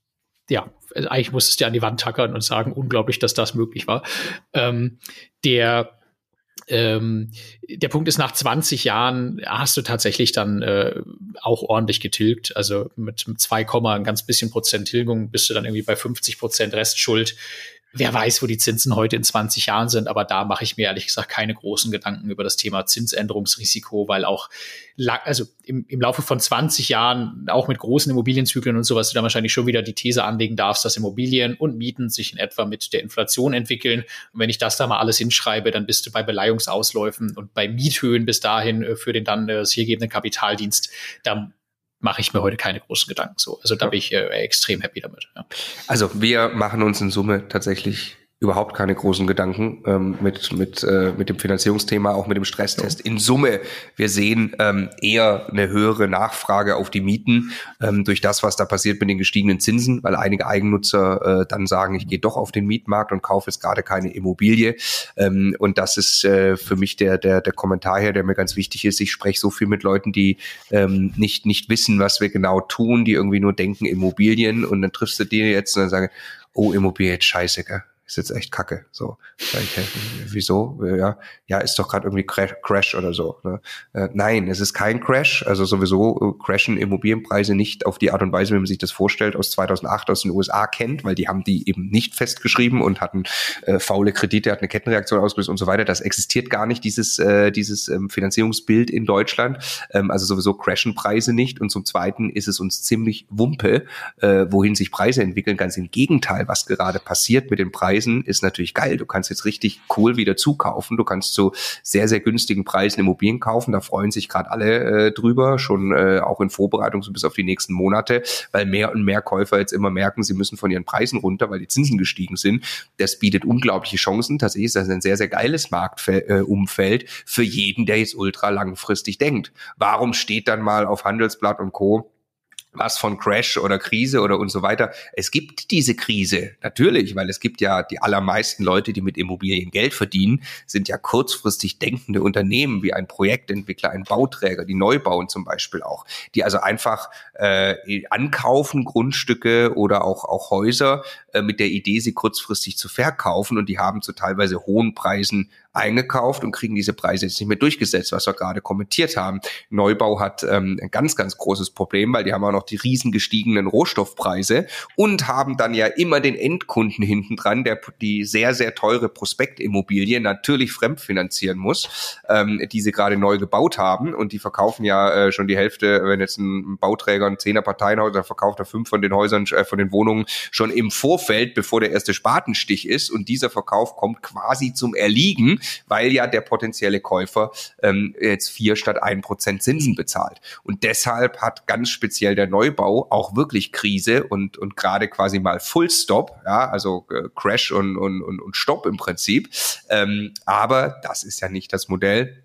C: ja, also eigentlich musstest du an die Wand tackern und sagen, unglaublich, dass das möglich war. Ähm, der ähm, der Punkt ist, nach 20 Jahren hast du tatsächlich dann äh, auch ordentlich getilgt. Also mit, mit 2, ein ganz bisschen Prozent Tilgung bist du dann irgendwie bei 50 Prozent Restschuld wer weiß, wo die Zinsen heute in 20 Jahren sind, aber da mache ich mir ehrlich gesagt keine großen Gedanken über das Thema Zinsänderungsrisiko, weil auch also im, im Laufe von 20 Jahren, auch mit großen Immobilienzyklen und sowas, du da wahrscheinlich schon wieder die These anlegen darfst, dass Immobilien und Mieten sich in etwa mit der Inflation entwickeln. Und wenn ich das da mal alles hinschreibe, dann bist du bei Beleihungsausläufen und bei Miethöhen bis dahin äh, für den dann äh, hier gegebenen Kapitaldienst, da mache ich mir heute keine großen Gedanken so. Also da bin ich äh, extrem happy damit. Ja.
B: Also wir machen uns in Summe tatsächlich überhaupt keine großen Gedanken ähm, mit, mit, äh, mit dem Finanzierungsthema, auch mit dem Stresstest. In Summe, wir sehen ähm, eher eine höhere Nachfrage auf die Mieten ähm, durch das, was da passiert mit den gestiegenen Zinsen, weil einige Eigennutzer äh, dann sagen, ich gehe doch auf den Mietmarkt und kaufe jetzt gerade keine Immobilie. Ähm, und das ist äh, für mich der, der, der Kommentar hier, der mir ganz wichtig ist. Ich spreche so viel mit Leuten, die ähm, nicht, nicht wissen, was wir genau tun, die irgendwie nur denken Immobilien und dann triffst du die jetzt und dann sagen, oh, Immobilie, scheiße, gell? Ist jetzt echt kacke. So, ich, hey, wieso? Ja, ja, ist doch gerade irgendwie Crash oder so. Ne? Äh, nein, es ist kein Crash. Also sowieso äh, crashen Immobilienpreise nicht auf die Art und Weise, wie man sich das vorstellt, aus 2008 aus den USA kennt, weil die haben die eben nicht festgeschrieben und hatten äh, faule Kredite, hatten eine Kettenreaktion ausgelöst und so weiter. Das existiert gar nicht, dieses, äh, dieses ähm, Finanzierungsbild in Deutschland. Ähm, also sowieso crashen Preise nicht. Und zum Zweiten ist es uns ziemlich Wumpe, äh, wohin sich Preise entwickeln. Ganz im Gegenteil, was gerade passiert mit den Preisen Preisen ist natürlich geil. Du kannst jetzt richtig cool wieder zukaufen. Du kannst zu sehr, sehr günstigen Preisen Immobilien kaufen. Da freuen sich gerade alle äh, drüber, schon äh, auch in Vorbereitung so bis auf die nächsten Monate, weil mehr und mehr Käufer jetzt immer merken, sie müssen von ihren Preisen runter, weil die Zinsen gestiegen sind. Das bietet unglaubliche Chancen. Tatsächlich ist das ein sehr, sehr geiles Marktumfeld äh, für jeden, der jetzt ultra langfristig denkt. Warum steht dann mal auf Handelsblatt und Co was von Crash oder Krise oder und so weiter. Es gibt diese Krise, natürlich, weil es gibt ja die allermeisten Leute, die mit Immobilien Geld verdienen, sind ja kurzfristig denkende Unternehmen wie ein Projektentwickler, ein Bauträger, die neu bauen zum Beispiel auch, die also einfach äh, ankaufen Grundstücke oder auch, auch Häuser äh, mit der Idee, sie kurzfristig zu verkaufen und die haben zu teilweise hohen Preisen eingekauft und kriegen diese Preise jetzt nicht mehr durchgesetzt, was wir gerade kommentiert haben. Neubau hat ähm, ein ganz, ganz großes Problem, weil die haben auch noch die riesen gestiegenen Rohstoffpreise und haben dann ja immer den Endkunden hinten dran, der die sehr, sehr teure Prospektimmobilie natürlich fremdfinanzieren muss, ähm, die sie gerade neu gebaut haben. Und die verkaufen ja äh, schon die Hälfte, wenn jetzt ein Bauträger ein Zehner Parteienhaus, verkauft er fünf von den Häusern, äh, von den Wohnungen schon im Vorfeld, bevor der erste Spatenstich ist. Und dieser Verkauf kommt quasi zum Erliegen, weil ja der potenzielle Käufer ähm, jetzt vier statt ein Prozent Zinsen bezahlt. Und deshalb hat ganz speziell der Neubau auch wirklich Krise und, und gerade quasi mal Full Stop, ja, also äh, Crash und, und, und, und Stopp im Prinzip. Ähm, aber das ist ja nicht das Modell,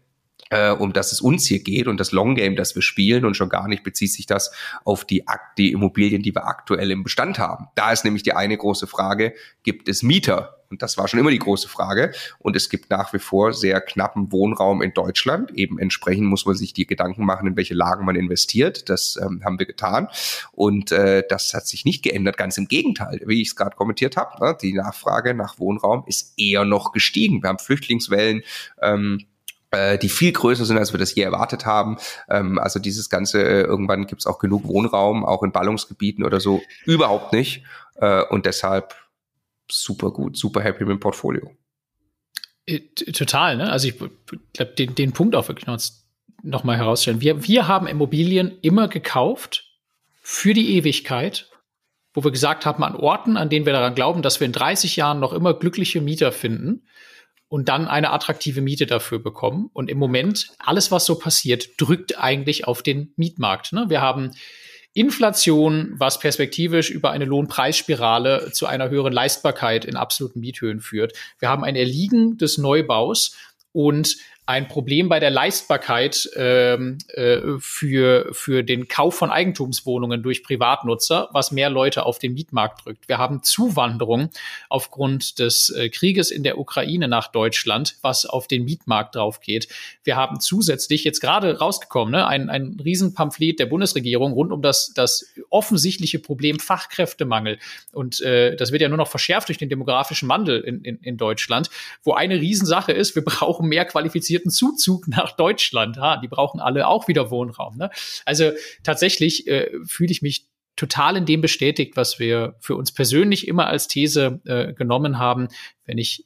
B: äh, um das es uns hier geht und das Long Game, das wir spielen und schon gar nicht bezieht sich das auf die, die Immobilien, die wir aktuell im Bestand haben. Da ist nämlich die eine große Frage, gibt es Mieter? Und das war schon immer die große Frage. Und es gibt nach wie vor sehr knappen Wohnraum in Deutschland. Eben entsprechend muss man sich die Gedanken machen, in welche Lagen man investiert. Das ähm, haben wir getan. Und äh, das hat sich nicht geändert. Ganz im Gegenteil, wie ich es gerade kommentiert habe. Ne? Die Nachfrage nach Wohnraum ist eher noch gestiegen. Wir haben Flüchtlingswellen. Ähm, äh, die viel größer sind, als wir das je erwartet haben. Ähm, also dieses Ganze, äh, irgendwann gibt es auch genug Wohnraum, auch in Ballungsgebieten oder so, überhaupt nicht. Äh, und deshalb super gut, super happy mit dem Portfolio.
C: Äh, total, ne? Also ich glaube, den, den Punkt auch wirklich noch, noch mal herausstellen. Wir, wir haben Immobilien immer gekauft für die Ewigkeit wo wir gesagt haben, an Orten, an denen wir daran glauben, dass wir in 30 Jahren noch immer glückliche Mieter finden und dann eine attraktive Miete dafür bekommen. Und im Moment, alles, was so passiert, drückt eigentlich auf den Mietmarkt. Ne? Wir haben Inflation, was perspektivisch über eine Lohnpreisspirale zu einer höheren Leistbarkeit in absoluten Miethöhen führt. Wir haben ein Erliegen des Neubaus und ein Problem bei der Leistbarkeit ähm, äh, für, für den Kauf von Eigentumswohnungen durch Privatnutzer, was mehr Leute auf den Mietmarkt drückt. Wir haben Zuwanderung aufgrund des äh, Krieges in der Ukraine nach Deutschland, was auf den Mietmarkt drauf geht. Wir haben zusätzlich jetzt gerade rausgekommen, ne, ein, ein Riesenpamphlet der Bundesregierung rund um das, das offensichtliche Problem Fachkräftemangel. Und äh, das wird ja nur noch verschärft durch den demografischen Wandel in, in, in Deutschland, wo eine Riesensache ist, wir brauchen mehr qualifizierte qualifizierten Zuzug nach Deutschland. Ha, die brauchen alle auch wieder Wohnraum. Ne? Also tatsächlich äh, fühle ich mich total in dem bestätigt, was wir für uns persönlich immer als These äh, genommen haben. Wenn ich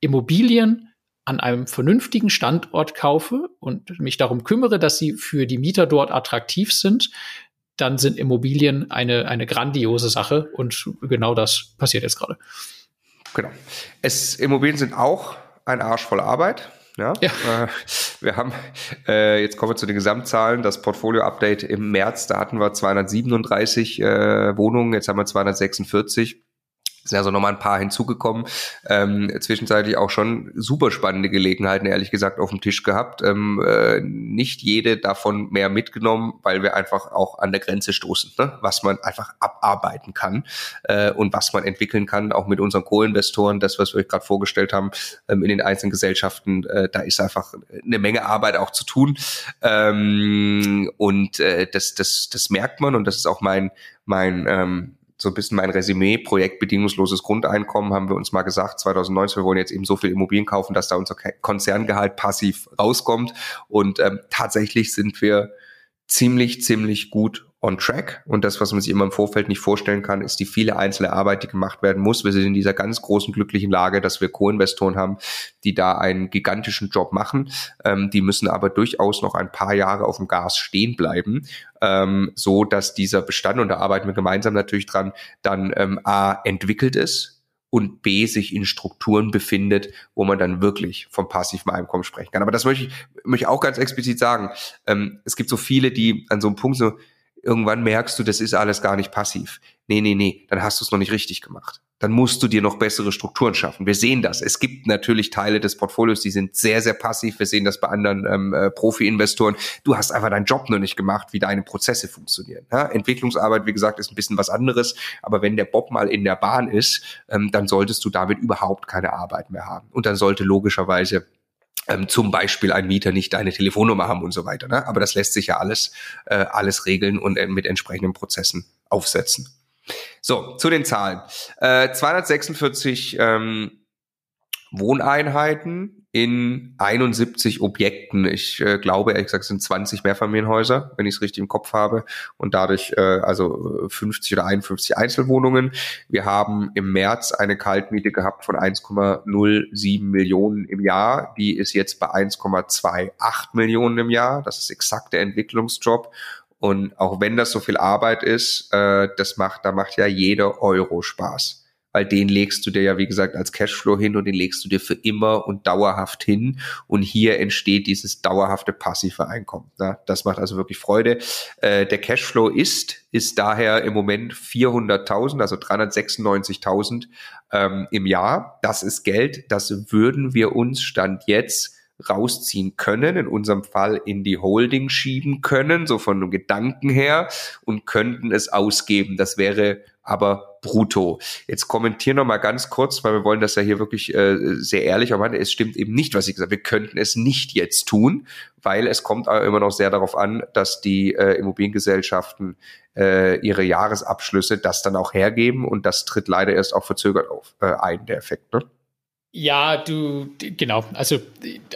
C: Immobilien an einem vernünftigen Standort kaufe und mich darum kümmere, dass sie für die Mieter dort attraktiv sind, dann sind Immobilien eine, eine grandiose Sache und genau das passiert jetzt gerade.
B: Genau. Es, Immobilien sind auch ein Arsch voll Arbeit. Ja, ja. Äh, wir haben, äh, jetzt kommen wir zu den Gesamtzahlen, das Portfolio-Update im März, da hatten wir 237 äh, Wohnungen, jetzt haben wir 246 sind also nochmal ein paar hinzugekommen. Ähm, zwischenzeitlich auch schon super spannende Gelegenheiten, ehrlich gesagt, auf dem Tisch gehabt. Ähm, äh, nicht jede davon mehr mitgenommen, weil wir einfach auch an der Grenze stoßen, ne? was man einfach abarbeiten kann äh, und was man entwickeln kann, auch mit unseren Co-Investoren, das, was wir euch gerade vorgestellt haben, ähm, in den einzelnen Gesellschaften, äh, da ist einfach eine Menge Arbeit auch zu tun. Ähm, und äh, das, das, das merkt man und das ist auch mein, mein ähm, so ein bisschen mein Resümee, Projekt bedingungsloses Grundeinkommen, haben wir uns mal gesagt, 2019, wir wollen jetzt eben so viel Immobilien kaufen, dass da unser Konzerngehalt passiv rauskommt. Und ähm, tatsächlich sind wir ziemlich, ziemlich gut on track. Und das, was man sich immer im Vorfeld nicht vorstellen kann, ist die viele einzelne Arbeit, die gemacht werden muss. Wir sind in dieser ganz großen glücklichen Lage, dass wir Co-Investoren haben, die da einen gigantischen Job machen. Ähm, die müssen aber durchaus noch ein paar Jahre auf dem Gas stehen bleiben, ähm, so dass dieser Bestand, und da arbeiten wir gemeinsam natürlich dran, dann ähm, A, entwickelt ist, und B sich in Strukturen befindet, wo man dann wirklich vom passiven Einkommen sprechen kann. Aber das möchte ich, möchte ich auch ganz explizit sagen. Ähm, es gibt so viele, die an so einem Punkt so, irgendwann merkst du, das ist alles gar nicht passiv. Nee, nee, nee, dann hast du es noch nicht richtig gemacht. Dann musst du dir noch bessere Strukturen schaffen. Wir sehen das. Es gibt natürlich Teile des Portfolios, die sind sehr, sehr passiv. Wir sehen das bei anderen ähm, äh, Profi-Investoren. Du hast einfach deinen Job noch nicht gemacht, wie deine Prozesse funktionieren. Ja? Entwicklungsarbeit, wie gesagt, ist ein bisschen was anderes. Aber wenn der Bob mal in der Bahn ist, ähm, dann solltest du damit überhaupt keine Arbeit mehr haben. Und dann sollte logischerweise ähm, zum Beispiel ein Mieter nicht deine Telefonnummer haben und so weiter. Ne? Aber das lässt sich ja alles, äh, alles regeln und äh, mit entsprechenden Prozessen aufsetzen. So, zu den Zahlen. Äh, 246 ähm, Wohneinheiten in 71 Objekten. Ich äh, glaube, ehrlich gesagt, es sind 20 Mehrfamilienhäuser, wenn ich es richtig im Kopf habe. Und dadurch äh, also 50 oder 51 Einzelwohnungen. Wir haben im März eine Kaltmiete gehabt von 1,07 Millionen im Jahr. Die ist jetzt bei 1,28 Millionen im Jahr. Das ist exakt der Entwicklungsjob. Und auch wenn das so viel Arbeit ist, äh, das macht, da macht ja jeder Euro Spaß weil den legst du dir ja, wie gesagt, als Cashflow hin und den legst du dir für immer und dauerhaft hin. Und hier entsteht dieses dauerhafte passive Einkommen. Ja, das macht also wirklich Freude. Äh, der Cashflow ist, ist daher im Moment 400.000, also 396.000 ähm, im Jahr. Das ist Geld, das würden wir uns Stand jetzt rausziehen können, in unserem Fall in die Holding schieben können, so von einem Gedanken her, und könnten es ausgeben. Das wäre aber brutto. Jetzt kommentieren noch mal ganz kurz, weil wir wollen das ja hier wirklich äh, sehr ehrlich aber Es stimmt eben nicht, was ich gesagt habe. Wir könnten es nicht jetzt tun, weil es kommt aber immer noch sehr darauf an, dass die äh, Immobiliengesellschaften äh, ihre Jahresabschlüsse das dann auch hergeben und das tritt leider erst auch verzögert auf äh, ein, der Effekt. Ne?
C: Ja, du, genau. Also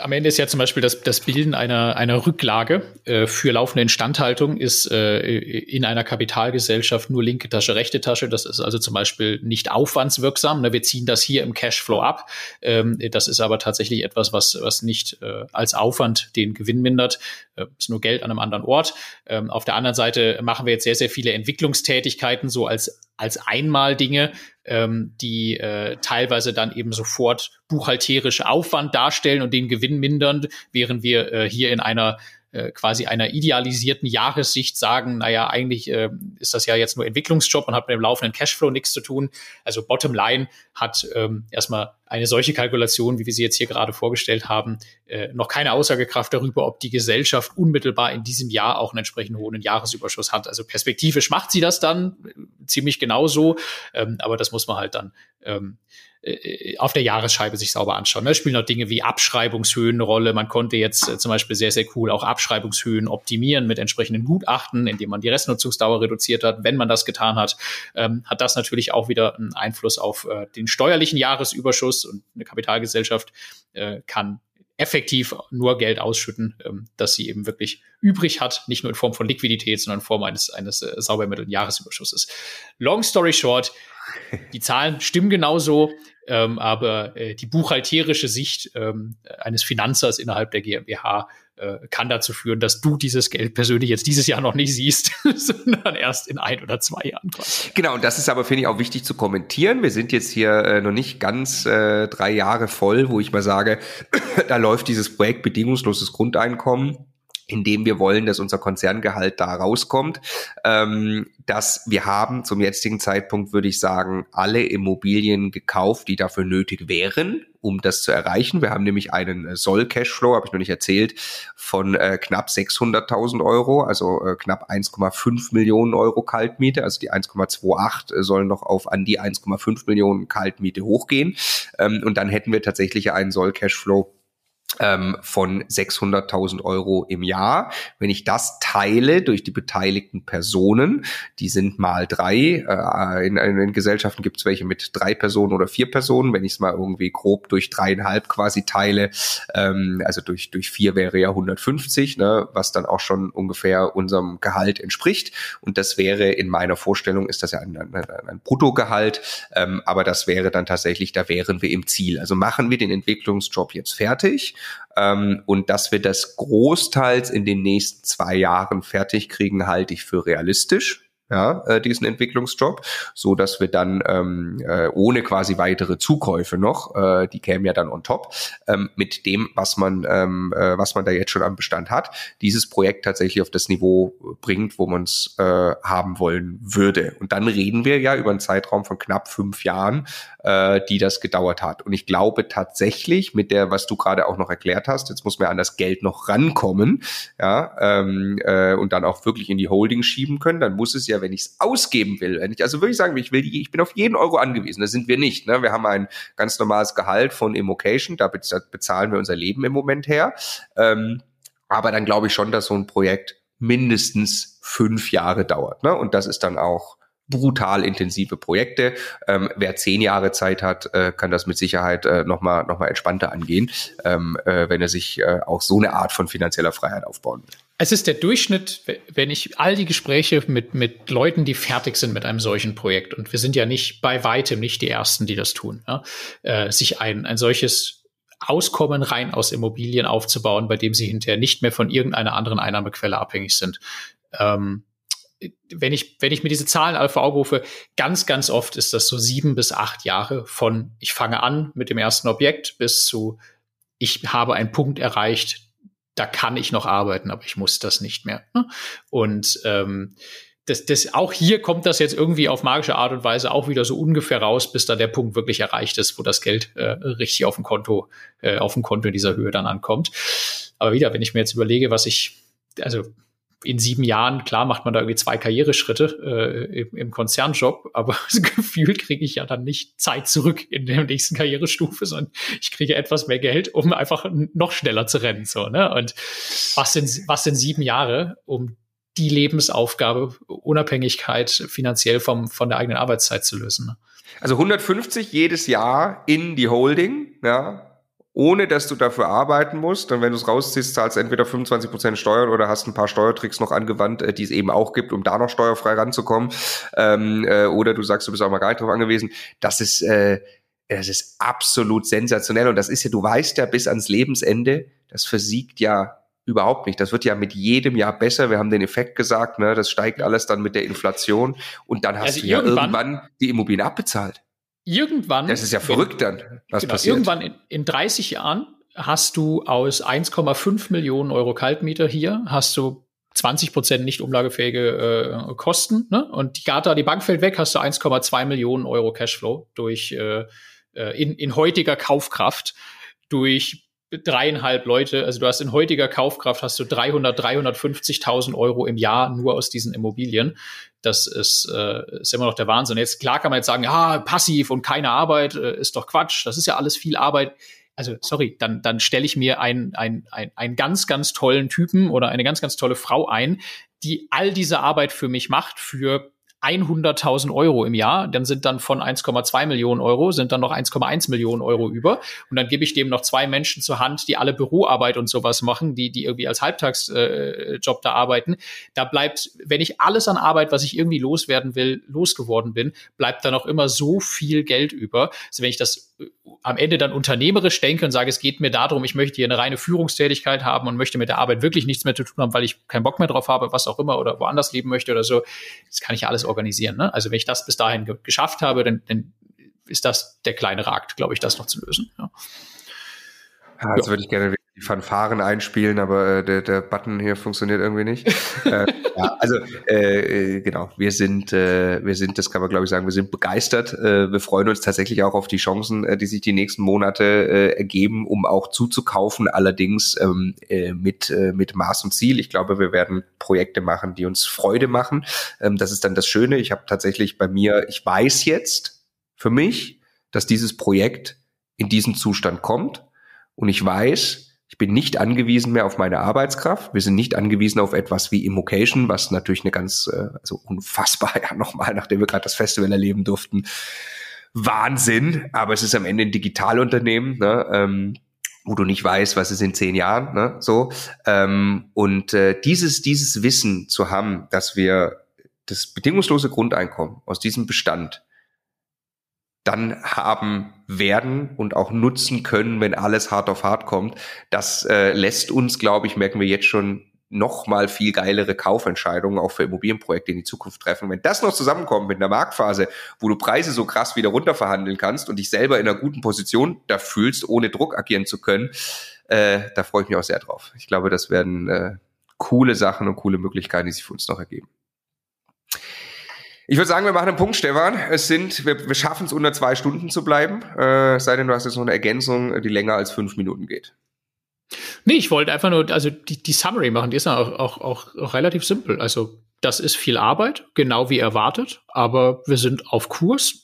C: am Ende ist ja zum Beispiel das, das Bilden einer, einer Rücklage äh, für laufende Instandhaltung ist äh, in einer Kapitalgesellschaft nur linke Tasche, rechte Tasche. Das ist also zum Beispiel nicht aufwandswirksam. Ne? Wir ziehen das hier im Cashflow ab. Ähm, das ist aber tatsächlich etwas, was, was nicht äh, als Aufwand den Gewinn mindert. Äh, ist nur Geld an einem anderen Ort. Ähm, auf der anderen Seite machen wir jetzt sehr, sehr viele Entwicklungstätigkeiten so als als einmal Dinge, ähm, die äh, teilweise dann eben sofort buchhalterisch Aufwand darstellen und den Gewinn mindern, während wir äh, hier in einer äh, quasi einer idealisierten Jahressicht sagen, naja, eigentlich äh, ist das ja jetzt nur Entwicklungsjob und hat mit dem laufenden Cashflow nichts zu tun. Also Bottomline hat ähm, erstmal eine solche Kalkulation, wie wir sie jetzt hier gerade vorgestellt haben, äh, noch keine Aussagekraft darüber, ob die Gesellschaft unmittelbar in diesem Jahr auch einen entsprechend hohen Jahresüberschuss hat. Also perspektivisch macht sie das dann äh, ziemlich genauso, ähm, aber das muss man halt dann ähm, äh, auf der Jahresscheibe sich sauber anschauen. Da ne? spielen noch Dinge wie Abschreibungshöhen eine Rolle. Man konnte jetzt äh, zum Beispiel sehr, sehr cool auch Abschreibungshöhen optimieren mit entsprechenden Gutachten, indem man die Restnutzungsdauer reduziert hat. Wenn man das getan hat, ähm, hat das natürlich auch wieder einen Einfluss auf äh, den steuerlichen Jahresüberschuss und eine Kapitalgesellschaft äh, kann effektiv nur Geld ausschütten, ähm, das sie eben wirklich übrig hat, nicht nur in Form von Liquidität, sondern in Form eines, eines äh, sauber Jahresüberschusses. Long story short, die Zahlen stimmen genauso, ähm, aber äh, die buchhalterische Sicht ähm, eines Finanzers innerhalb der GmbH äh, kann dazu führen, dass du dieses Geld persönlich jetzt dieses Jahr noch nicht siehst, sondern erst in ein oder zwei Jahren.
B: Genau, und das ist aber, finde ich, auch wichtig zu kommentieren. Wir sind jetzt hier äh, noch nicht ganz äh, drei Jahre voll, wo ich mal sage, da läuft dieses Projekt bedingungsloses Grundeinkommen indem wir wollen, dass unser Konzerngehalt da rauskommt. Ähm, dass wir haben zum jetzigen Zeitpunkt, würde ich sagen, alle Immobilien gekauft, die dafür nötig wären, um das zu erreichen. Wir haben nämlich einen äh, Soll-Cashflow, habe ich noch nicht erzählt, von äh, knapp 600.000 Euro, also äh, knapp 1,5 Millionen Euro Kaltmiete. Also die 1,28 äh, sollen noch auf an die 1,5 Millionen Kaltmiete hochgehen. Ähm, und dann hätten wir tatsächlich einen Soll-Cashflow ähm, von 600.000 Euro im Jahr. Wenn ich das teile durch die beteiligten Personen, die sind mal drei, äh, in, in Gesellschaften gibt es welche mit drei Personen oder vier Personen, wenn ich es mal irgendwie grob durch dreieinhalb quasi teile, ähm, also durch, durch vier wäre ja 150, ne, was dann auch schon ungefähr unserem Gehalt entspricht. Und das wäre in meiner Vorstellung, ist das ja ein, ein, ein Bruttogehalt, ähm, aber das wäre dann tatsächlich, da wären wir im Ziel. Also machen wir den Entwicklungsjob jetzt fertig ähm, und dass wir das großteils in den nächsten zwei Jahren fertig kriegen, halte ich für realistisch ja, äh, diesen Entwicklungsjob, so dass wir dann ähm, äh, ohne quasi weitere Zukäufe noch, äh, die kämen ja dann on top, ähm, mit dem, was man, ähm, äh, was man da jetzt schon am Bestand hat, dieses Projekt tatsächlich auf das Niveau bringt, wo man es äh, haben wollen würde. Und dann reden wir ja über einen Zeitraum von knapp fünf Jahren, äh, die das gedauert hat. Und ich glaube tatsächlich, mit der, was du gerade auch noch erklärt hast, jetzt muss man an das Geld noch rankommen, ja, ähm, äh, und dann auch wirklich in die Holding schieben können, dann muss es ja wenn ich es ausgeben will, wenn ich also wirklich sagen will, ich will, ich bin auf jeden Euro angewiesen, das sind wir nicht. Ne? Wir haben ein ganz normales Gehalt von Immocation, da bezahlen wir unser Leben im Moment her. Ähm, aber dann glaube ich schon, dass so ein Projekt mindestens fünf Jahre dauert. Ne? Und das ist dann auch brutal intensive Projekte. Ähm, wer zehn Jahre Zeit hat, äh, kann das mit Sicherheit äh, nochmal noch mal entspannter angehen, ähm, äh, wenn er sich äh, auch so eine Art von finanzieller Freiheit aufbauen will.
C: Es ist der Durchschnitt, wenn ich all die Gespräche mit, mit Leuten, die fertig sind mit einem solchen Projekt, und wir sind ja nicht bei weitem nicht die Ersten, die das tun, ja, äh, sich ein, ein solches Auskommen rein aus Immobilien aufzubauen, bei dem sie hinterher nicht mehr von irgendeiner anderen Einnahmequelle abhängig sind. Ähm, wenn ich, wenn ich mir diese Zahlen alle vor Augen rufe, ganz, ganz oft ist das so sieben bis acht Jahre von ich fange an mit dem ersten Objekt bis zu ich habe einen Punkt erreicht, da kann ich noch arbeiten, aber ich muss das nicht mehr. Ne? Und ähm, das, das, auch hier kommt das jetzt irgendwie auf magische Art und Weise auch wieder so ungefähr raus, bis da der Punkt wirklich erreicht ist, wo das Geld äh, richtig auf dem Konto, äh, auf dem Konto in dieser Höhe dann ankommt. Aber wieder, wenn ich mir jetzt überlege, was ich, also in sieben Jahren, klar macht man da irgendwie zwei Karriereschritte äh, im, im Konzernjob, aber das Gefühl kriege ich ja dann nicht Zeit zurück in der nächsten Karrierestufe, sondern ich kriege etwas mehr Geld, um einfach noch schneller zu rennen. So, ne? Und was sind, was sind sieben Jahre, um die Lebensaufgabe, Unabhängigkeit finanziell vom, von der eigenen Arbeitszeit zu lösen? Ne?
B: Also 150 jedes Jahr in die Holding, ja, ohne dass du dafür arbeiten musst. Und wenn du es rausziehst, zahlst du entweder 25 Prozent Steuern oder hast ein paar Steuertricks noch angewandt, äh, die es eben auch gibt, um da noch steuerfrei ranzukommen. Ähm, äh, oder du sagst, du bist auch mal gar nicht drauf angewiesen. Das ist, äh, das ist absolut sensationell. Und das ist ja, du weißt ja bis ans Lebensende, das versiegt ja Überhaupt nicht. Das wird ja mit jedem Jahr besser. Wir haben den Effekt gesagt, ne? das steigt alles dann mit der Inflation und dann hast also du ja irgendwann die Immobilien abbezahlt.
C: Irgendwann.
B: Das ist ja verrückt wenn, dann,
C: was genau, passiert. Irgendwann in, in 30 Jahren hast du aus 1,5 Millionen Euro Kaltmieter hier, hast du 20 Prozent nicht umlagefähige äh, Kosten. Ne? Und die Gata, die Bank fällt weg, hast du 1,2 Millionen Euro Cashflow durch äh, äh, in, in heutiger Kaufkraft durch dreieinhalb Leute, also du hast in heutiger Kaufkraft hast du 300, 350.000 Euro im Jahr nur aus diesen Immobilien. Das ist, äh, ist immer noch der Wahnsinn. Jetzt klar kann man jetzt sagen, ja, passiv und keine Arbeit äh, ist doch Quatsch. Das ist ja alles viel Arbeit also sorry, dann, dann stelle ich mir einen, einen, einen, einen ganz, ganz tollen Typen oder eine ganz, ganz tolle Frau ein, die all diese Arbeit für mich macht, für 100.000 Euro im Jahr, dann sind dann von 1,2 Millionen Euro, sind dann noch 1,1 Millionen Euro über. Und dann gebe ich dem noch zwei Menschen zur Hand, die alle Büroarbeit und sowas machen, die, die irgendwie als Halbtagsjob äh, da arbeiten. Da bleibt, wenn ich alles an Arbeit, was ich irgendwie loswerden will, losgeworden bin, bleibt da noch immer so viel Geld über. Also wenn ich das äh, am Ende dann unternehmerisch denke und sage, es geht mir darum, ich möchte hier eine reine Führungstätigkeit haben und möchte mit der Arbeit wirklich nichts mehr zu tun haben, weil ich keinen Bock mehr drauf habe, was auch immer, oder woanders leben möchte oder so, das kann ich ja alles organisieren. Ne? Also wenn ich das bis dahin ge geschafft habe, dann, dann ist das der kleine Akt, glaube ich, das noch zu lösen. Ja.
B: Ja, jetzt würde ich gerne die Fanfaren einspielen, aber äh, der, der Button hier funktioniert irgendwie nicht. äh, ja, also äh, genau, wir sind, äh, wir sind, das kann man glaube ich sagen, wir sind begeistert. Äh, wir freuen uns tatsächlich auch auf die Chancen, äh, die sich die nächsten Monate äh, ergeben, um auch zuzukaufen. Allerdings ähm, äh, mit äh, mit Maß und Ziel. Ich glaube, wir werden Projekte machen, die uns Freude machen. Ähm, das ist dann das Schöne. Ich habe tatsächlich bei mir, ich weiß jetzt für mich, dass dieses Projekt in diesen Zustand kommt und ich weiß, ich bin nicht angewiesen mehr auf meine Arbeitskraft. Wir sind nicht angewiesen auf etwas wie Immocation, was natürlich eine ganz, äh, also unfassbar, ja nochmal, nachdem wir gerade das Festival erleben durften. Wahnsinn, aber es ist am Ende ein Digitalunternehmen, ne, ähm, wo du nicht weißt, was ist in zehn Jahren, ne, so. Ähm, und äh, dieses, dieses Wissen zu haben, dass wir das bedingungslose Grundeinkommen aus diesem Bestand dann haben werden und auch nutzen können, wenn alles hart auf hart kommt. Das äh, lässt uns, glaube ich, merken wir jetzt schon noch mal viel geilere Kaufentscheidungen auch für Immobilienprojekte in die Zukunft treffen. Wenn das noch zusammenkommt mit einer Marktphase, wo du Preise so krass wieder runterverhandeln kannst und dich selber in einer guten Position da fühlst, ohne Druck agieren zu können, äh, da freue ich mich auch sehr drauf. Ich glaube, das werden äh, coole Sachen und coole Möglichkeiten, die sich für uns noch ergeben. Ich würde sagen, wir machen einen Punkt, Stefan. Es sind, wir, wir schaffen es unter zwei Stunden zu bleiben. Äh, sei denn, du hast jetzt noch eine Ergänzung, die länger als fünf Minuten geht.
C: Nee, ich wollte einfach nur, also die, die Summary machen, die ist auch, auch, auch, auch relativ simpel. Also das ist viel Arbeit, genau wie erwartet, aber wir sind auf Kurs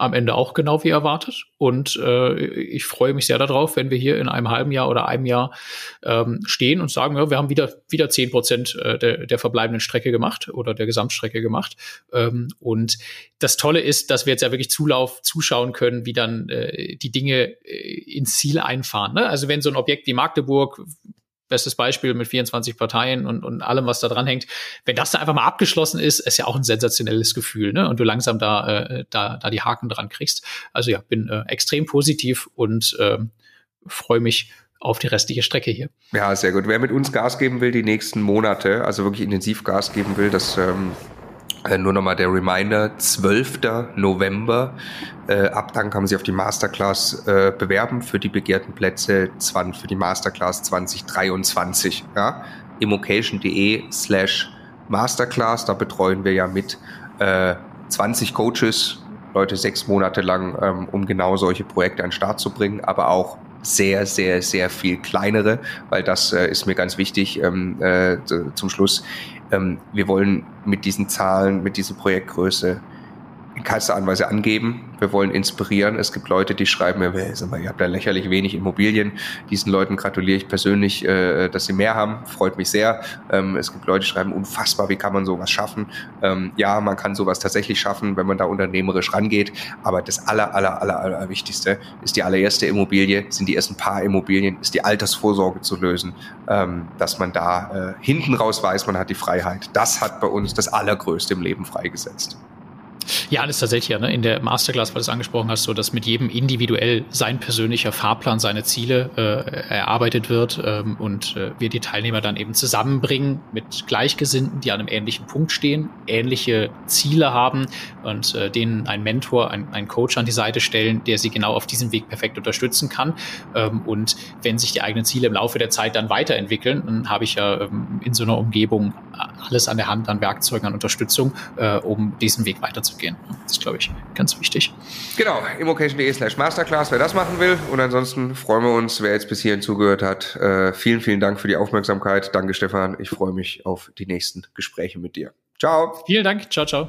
C: am Ende auch genau wie erwartet. Und äh, ich freue mich sehr darauf, wenn wir hier in einem halben Jahr oder einem Jahr ähm, stehen und sagen, ja, wir haben wieder wieder zehn Prozent äh, der, der verbleibenden Strecke gemacht oder der Gesamtstrecke gemacht. Ähm, und das Tolle ist, dass wir jetzt ja wirklich Zulauf zuschauen können, wie dann äh, die Dinge äh, ins Ziel einfahren. Ne? Also wenn so ein Objekt wie Magdeburg bestes Beispiel mit 24 Parteien und, und allem, was da dran hängt. Wenn das da einfach mal abgeschlossen ist, ist ja auch ein sensationelles Gefühl, ne? Und du langsam da, äh, da, da die Haken dran kriegst. Also ja, bin äh, extrem positiv und äh, freue mich auf die restliche Strecke hier.
B: Ja, sehr gut. Wer mit uns Gas geben will, die nächsten Monate, also wirklich intensiv Gas geben will, das ähm, äh, nur nochmal der Reminder, 12. November. Äh, ab dann kann man sich auf die Masterclass äh, bewerben für die begehrten Plätze für die Masterclass 2023. Ja? immocation.de slash Masterclass, da betreuen wir ja mit äh, 20 Coaches, Leute sechs Monate lang, ähm, um genau solche Projekte an den Start zu bringen, aber auch sehr, sehr, sehr viel kleinere, weil das äh, ist mir ganz wichtig ähm, äh, zum Schluss. Ähm, wir wollen mit diesen Zahlen, mit dieser Projektgröße in keinster Anweise angeben. Wir wollen inspirieren. Es gibt Leute, die schreiben mir, ihr habt da lächerlich wenig Immobilien. Diesen Leuten gratuliere ich persönlich, äh, dass sie mehr haben. Freut mich sehr. Ähm, es gibt Leute, die schreiben, unfassbar, wie kann man sowas schaffen? Ähm, ja, man kann sowas tatsächlich schaffen, wenn man da unternehmerisch rangeht. Aber das aller, aller, aller, aller Wichtigste ist die allererste Immobilie, sind die ersten paar Immobilien, ist die Altersvorsorge zu lösen, ähm, dass man da äh, hinten raus weiß, man hat die Freiheit. Das hat bei uns das Allergrößte im Leben freigesetzt.
C: Ja, ist tatsächlich ja, ne, in der Masterclass, weil du es angesprochen hast, so dass mit jedem individuell sein persönlicher Fahrplan, seine Ziele äh, erarbeitet wird ähm, und äh, wir die Teilnehmer dann eben zusammenbringen mit Gleichgesinnten, die an einem ähnlichen Punkt stehen, ähnliche Ziele haben und äh, denen ein Mentor, ein, ein Coach an die Seite stellen, der sie genau auf diesem Weg perfekt unterstützen kann. Ähm, und wenn sich die eigenen Ziele im Laufe der Zeit dann weiterentwickeln, dann habe ich ja ähm, in so einer Umgebung alles an der Hand an Werkzeugen, an Unterstützung, äh, um diesen Weg weiterzugehen. Das ist, glaube ich, ganz wichtig.
B: Genau, immocation.de slash masterclass, wer das machen will. Und ansonsten freuen wir uns, wer jetzt bis hierhin zugehört hat. Äh, vielen, vielen Dank für die Aufmerksamkeit. Danke, Stefan. Ich freue mich auf die nächsten Gespräche mit dir. Ciao.
C: Vielen Dank. Ciao, ciao.